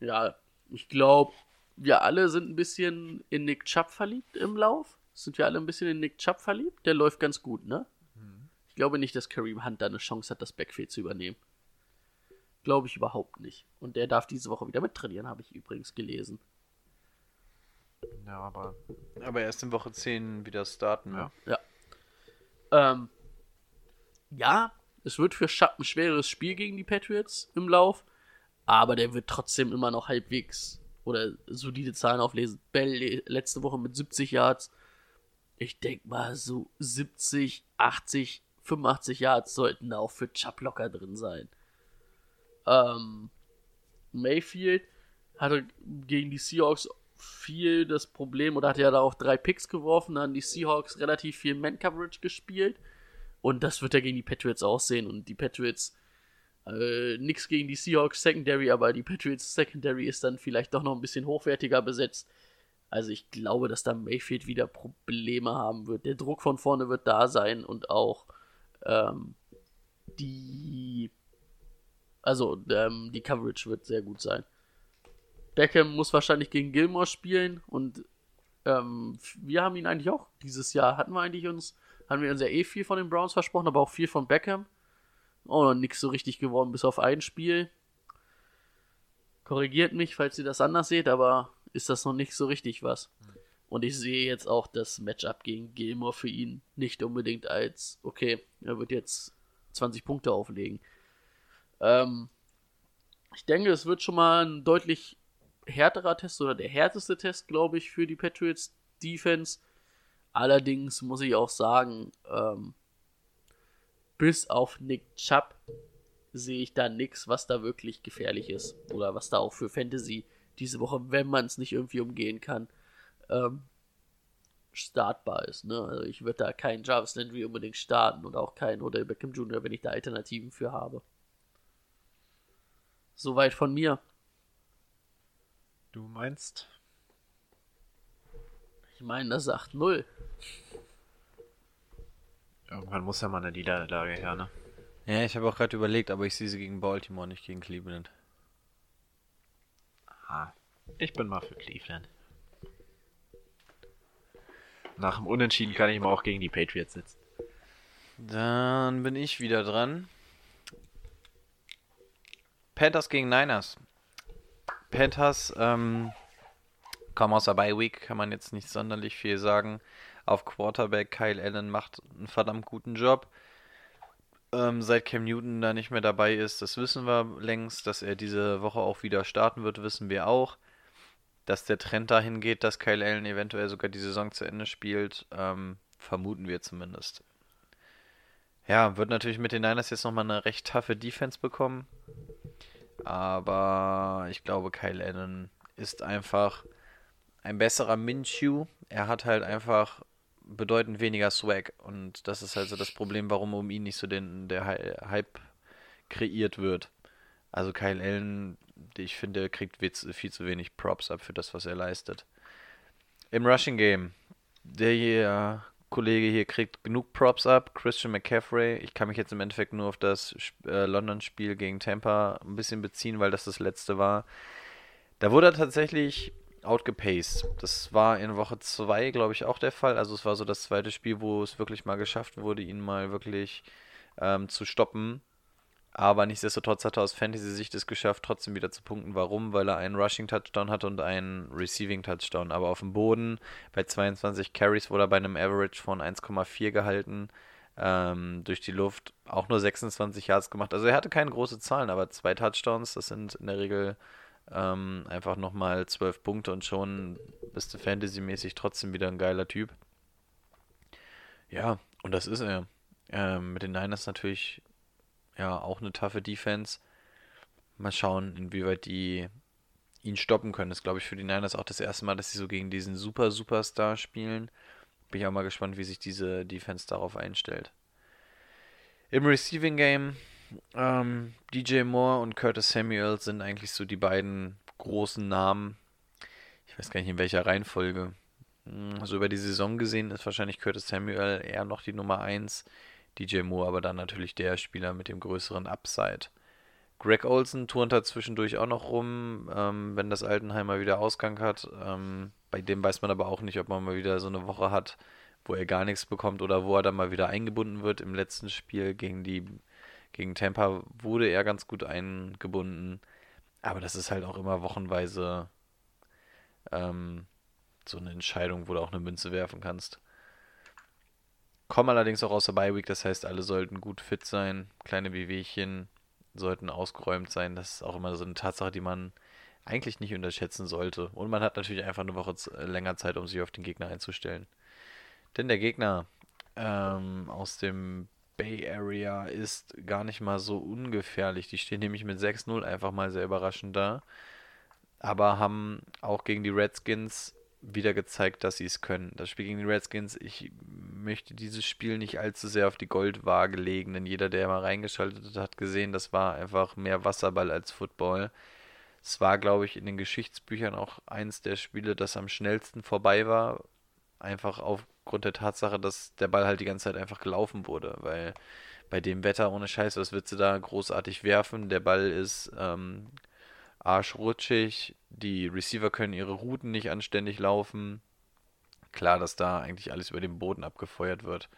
ja, ich glaube, wir alle sind ein bisschen in Nick Chubb verliebt im Lauf. Sind wir alle ein bisschen in Nick Chubb verliebt? Der läuft ganz gut, ne? Ich glaube nicht, dass Kareem Hunt da eine Chance hat, das Backfield zu übernehmen. Glaube ich überhaupt nicht. Und der darf diese Woche wieder mittrainieren, habe ich übrigens gelesen. Ja, aber Aber erst in Woche 10 wieder starten. ne? Ja. Ähm, ja, es wird für Schapp ein schweres Spiel gegen die Patriots im Lauf, aber der wird trotzdem immer noch halbwegs oder solide Zahlen auflesen. Bell le- letzte Woche mit 70 Yards. Ich denke mal, so 70, 80, 85 Yards sollten da auch für Chubb locker drin sein. Ähm, Mayfield hatte gegen die Seahawks viel das Problem oder hatte ja da auch drei Picks geworfen, dann haben die Seahawks relativ viel Man-Coverage gespielt und das wird ja gegen die Patriots auch sehen und die Patriots äh, nix gegen die Seahawks Secondary, aber die Patriots Secondary ist dann vielleicht doch noch ein bisschen hochwertiger besetzt. Also ich glaube, dass da Mayfield wieder Probleme haben wird. Der Druck von vorne wird da sein und auch ähm, die also ähm, die Coverage wird sehr gut sein. Beckham muss wahrscheinlich gegen Gilmore spielen und ähm, wir haben ihn eigentlich auch dieses Jahr. Hatten wir eigentlich uns, haben wir uns ja eh viel von den Browns versprochen, aber auch viel von Beckham. Noch nichts so richtig geworden, bis auf ein Spiel. Korrigiert mich, falls ihr das anders seht, aber ist das noch nicht so richtig was. Und ich sehe jetzt auch das Matchup gegen Gilmore für ihn nicht unbedingt als, okay, er wird jetzt 20 Punkte auflegen. Ähm, ich denke, es wird schon mal ein deutlich härterer Test oder der härteste Test, glaube ich, für die Patriots Defense. Allerdings muss ich auch sagen, ähm, bis auf Nick Chubb sehe ich da nichts, was da wirklich gefährlich ist. Oder was da auch für Fantasy diese Woche, wenn man es nicht irgendwie umgehen kann, ähm, startbar ist. Ne? Also ich würde da keinen Jarvis Landry unbedingt starten und auch keinen Odell Beckham Jr., wenn ich da Alternativen für habe. Soweit von mir. Du meinst? Ich meine, das ist 8-0. Irgendwann muss ja mal eine Niederlage her, ne? Ja, ich habe auch gerade überlegt, aber ich sehe sie gegen Baltimore, nicht gegen Cleveland. Ah, ich bin mal für Cleveland. Nach dem Unentschieden kann ich mal auch gegen die Patriots sitzen. Dann bin ich wieder dran. Panthers gegen Niners. Panthers ähm, kommen aus der Bye Week, kann man jetzt nicht sonderlich viel sagen. Auf Quarterback Kyle Allen macht einen verdammt guten Job. Ähm, seit Cam Newton da nicht mehr dabei ist, das wissen wir längst. Dass er diese Woche auch wieder starten wird, wissen wir auch. Dass der Trend dahin geht, dass Kyle Allen eventuell sogar die Saison zu Ende spielt, ähm, vermuten wir zumindest. Ja, wird natürlich mit den Niners jetzt nochmal eine recht taffe Defense bekommen. Aber ich glaube, Kyle Allen ist einfach ein besserer Minshew. Er hat halt einfach bedeutend weniger Swag. Und das ist halt so das Problem, warum um ihn nicht so den, der Hype kreiert wird. Also Kyle Allen, ich finde, kriegt viel zu wenig Props ab für das, was er leistet. Im Rushing Game, der Kollege hier kriegt genug Props ab. Christian McCaffrey. Ich kann mich jetzt im Endeffekt nur auf das äh, London-Spiel gegen Tampa ein bisschen beziehen, weil das das letzte war. Da wurde er tatsächlich outgepaced. Das war in Woche 2, glaube ich, auch der Fall. Also es war so das zweite Spiel, wo es wirklich mal geschafft wurde, ihn mal wirklich ähm, zu stoppen. Aber nichtsdestotrotz hat er aus Fantasy-Sicht es geschafft, trotzdem wieder zu punkten. Warum? Weil er einen Rushing-Touchdown hatte und einen Receiving-Touchdown. Aber auf dem Boden bei 22 Carries wurde er bei einem Average von 1,4 gehalten. Ähm, durch die Luft auch nur 26 Yards gemacht. Also er hatte keine große Zahlen, aber zwei Touchdowns, das sind in der Regel ähm, einfach nochmal 12 Punkte und schon bist du Fantasy-mäßig trotzdem wieder ein geiler Typ. Ja, und das ist er. Ähm, mit den Niners natürlich ja auch eine taffe Defense. Mal schauen, inwieweit die ihn stoppen können. Das ist, glaube ich, für die Niners auch das erste Mal, dass sie so gegen diesen Super Superstar spielen. Bin ich auch mal gespannt, wie sich diese Defense darauf einstellt. Im Receiving Game ähm, DJ Moore und Curtis Samuel sind eigentlich so die beiden großen Namen. Ich weiß gar nicht in welcher Reihenfolge. Also über die Saison gesehen ist wahrscheinlich Curtis Samuel eher noch die Nummer 1. DJ Moore aber dann natürlich der Spieler mit dem größeren Upside. Greg Olson turnt da zwischendurch auch noch rum, ähm, wenn das Altenheimer wieder Ausgang hat. Ähm, bei dem weiß man aber auch nicht, ob man mal wieder so eine Woche hat, wo er gar nichts bekommt oder wo er dann mal wieder eingebunden wird. Im letzten Spiel gegen die gegen Tampa wurde er ganz gut eingebunden. Aber das ist halt auch immer wochenweise ähm, so eine Entscheidung, wo du auch eine Münze werfen kannst. Kommen allerdings auch aus der Bye Week, das heißt, alle sollten gut fit sein. Kleine Wehwehchen sollten ausgeräumt sein. Das ist auch immer so eine Tatsache, die man eigentlich nicht unterschätzen sollte. Und man hat natürlich einfach eine Woche länger Zeit, um sich auf den Gegner einzustellen. Denn der Gegner ähm, aus dem Bay Area ist gar nicht mal so ungefährlich. Die stehen nämlich mit 6-0 einfach mal sehr überraschend da. Aber haben auch gegen die Redskins wieder gezeigt, dass sie es können. Das Spiel gegen die Redskins, ich möchte dieses Spiel nicht allzu sehr auf die Goldwaage legen, denn jeder, der mal reingeschaltet hat, hat gesehen, das war einfach mehr Wasserball als Football. Es war, glaube ich, in den Geschichtsbüchern auch eins der Spiele, das am schnellsten vorbei war. Einfach aufgrund der Tatsache, dass der Ball halt die ganze Zeit einfach gelaufen wurde, weil bei dem Wetter ohne Scheiß, was willst du da großartig werfen? Der Ball ist ähm, arschrutschig, die Receiver können ihre Routen nicht anständig laufen. Klar, dass da eigentlich alles über den Boden abgefeuert wird.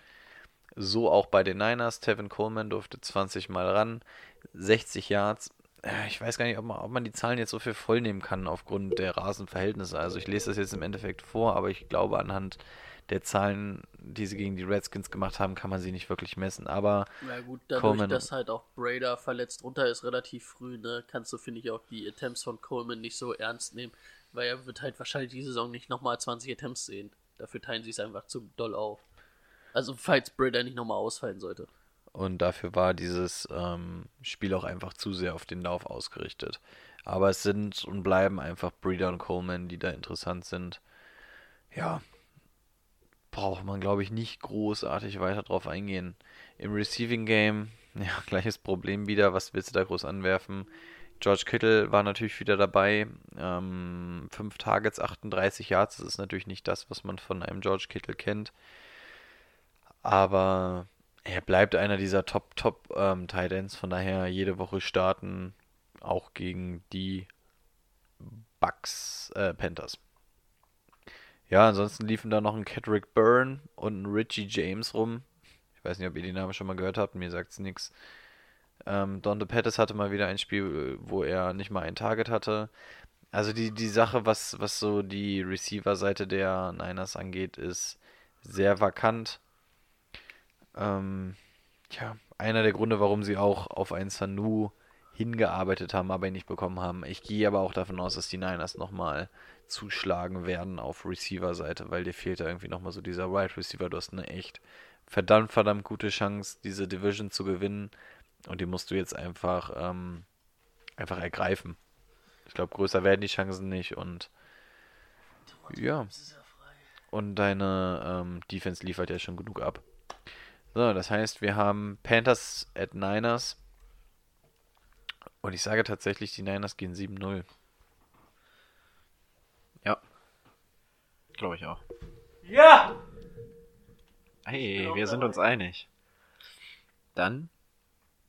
So auch bei den Niners. Tevin Coleman durfte 20 Mal ran. 60 Yards. Ich weiß gar nicht, ob man, ob man die Zahlen jetzt so viel vollnehmen kann aufgrund der Rasenverhältnisse. Also ich lese das jetzt im Endeffekt vor, aber ich glaube anhand der Zahlen, die sie gegen die Redskins gemacht haben, kann man sie nicht wirklich messen. Aber ja gut, dadurch, Coleman, dass halt auch Brader verletzt runter ist, relativ früh, ne, kannst du, finde ich, auch die Attempts von Coleman nicht so ernst nehmen, weil er wird halt wahrscheinlich die Saison nicht nochmal 20 Attempts sehen. Dafür teilen sie es einfach zu doll auf. Also falls Brader nicht nochmal ausfallen sollte. Und dafür war dieses ähm, Spiel auch einfach zu sehr auf den Lauf ausgerichtet. Aber es sind und bleiben einfach Breeder und Coleman, die da interessant sind. Ja, braucht man, glaube ich, nicht großartig weiter drauf eingehen. Im Receiving Game, ja, gleiches Problem wieder. Was willst du da groß anwerfen? George Kittle war natürlich wieder dabei. Ähm, fünf Targets, 38 Yards. Das ist natürlich nicht das, was man von einem George Kittle kennt. Aber er bleibt einer dieser Top, Top ähm, Tight Ends. Von daher jede Woche starten, auch gegen die Bucks, äh, Panthers. Ja, ansonsten liefen da noch ein Kedrick Byrne und ein Richie James rum. Ich weiß nicht, ob ihr die Namen schon mal gehört habt, mir sagt's nichts. Ähm, Donde Pettis hatte mal wieder ein Spiel, wo er nicht mal ein Target hatte. Also die, die Sache, was, was so die Receiver-Seite der Niners angeht, ist sehr vakant. Ähm, ja, einer der Gründe, warum sie auch auf einen Sanu hingearbeitet haben, aber ihn nicht bekommen haben. Ich gehe aber auch davon aus, dass die Niners nochmal zuschlagen werden auf Receiver-Seite, weil dir fehlt da irgendwie nochmal so dieser Wide Receiver. Du hast eine echt verdammt, verdammt gute Chance, diese Division zu gewinnen. Und die musst du jetzt einfach, ähm, einfach ergreifen. Ich glaube, größer werden die Chancen nicht und ja. Und deine ähm, Defense liefert ja schon genug ab. So, das heißt, wir haben Panthers at Niners. Und ich sage tatsächlich, die Niners gehen 7-0. Ja. Glaube ich auch. Ja! Hey, wir sind uns einig. Dann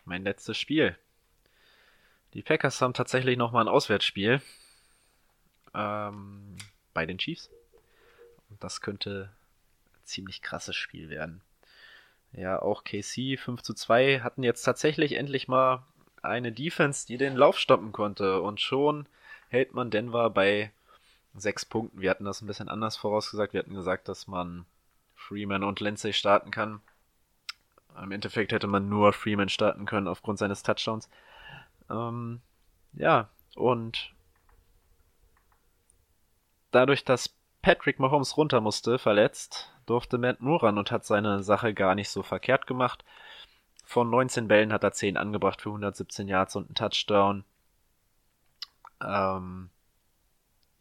mein letztes Spiel. Die Packers haben tatsächlich nochmal ein Auswärtsspiel ähm, bei den Chiefs. Und das könnte ein ziemlich krasses Spiel werden. Ja, auch KC 5 zu 2 hatten jetzt tatsächlich endlich mal eine Defense, die den Lauf stoppen konnte. Und schon hält man Denver bei sechs Punkten. Wir hatten das ein bisschen anders vorausgesagt. Wir hatten gesagt, dass man Freeman und Lindsay starten kann. Im Endeffekt hätte man nur Freeman starten können aufgrund seines Touchdowns. Ähm, ja, und dadurch, dass Patrick Mahomes runter musste, verletzt, durfte Matt Moran und hat seine Sache gar nicht so verkehrt gemacht. Von 19 Bällen hat er 10 angebracht für 117 Yards und einen Touchdown. Ähm,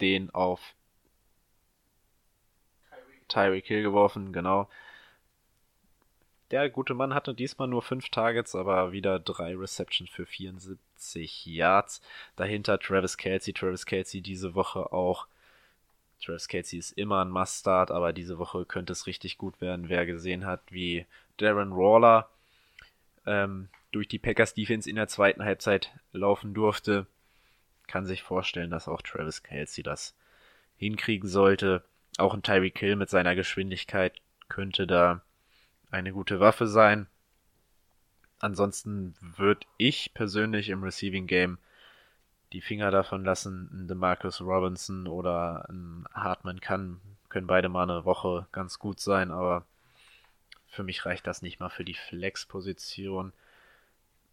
den auf Tyreek Hill geworfen, genau. Der gute Mann hatte diesmal nur 5 Targets, aber wieder 3 Receptions für 74 Yards. Dahinter Travis Kelsey. Travis Kelsey diese Woche auch. Travis Kelsey ist immer ein Must-Start, aber diese Woche könnte es richtig gut werden. Wer gesehen hat, wie Darren Waller ähm, durch die Packers Defense in der zweiten Halbzeit laufen durfte, kann sich vorstellen, dass auch Travis Kelsey das hinkriegen sollte. Auch ein Tyreek Hill mit seiner Geschwindigkeit könnte da eine gute Waffe sein. Ansonsten würde ich persönlich im Receiving Game die Finger davon lassen. DeMarcus Robinson oder Hartman kann, können beide mal eine Woche ganz gut sein, aber für mich reicht das nicht mal für die Flex-Position.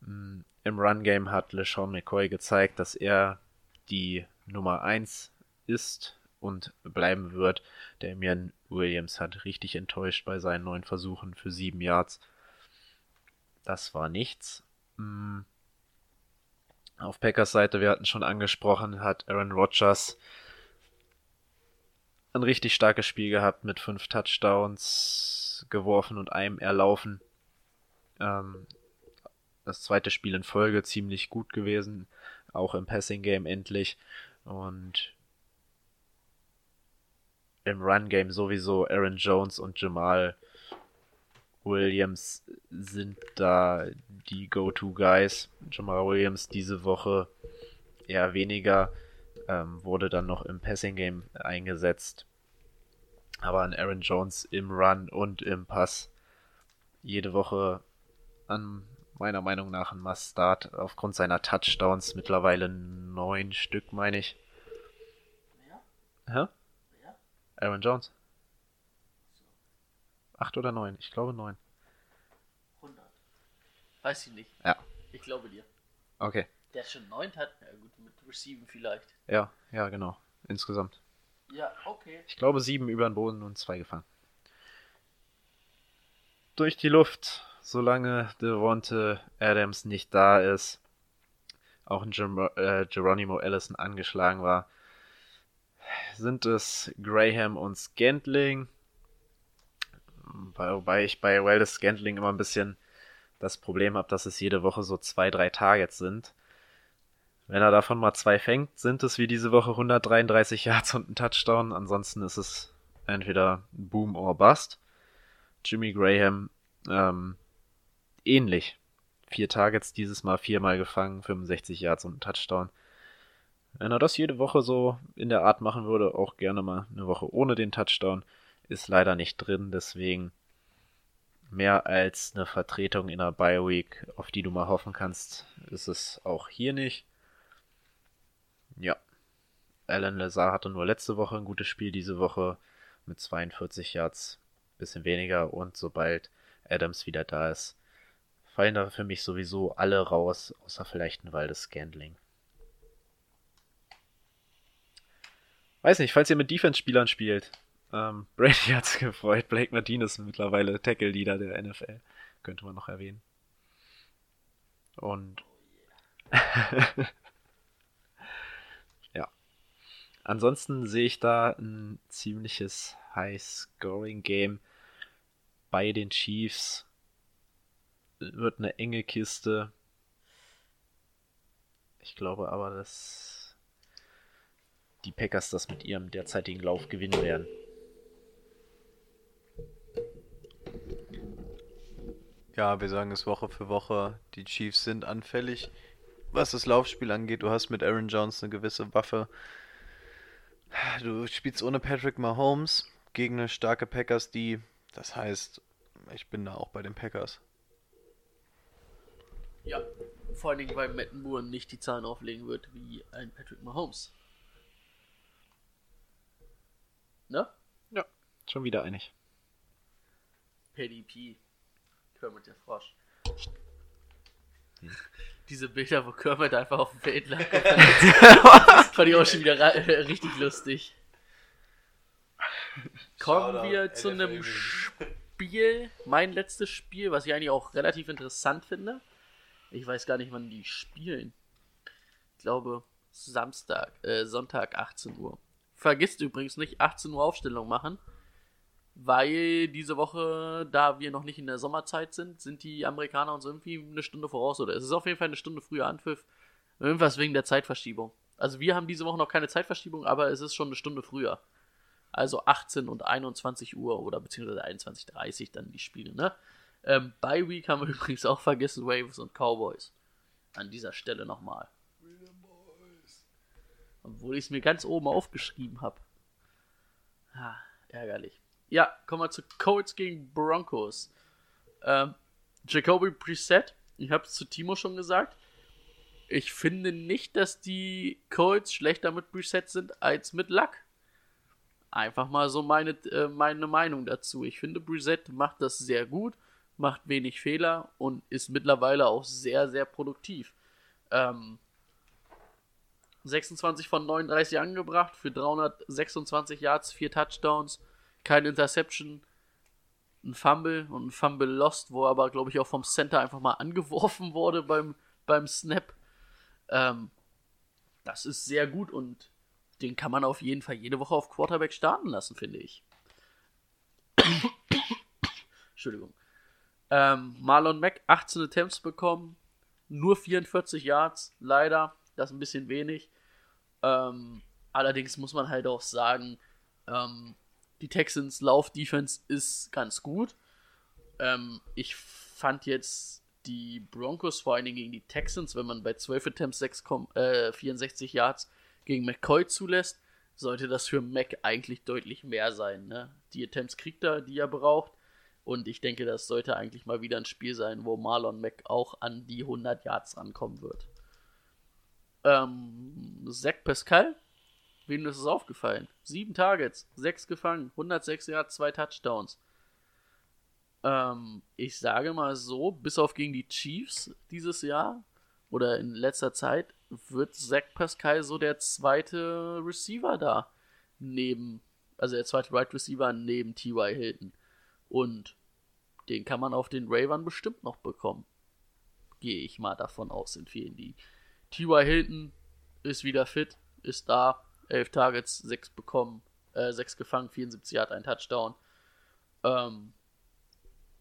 Mm, Im Run-Game hat LeSean McCoy gezeigt, dass er die Nummer 1 ist und bleiben wird. Damian Williams hat richtig enttäuscht bei seinen neuen Versuchen für 7 Yards. Das war nichts. Mm. Auf Packers Seite, wir hatten schon angesprochen, hat Aaron Rodgers ein richtig starkes Spiel gehabt mit 5 Touchdowns geworfen und einem erlaufen. Ähm, das zweite Spiel in Folge ziemlich gut gewesen, auch im Passing Game endlich. Und im Run Game sowieso Aaron Jones und Jamal Williams sind da die Go-To-Guys. Jamal Williams diese Woche eher weniger, ähm, wurde dann noch im Passing Game eingesetzt. Aber an Aaron Jones im Run und im Pass jede Woche an meiner Meinung nach ein Must-Start aufgrund seiner Touchdowns. Mittlerweile neun Stück, meine ich. Hä? Aaron Jones. Acht oder neun? Ich glaube neun. 100. Weiß ich nicht. Ja. Ich glaube dir. Okay. Der schon neun hat? Ja gut, mit Receiven vielleicht. Ja, ja, genau. Insgesamt. Ja, okay. Ich glaube sieben über den Boden und zwei gefangen. Durch die Luft solange Devonte Adams nicht da ist, auch ein Ger äh, Geronimo Allison angeschlagen war, sind es Graham und Scantling. Wobei ich bei Wildest Scantling immer ein bisschen das Problem habe, dass es jede Woche so zwei, drei Targets sind. Wenn er davon mal zwei fängt, sind es wie diese Woche 133 Yards und ein Touchdown. Ansonsten ist es entweder Boom or Bust. Jimmy Graham ähm, ähnlich. Vier Targets dieses Mal viermal gefangen, 65 Yards und ein Touchdown. Wenn er das jede Woche so in der Art machen würde, auch gerne mal eine Woche ohne den Touchdown, ist leider nicht drin. Deswegen mehr als eine Vertretung in der Bioweek, auf die du mal hoffen kannst, ist es auch hier nicht. Ja. Alan Lazar hatte nur letzte Woche ein gutes Spiel, diese Woche mit 42 Yards, bisschen weniger und sobald Adams wieder da ist, fallen da für mich sowieso alle raus, außer vielleicht ein Waldes Scandling. Weiß nicht, falls ihr mit Defense-Spielern spielt, ähm, Brady hat's gefreut. Blake Martinez mittlerweile Tackle-Leader der NFL. Könnte man noch erwähnen. Und ja. Ansonsten sehe ich da ein ziemliches High-Scoring-Game bei den Chiefs. Wird eine enge Kiste. Ich glaube aber, dass die Packers das mit ihrem derzeitigen Lauf gewinnen werden. Ja, wir sagen es Woche für Woche. Die Chiefs sind anfällig, was das Laufspiel angeht. Du hast mit Aaron Jones eine gewisse Waffe. Du spielst ohne Patrick Mahomes gegen eine starke Packers, die, das heißt, ich bin da auch bei den Packers. Ja, vor allen Dingen, weil Matt Moore nicht die Zahlen auflegen wird wie ein Patrick Mahomes. Ne? Ja, schon wieder einig. PDP. Kermit der Frosch. Diese Bilder, wo Kermit einfach auf dem Feld lag. fand ich auch schon wieder äh, richtig lustig. Kommen Shoutout wir zu einem. Spiel, mein letztes Spiel, was ich eigentlich auch relativ interessant finde. Ich weiß gar nicht, wann die spielen. Ich glaube Samstag, äh, Sonntag 18 Uhr. Vergisst übrigens nicht 18 Uhr Aufstellung machen, weil diese Woche, da wir noch nicht in der Sommerzeit sind, sind die Amerikaner uns irgendwie eine Stunde voraus oder es ist auf jeden Fall eine Stunde früher Anpfiff. Irgendwas wegen der Zeitverschiebung. Also wir haben diese Woche noch keine Zeitverschiebung, aber es ist schon eine Stunde früher. Also 18 und 21 Uhr oder beziehungsweise 21.30 dann die Spiele, ne? Ähm, bei Week haben wir übrigens auch vergessen Waves und Cowboys. An dieser Stelle nochmal. Obwohl ich es mir ganz oben aufgeschrieben habe. Ah, ärgerlich. Ja, kommen wir zu Colts gegen Broncos. Ähm, Jacoby Preset, ich habe es zu Timo schon gesagt. Ich finde nicht, dass die Colts schlechter mit Preset sind als mit Luck. Einfach mal so meine, äh, meine Meinung dazu. Ich finde, Brissett macht das sehr gut, macht wenig Fehler und ist mittlerweile auch sehr, sehr produktiv. Ähm, 26 von 39 angebracht für 326 Yards, 4 Touchdowns, keine Interception, ein Fumble und ein Fumble lost, wo er aber, glaube ich, auch vom Center einfach mal angeworfen wurde beim, beim Snap. Ähm, das ist sehr gut und den kann man auf jeden Fall jede Woche auf Quarterback starten lassen, finde ich. Entschuldigung. Ähm, Marlon Mack 18 Attempts bekommen, nur 44 Yards, leider, das ist ein bisschen wenig. Ähm, allerdings muss man halt auch sagen, ähm, die Texans Lauf-Defense ist ganz gut. Ähm, ich fand jetzt die Broncos vor allen Dingen gegen die Texans, wenn man bei 12 Attempts 6, äh, 64 Yards gegen McCoy zulässt, sollte das für Mac eigentlich deutlich mehr sein. Ne? Die Attempts kriegt er, die er braucht. Und ich denke, das sollte eigentlich mal wieder ein Spiel sein, wo Marlon Mack auch an die 100 Yards rankommen wird. Ähm, Zach Pascal, wem ist es aufgefallen? Sieben Targets, sechs gefangen, 106 Yards, zwei Touchdowns. Ähm, ich sage mal so, bis auf gegen die Chiefs dieses Jahr oder in letzter Zeit wird Zach Pascal so der zweite Receiver da. Neben, also der zweite Right Receiver neben T.Y. Hilton. Und den kann man auf den Ravern bestimmt noch bekommen. Gehe ich mal davon aus in vielen die. T.Y. Hilton ist wieder fit, ist da. 11 Targets, 6 bekommen, äh, 6 gefangen, 74 hat ein Touchdown. Ähm,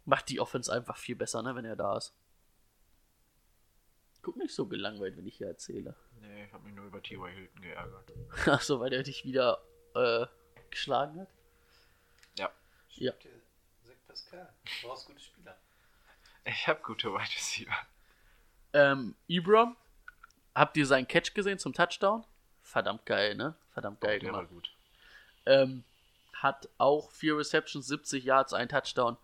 macht die Offense einfach viel besser, ne, wenn er da ist. Guck nicht so gelangweilt, wenn ich hier erzähle. Nee, ich habe mich nur über T.Y. Hilton geärgert. Achso, weil der dich wieder äh, geschlagen hat. Ja. Ja. Zach Pascal. Du brauchst gute Spieler. Ich habe gute Wide Receiver. Ähm, Ibram, habt ihr seinen Catch gesehen zum Touchdown? Verdammt geil, ne? Verdammt geil Der war gemacht. gut. Ähm, hat auch vier Receptions, 70 Yards, ein Touchdown.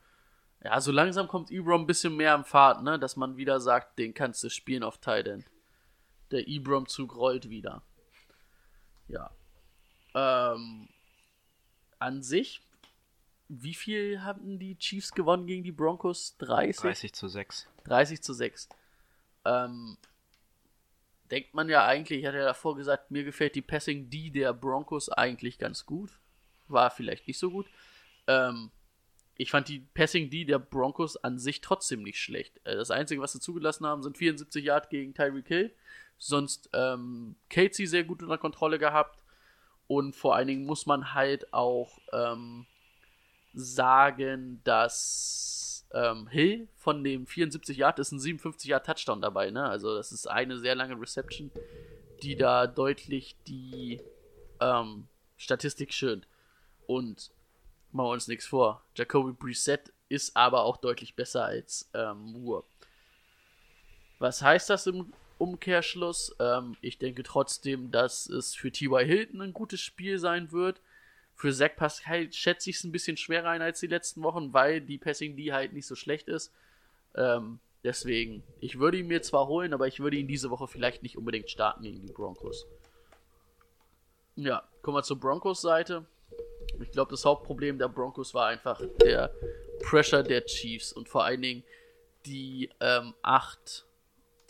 Ja, so langsam kommt Ibram ein bisschen mehr am Fahrt, ne? Dass man wieder sagt, den kannst du spielen auf Tight End. Der Ibram-Zug rollt wieder. Ja. Ähm, an sich, wie viel hatten die Chiefs gewonnen gegen die Broncos? 30? 30 zu 6. 30 zu 6. Ähm, denkt man ja eigentlich, ich hatte ja davor gesagt, mir gefällt die Passing D der Broncos eigentlich ganz gut. War vielleicht nicht so gut. Ähm, ich fand die Passing D der Broncos an sich trotzdem nicht schlecht. Äh, Das Einzige, was sie zugelassen haben, sind 74 Yard gegen Tyreek Hill. Sonst ähm, Casey sehr gut unter Kontrolle gehabt. Und vor allen Dingen muss man halt auch ähm, sagen, dass ähm, Hill von dem 74 Yard ist ein 57 Yard Touchdown dabei, ne? Also das ist eine sehr lange Reception, die da deutlich die ähm, Statistik schönt. Und machen wir uns nichts vor. Jacoby Brissett ist aber auch deutlich besser als ähm, Moore. Was heißt das im Umkehrschluss? Ähm, ich denke trotzdem, dass es für T.Y. Hilton ein gutes Spiel sein wird. Für Zach Pascal schätze ich es ein bisschen schwerer ein als die letzten Wochen, weil die Passing D halt nicht so schlecht ist. Ähm, deswegen, ich würde ihn mir zwar holen, aber ich würde ihn diese Woche vielleicht nicht unbedingt starten gegen die Broncos. Ja, kommen wir zur Broncos-Seite. Ich glaube, das Hauptproblem der Broncos war einfach der Pressure der Chiefs und vor allen Dingen die ähm, acht,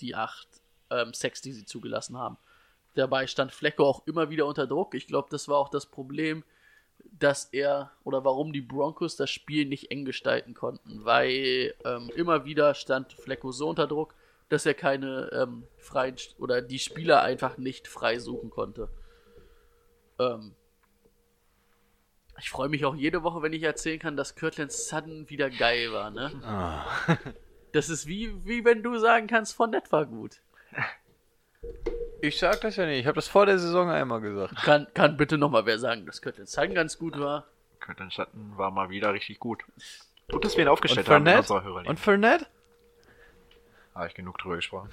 die acht ähm, Sacks, die sie zugelassen haben. Dabei stand Flecko auch immer wieder unter Druck. Ich glaube, das war auch das Problem, dass er oder warum die Broncos das Spiel nicht eng gestalten konnten, weil ähm, immer wieder stand Flecko so unter Druck, dass er keine ähm, freien oder die Spieler einfach nicht frei suchen konnte. Ähm, ich freue mich auch jede Woche, wenn ich erzählen kann, dass Kirtland Sutton wieder geil war, ne? Das ist wie, wie wenn du sagen kannst, von nett war gut. Ich sag das ja nicht. Ich habe das vor der Saison einmal gesagt. Kann, kann bitte nochmal wer sagen, dass Kirtland Sutton ganz gut war? Curtin Sutton war mal wieder richtig gut. Gut, dass wir ihn aufgestellt Und haben. Und Fournette? Habe ich genug drüber gesprochen.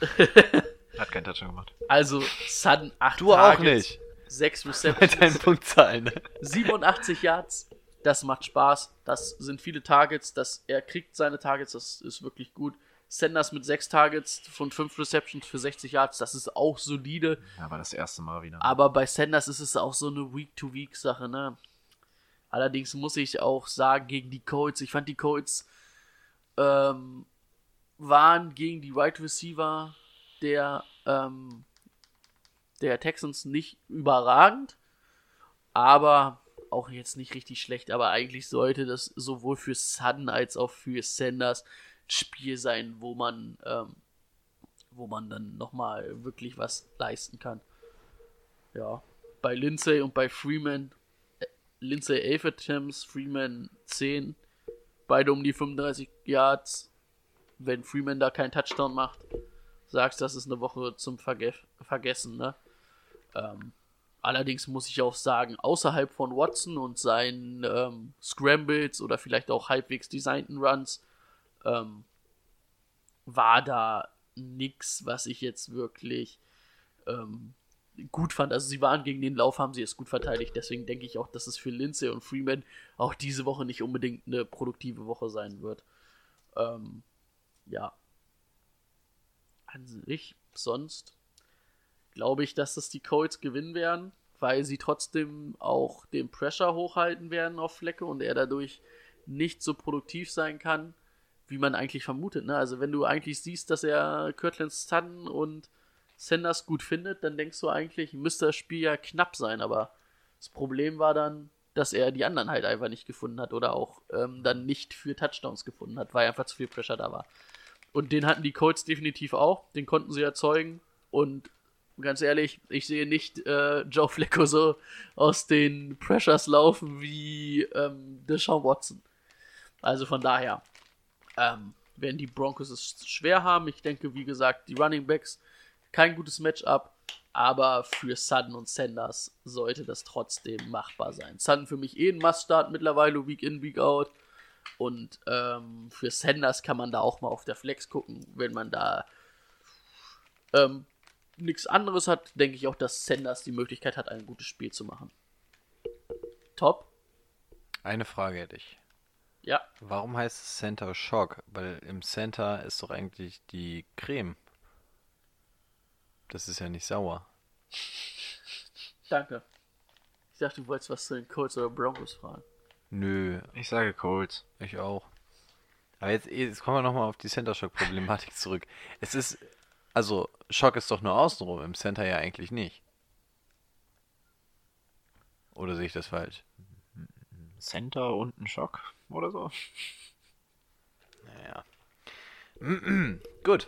Hat keinen Touchdown gemacht. Also, Sutton 8 Du auch nicht. 6 Mit deinen Receptions, Punktzahlen. ne? 87 Yards. Das macht Spaß. Das sind viele Targets. Das, er kriegt seine Targets. Das ist wirklich gut. Sanders mit 6 Targets von 5 Receptions für 60 Yards. Das ist auch solide. Ja, war das erste Mal wieder. Aber bei Sanders ist es auch so eine Week-to-Week-Sache, ne? Allerdings muss ich auch sagen, gegen die Colts, ich fand die Colts ähm, waren gegen die Wide Receiver der, ähm, der Texans nicht überragend, aber auch jetzt nicht richtig schlecht. Aber eigentlich sollte das sowohl für Sutton als auch für Sanders Spiel sein, wo man, ähm, wo man dann nochmal wirklich was leisten kann. Ja, bei Lindsay und bei Freeman. äh, Lindsay 11 Attempts, Freeman 10. Beide um die 35 Yards. Wenn Freeman da keinen Touchdown macht, sagst das ist eine Woche zum Verge Vergessen, ne? Ähm, allerdings muss ich auch sagen, außerhalb von Watson und seinen ähm, Scrambles oder vielleicht auch halbwegs designten Runs, ähm, war da nix, was ich jetzt wirklich ähm, gut fand. Also sie waren gegen den Lauf, haben sie es gut verteidigt. Deswegen denke ich auch, dass es für Lindsay und Freeman auch diese Woche nicht unbedingt eine produktive Woche sein wird. Ähm, ja. An sich, sonst glaube ich, dass das die Colts gewinnen werden, weil sie trotzdem auch den Pressure hochhalten werden auf Flecke und er dadurch nicht so produktiv sein kann, wie man eigentlich vermutet. Ne? Also wenn du eigentlich siehst, dass er Kirtland Sutton und Sanders gut findet, dann denkst du eigentlich, müsste das Spiel ja knapp sein, aber das Problem war dann, dass er die anderen halt einfach nicht gefunden hat oder auch ähm, dann nicht für Touchdowns gefunden hat, weil einfach zu viel Pressure da war. Und den hatten die Colts definitiv auch, den konnten sie erzeugen und ganz ehrlich, ich sehe nicht äh, Joe Flacco so aus den Pressures laufen wie ähm, Deshaun Watson. Also von daher, ähm, werden die Broncos es schwer haben. Ich denke, wie gesagt, die Running Backs kein gutes Matchup, aber für Sutton und Sanders sollte das trotzdem machbar sein. Sutton für mich eh ein Must-Start mittlerweile, Week in, Week out. Und ähm, für Sanders kann man da auch mal auf der Flex gucken, wenn man da ähm, nichts anderes hat, denke ich auch, dass Sanders die Möglichkeit hat, ein gutes Spiel zu machen. Top. Eine Frage hätte ich. Ja. Warum heißt es Center Shock? Weil im Center ist doch eigentlich die Creme. Das ist ja nicht sauer. Danke. Ich dachte, du wolltest was zu den Colts oder Broncos fragen. Nö, Ich sage Colts. ich auch. Aber jetzt, jetzt kommen wir nochmal auf die Center Shock Problematik zurück. Es ist, also, Schock ist doch nur außenrum, im Center ja eigentlich nicht. Oder sehe ich das falsch? Center und ein Schock oder so. Naja. Gut.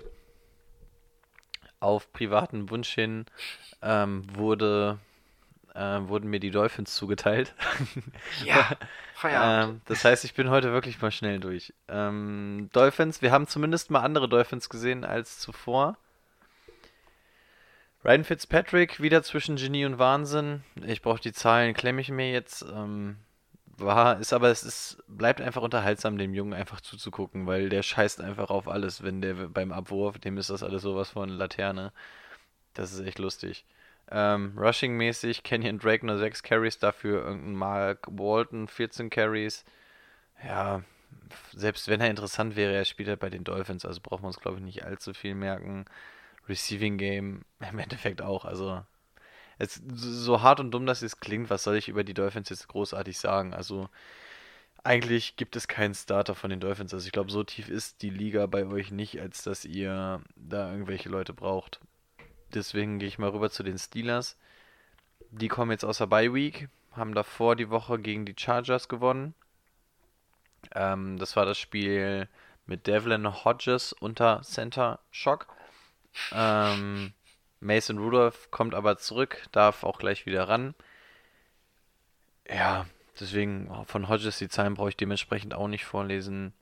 Auf privaten Wunsch hin ähm, wurde, äh, wurden mir die Dolphins zugeteilt. Ja, Feierabend. ähm, das heißt, ich bin heute wirklich mal schnell durch. Ähm, Dolphins, wir haben zumindest mal andere Dolphins gesehen als zuvor. Ryan Fitzpatrick wieder zwischen Genie und Wahnsinn. Ich brauche die Zahlen, klemme ich mir jetzt. Ähm, war, ist aber es ist, bleibt einfach unterhaltsam, dem Jungen einfach zuzugucken, weil der scheißt einfach auf alles, wenn der beim Abwurf, dem ist das alles sowas von Laterne. Das ist echt lustig. Ähm, Rushing-mäßig, Kenyon Drake nur 6 Carries, dafür irgendein Mark Walton 14 Carries. Ja, selbst wenn er interessant wäre, er spielt halt bei den Dolphins, also brauchen wir uns, glaube ich, nicht allzu viel merken. Receiving Game im Endeffekt auch, also es, so hart und dumm das jetzt klingt, was soll ich über die Dolphins jetzt großartig sagen? Also eigentlich gibt es keinen Starter von den Dolphins. Also ich glaube, so tief ist die Liga bei euch nicht, als dass ihr da irgendwelche Leute braucht. Deswegen gehe ich mal rüber zu den Steelers. Die kommen jetzt aus der Bye Week, haben davor die Woche gegen die Chargers gewonnen. Ähm, das war das Spiel mit Devlin Hodges unter Center Shock. Ähm, Mason Rudolph kommt aber zurück, darf auch gleich wieder ran. Ja, deswegen von Hodges die Zahlen brauche ich dementsprechend auch nicht vorlesen.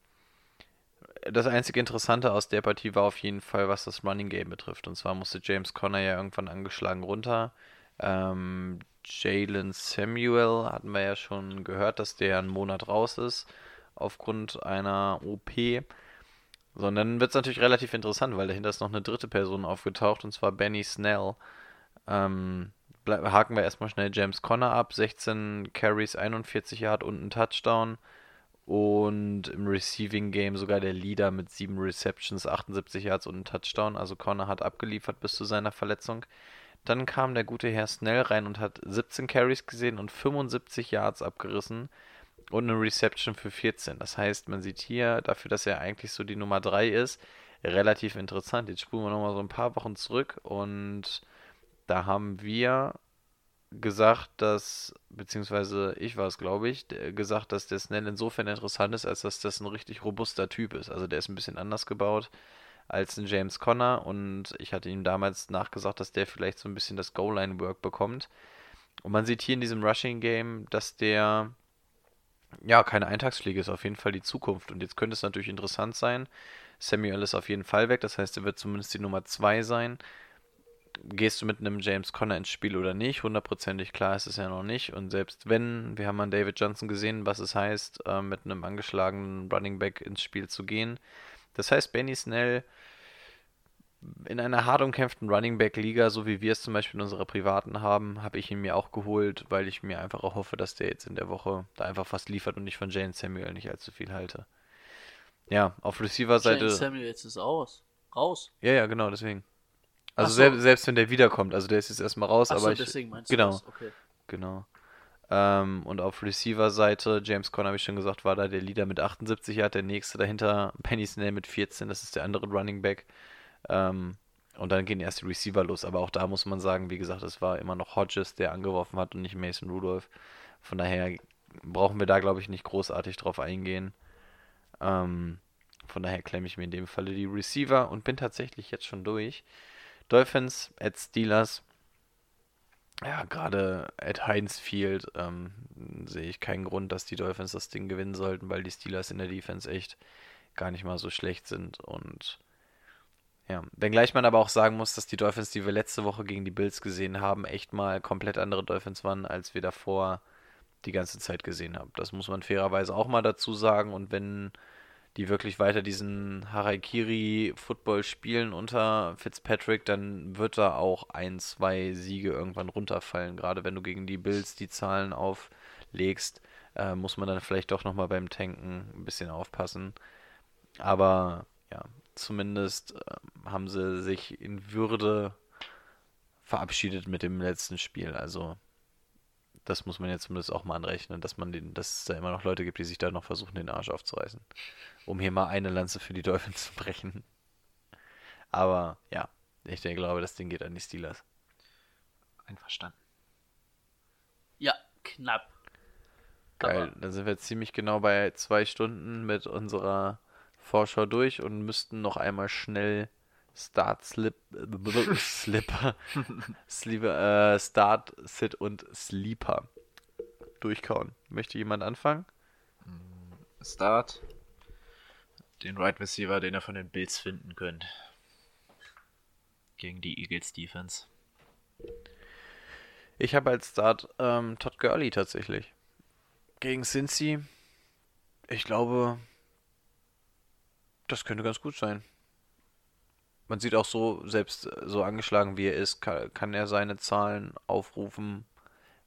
Das einzige Interessante aus der Partie war auf jeden Fall, was das Running Game betrifft. Und zwar musste James Conner ja irgendwann angeschlagen runter. Ähm, Jalen Samuel hatten wir ja schon gehört, dass der einen Monat raus ist aufgrund einer OP. Sondern wird es natürlich relativ interessant, weil dahinter ist noch eine dritte Person aufgetaucht, und zwar Benny Snell. Ähm, haken wir erstmal schnell James Conner ab. 16 Carries, 41 Yard und ein Touchdown. Und im Receiving Game sogar der Leader mit 7 Receptions, 78 Yards und ein Touchdown. Also Conner hat abgeliefert bis zu seiner Verletzung. Dann kam der gute Herr Snell rein und hat 17 Carries gesehen und 75 Yards abgerissen und eine Reception für 14. Das heißt, man sieht hier, dafür, dass er eigentlich so die Nummer 3 ist, relativ interessant. Jetzt spulen wir nochmal so ein paar Wochen zurück und da haben wir gesagt, dass, beziehungsweise ich war es, glaube ich, gesagt, dass der Snell insofern interessant ist, als dass das ein richtig robuster Typ ist. Also der ist ein bisschen anders gebaut als ein James Conner und ich hatte ihm damals nachgesagt, dass der vielleicht so ein bisschen das Goal-Line-Work bekommt. Und man sieht hier in diesem Rushing-Game, dass der ja, keine Eintagsfliege ist auf jeden Fall die Zukunft. Und jetzt könnte es natürlich interessant sein. Samuel ist auf jeden Fall weg, das heißt, er wird zumindest die Nummer 2 sein. Gehst du mit einem James Conner ins Spiel oder nicht? Hundertprozentig klar ist es ja noch nicht. Und selbst wenn, wir haben an David Johnson gesehen, was es heißt, äh, mit einem angeschlagenen Running Back ins Spiel zu gehen. Das heißt, Benny Snell in einer hart umkämpften Running Back Liga, so wie wir es zum Beispiel in unserer privaten haben, habe ich ihn mir auch geholt, weil ich mir einfach auch hoffe, dass der jetzt in der Woche da einfach fast liefert und ich von Jane Samuel nicht allzu viel halte. Ja, auf Receiver-Seite. Jane Samuel jetzt ist aus. Raus. Ja, ja, genau, deswegen. Also so. selbst, selbst wenn der wiederkommt, also der ist jetzt erstmal raus, Ach aber so, ich. deswegen meinst genau, du das? Okay. genau. Ähm, und auf Receiver-Seite, James Conner, habe ich schon gesagt, war da der Leader mit 78 Yard, der nächste dahinter, Penny Snell mit 14, das ist der andere Running Back. Ähm, und dann gehen erst die Receiver los, aber auch da muss man sagen, wie gesagt, es war immer noch Hodges, der angeworfen hat und nicht Mason Rudolph. Von daher brauchen wir da, glaube ich, nicht großartig drauf eingehen. Ähm, von daher klemme ich mir in dem Falle die Receiver und bin tatsächlich jetzt schon durch. Dolphins at Steelers. Ja, gerade at Heinz Field ähm, sehe ich keinen Grund, dass die Dolphins das Ding gewinnen sollten, weil die Steelers in der Defense echt gar nicht mal so schlecht sind. Und ja, wenngleich man aber auch sagen muss, dass die Dolphins, die wir letzte Woche gegen die Bills gesehen haben, echt mal komplett andere Dolphins waren, als wir davor die ganze Zeit gesehen haben. Das muss man fairerweise auch mal dazu sagen. Und wenn die wirklich weiter diesen Harakiri-Football spielen unter Fitzpatrick, dann wird da auch ein, zwei Siege irgendwann runterfallen. Gerade wenn du gegen die Bills die Zahlen auflegst, äh, muss man dann vielleicht doch nochmal beim Tanken ein bisschen aufpassen. Aber ja, zumindest äh, haben sie sich in Würde verabschiedet mit dem letzten Spiel. Also das muss man jetzt zumindest auch mal anrechnen, dass man den, dass es da immer noch Leute gibt, die sich da noch versuchen, den Arsch aufzureißen. Um hier mal eine Lanze für die Dolphins zu brechen. Aber ja, ich denke, glaube, das Ding geht an die Steelers. Einverstanden. Ja, knapp. Geil, Aber- dann sind wir jetzt ziemlich genau bei zwei Stunden mit unserer Vorschau durch und müssten noch einmal schnell Start, Slip, äh, Slipper, Sleeper, äh, Start, Sit und Sleeper durchkauen. Möchte jemand anfangen? Start. Den Right Receiver, den ihr von den Bills finden könnt. Gegen die Eagles Defense. Ich habe als Start ähm, Todd Gurley tatsächlich. Gegen Cincy. Ich glaube, das könnte ganz gut sein. Man sieht auch so, selbst äh, so angeschlagen wie er ist, kann, kann er seine Zahlen aufrufen.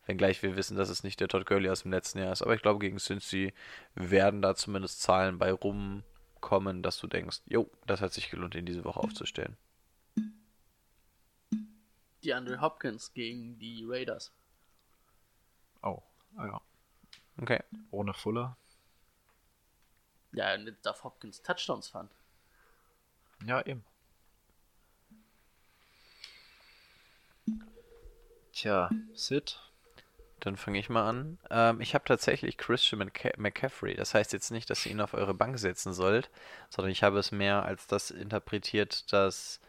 Wenngleich wir wissen, dass es nicht der Todd Gurley aus dem letzten Jahr ist. Aber ich glaube, gegen Cincy werden da zumindest Zahlen bei rumkommen, dass du denkst, jo, das hat sich gelohnt, ihn diese Woche aufzustellen. Die Andre Hopkins gegen die Raiders. Oh, ah ja. Okay. Ohne Fuller. Ja, nicht darf Hopkins Touchdowns fand. Ja, eben. Tja, Sid. Dann fange ich mal an. Ähm, ich habe tatsächlich Christian McCa McCaffrey. Das heißt jetzt nicht, dass ihr ihn auf eure Bank setzen sollt, sondern ich habe es mehr als das interpretiert, dass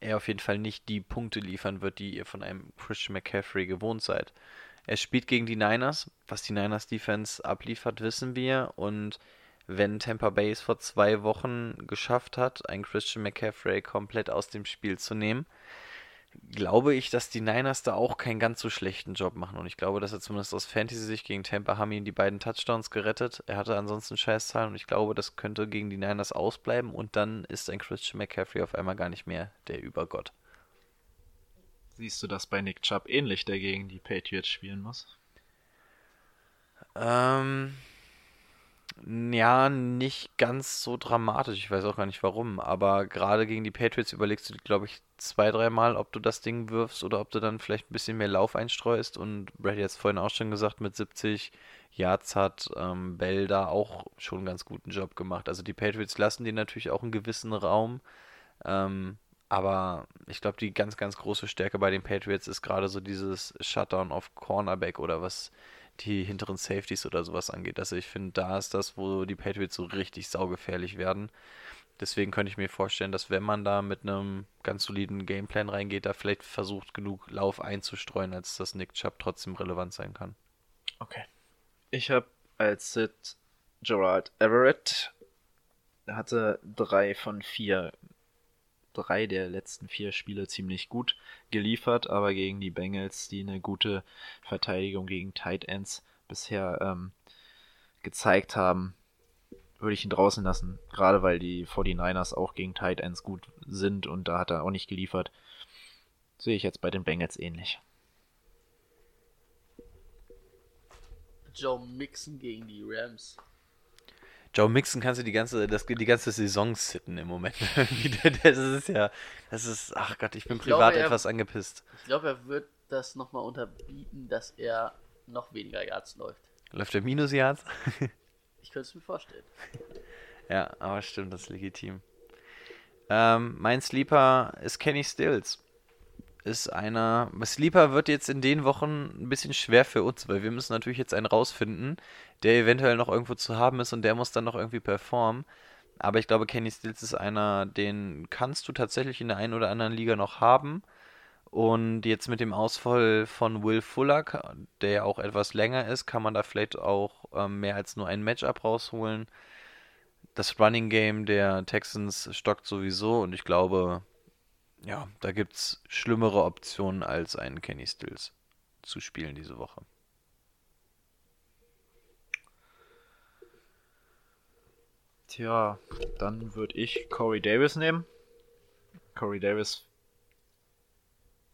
er auf jeden Fall nicht die Punkte liefern wird, die ihr von einem Christian McCaffrey gewohnt seid. Er spielt gegen die Niners. Was die Niners Defense abliefert, wissen wir. Und wenn Tampa Bay es vor zwei Wochen geschafft hat, einen Christian McCaffrey komplett aus dem Spiel zu nehmen, glaube ich, dass die Niners da auch keinen ganz so schlechten Job machen. Und ich glaube, dass er zumindest aus Fantasy-Sicht gegen Tampa haben ihn die beiden Touchdowns gerettet. Er hatte ansonsten Scheißzahlen und ich glaube, das könnte gegen die Niners ausbleiben und dann ist ein Christian McCaffrey auf einmal gar nicht mehr der Übergott. Siehst du das bei Nick Chubb ähnlich, der gegen die Patriots spielen muss? Ähm, ja, nicht ganz so dramatisch. Ich weiß auch gar nicht warum. Aber gerade gegen die Patriots überlegst du, glaube ich, zwei, dreimal, ob du das Ding wirfst oder ob du dann vielleicht ein bisschen mehr Lauf einstreust. Und Brady hat es vorhin auch schon gesagt, mit 70 Yards hat ähm, Bell da auch schon einen ganz guten Job gemacht. Also die Patriots lassen dir natürlich auch einen gewissen Raum. Ähm, aber ich glaube, die ganz, ganz große Stärke bei den Patriots ist gerade so dieses Shutdown auf Cornerback oder was die hinteren Safeties oder sowas angeht. Also ich finde, da ist das, wo die Patriots so richtig saugefährlich werden. Deswegen könnte ich mir vorstellen, dass wenn man da mit einem ganz soliden Gameplan reingeht, da vielleicht versucht, genug Lauf einzustreuen, als dass Nick Chubb trotzdem relevant sein kann. Okay. Ich habe als Sid Gerald Everett. Er hatte drei von vier, drei der letzten vier Spiele ziemlich gut geliefert, aber gegen die Bengals, die eine gute Verteidigung gegen Tight Ends bisher ähm, gezeigt haben, würde ich ihn draußen lassen. Gerade weil die 49ers auch gegen Tight Ends gut sind und da hat er auch nicht geliefert. Sehe ich jetzt bei den Bengals ähnlich. Joe Mixon gegen die Rams. Joe Mixon kannst du die ganze, das, die ganze Saison sitten im Moment. das ist ja, das ist, ach Gott, ich bin Ich glaube, privat er- etwas angepisst. Ich glaube, er wird das nochmal unterbieten, dass er noch weniger Yards läuft. Läuft der Minus Yards? Ich könnte es mir vorstellen. Ja, aber stimmt, das ist legitim. Ähm, mein Sleeper ist Kenny Stills. Ist einer. Sleeper wird jetzt in den Wochen ein bisschen schwer für uns, weil wir müssen natürlich jetzt einen rausfinden, der eventuell noch irgendwo zu haben ist und der muss dann noch irgendwie performen. Aber ich glaube, Kenny Stills ist einer, den kannst du tatsächlich in der einen oder anderen Liga noch haben. Und jetzt mit dem Ausfall von Will Fuller, der ja auch etwas länger ist, kann man da vielleicht auch ähm, mehr als nur ein Matchup rausholen. Das Running Game der Texans stockt sowieso und ich glaube, ja, da gibt es schlimmere Optionen als einen Kenny Stills zu spielen diese Woche. Tja, dann würde ich Corey Davis nehmen. Corey Davis.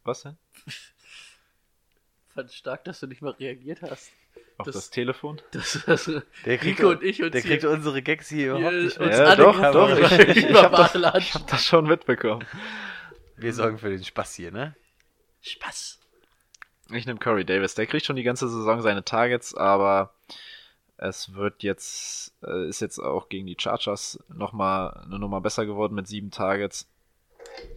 Was denn? Fand stark, dass du nicht mal reagiert hast. Auf das, Das- Telefon? Das, das, Der Rico und ich uns der kriegt hier, unsere Gags hier hier überhaupt nicht mit. Ja, doch, doch, ich- ich über hab das-. Ich hab das schon mitbekommen. Wir sorgen für den Spaß hier, ne? Spaß. Ich nehme Corey Davis. Der kriegt schon die ganze Saison seine Targets, aber es wird jetzt, äh, ist jetzt auch gegen die Chargers nochmal eine Nummer besser geworden mit sieben Targets.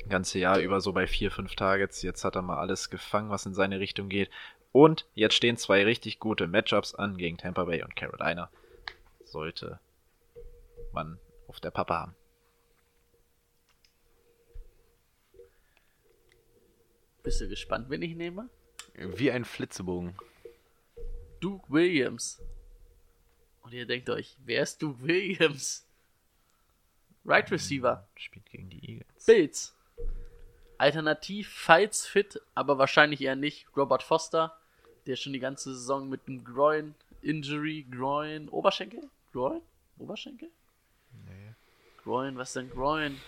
Ganze Jahr über so bei vier, fünf Targets. Jetzt hat er mal alles gefangen, was in seine Richtung geht. Und jetzt stehen zwei richtig gute Matchups an gegen Tampa Bay und Carolina. Sollte man auf der Pappe haben. Bist du gespannt, wen ich nehme? Wie ein Flitzebogen. Duke Williams. Und ihr denkt euch, wer ist Duke Williams? Right Receiver. Spielt gegen die Eagles. Bills. Alternativ, falls fit, aber wahrscheinlich eher nicht, Robert Foster, der schon die ganze Saison mit einem Groin, Injury, Groin, Oberschenkel? Groin? Oberschenkel? Nee. Groin, was denn Groin?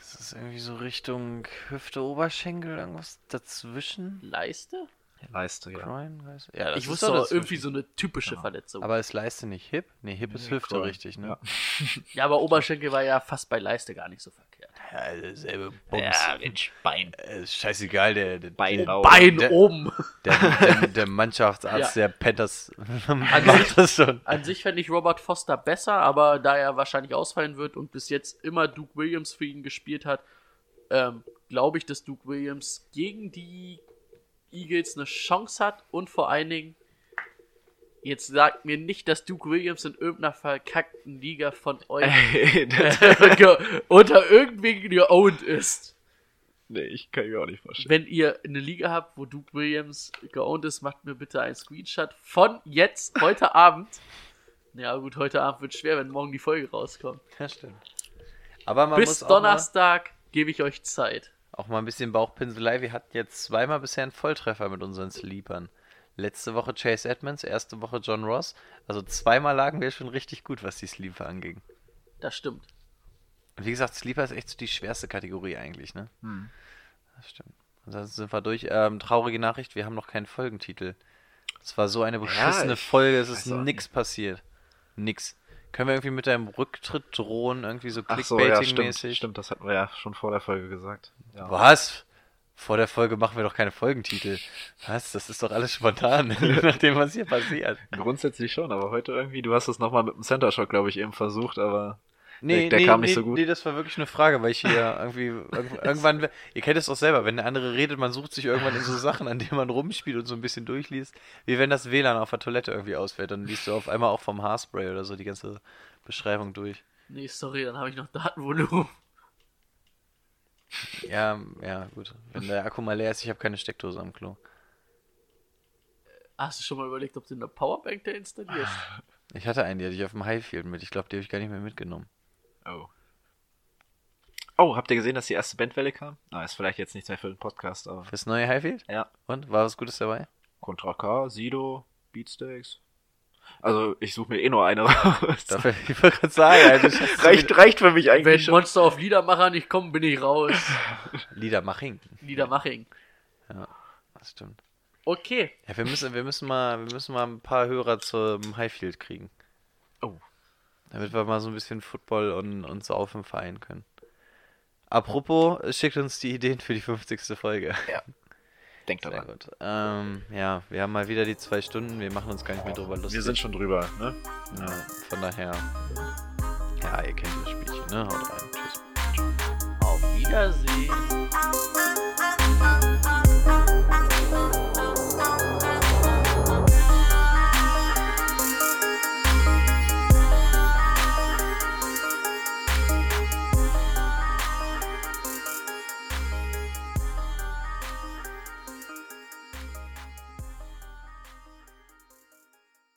Das ist irgendwie so Richtung Hüfte, Oberschenkel, irgendwas dazwischen. Leiste? Leiste, ja. Groin, Leiste? Ja, das ich ist wusste aber dazwischen. irgendwie so eine typische Verletzung. Aber ist Leiste nicht Hip? Nee, Hip ist Hüfte Groin. richtig, ne? Ja. ja, aber Oberschenkel war ja fast bei Leiste gar nicht so verkehrt. Ja, selbe Bums. Mensch, Bein. Äh, ist scheißegal, der, der, Bein der. Bein der- oben! der, der, der Mannschaftsarzt Ja. der Panthers macht das schon. An sich fände ich Robert Foster besser, aber da er wahrscheinlich ausfallen wird und bis jetzt immer Duke Williams für ihn gespielt hat, ähm, glaube ich, dass Duke Williams gegen die Eagles eine Chance hat und vor allen Dingen, jetzt sagt mir nicht, dass Duke Williams in irgendeiner verkackten Liga von euch unter irgendwen geowned ist. nee, ich kann mir auch nicht vorstellen. Wenn ihr eine Liga habt, wo Duke Williams geowned ist, macht mir bitte einen Screenshot von jetzt, heute Abend. Ja gut, heute Abend wird schwer, wenn morgen die Folge rauskommt. Ja, stimmt. Aber man Bis muss Donnerstag gebe ich euch Zeit. Auch mal ein bisschen Bauchpinselei. Wir hatten jetzt zweimal bisher einen Volltreffer mit unseren Sleepern. Letzte Woche Chase Edmonds, erste Woche John Ross. Also zweimal lagen wir schon richtig gut, was die Sleeper anging. Das stimmt. Und wie gesagt, Sleeper ist echt so die schwerste Kategorie eigentlich, ne? Hm. Das stimmt. Ansonsten sind wir durch. Ähm, traurige Nachricht, wir haben noch keinen Folgentitel. Es war so eine beschissene ich Folge, es ist nix passiert. Nix. Können wir irgendwie mit deinem Rücktritt drohen, irgendwie so Ach so, ja, stimmt, Clickbaiting-mäßig? stimmt, das hatten wir ja schon vor der Folge gesagt. Ja. Was? Vor der Folge machen wir doch keine Folgentitel. Was? Das ist doch alles spontan, nachdem was hier passiert. Grundsätzlich schon, aber heute irgendwie, du hast es nochmal mit dem Center Shock, glaube ich, eben versucht, aber Nee, der nee, kam nicht nee, so gut. Nee, das war wirklich eine Frage, weil ich hier irgendwie irg- irgendwann, ihr kennt es doch selber, wenn der andere redet, man sucht sich irgendwann in so Sachen, an denen man rumspielt und so ein bisschen durchliest, wie wenn das WLAN auf der Toilette irgendwie ausfällt, dann liest du auf einmal auch vom Haarspray oder so die ganze Beschreibung durch. Nee, sorry, dann habe ich noch Datenvolumen. Ja, ja, gut. Wenn der Akku mal leer ist, ich habe keine Steckdose am Klo. Hast du schon mal überlegt, ob du eine Powerbank da installierst? Ich hatte einen, die hatte ich auf dem Highfield mit. Ich glaube, die habe ich gar nicht mehr mitgenommen. Oh. Oh, habt ihr gesehen, dass die erste Bandwelle kam? Ah, ist vielleicht jetzt nichts mehr für den Podcast, aber. Fürs neue Highfield? Ja. Und? War was Gutes dabei? Contra K, Sido, Beatsteaks. Also, ich suche mir eh nur eine raus. Dafür, ich wollte gerade sagen, also reicht, reicht für mich eigentlich Wenn schon. Monster auf Liedermacher nicht kommen, bin ich raus. Liedermaching. Liedermaching. Das stimmt. Okay. Ja, wir müssen, wir müssen mal, wir müssen mal ein paar Hörer zum Highfield kriegen. Damit wir mal so ein bisschen Football und, und Saufen vereinen können. Apropos, schickt uns die Ideen für die 50. Folge. Denkt Sehr daran. gut. Ähm, ja, wir haben mal wieder die zwei Stunden, wir machen uns gar nicht mehr drüber lustig. Wir sind schon drüber, ne? Ja, von daher. Ja, ihr kennt das Spielchen, ne? Haut rein. Tschüss. Auf Wiedersehen.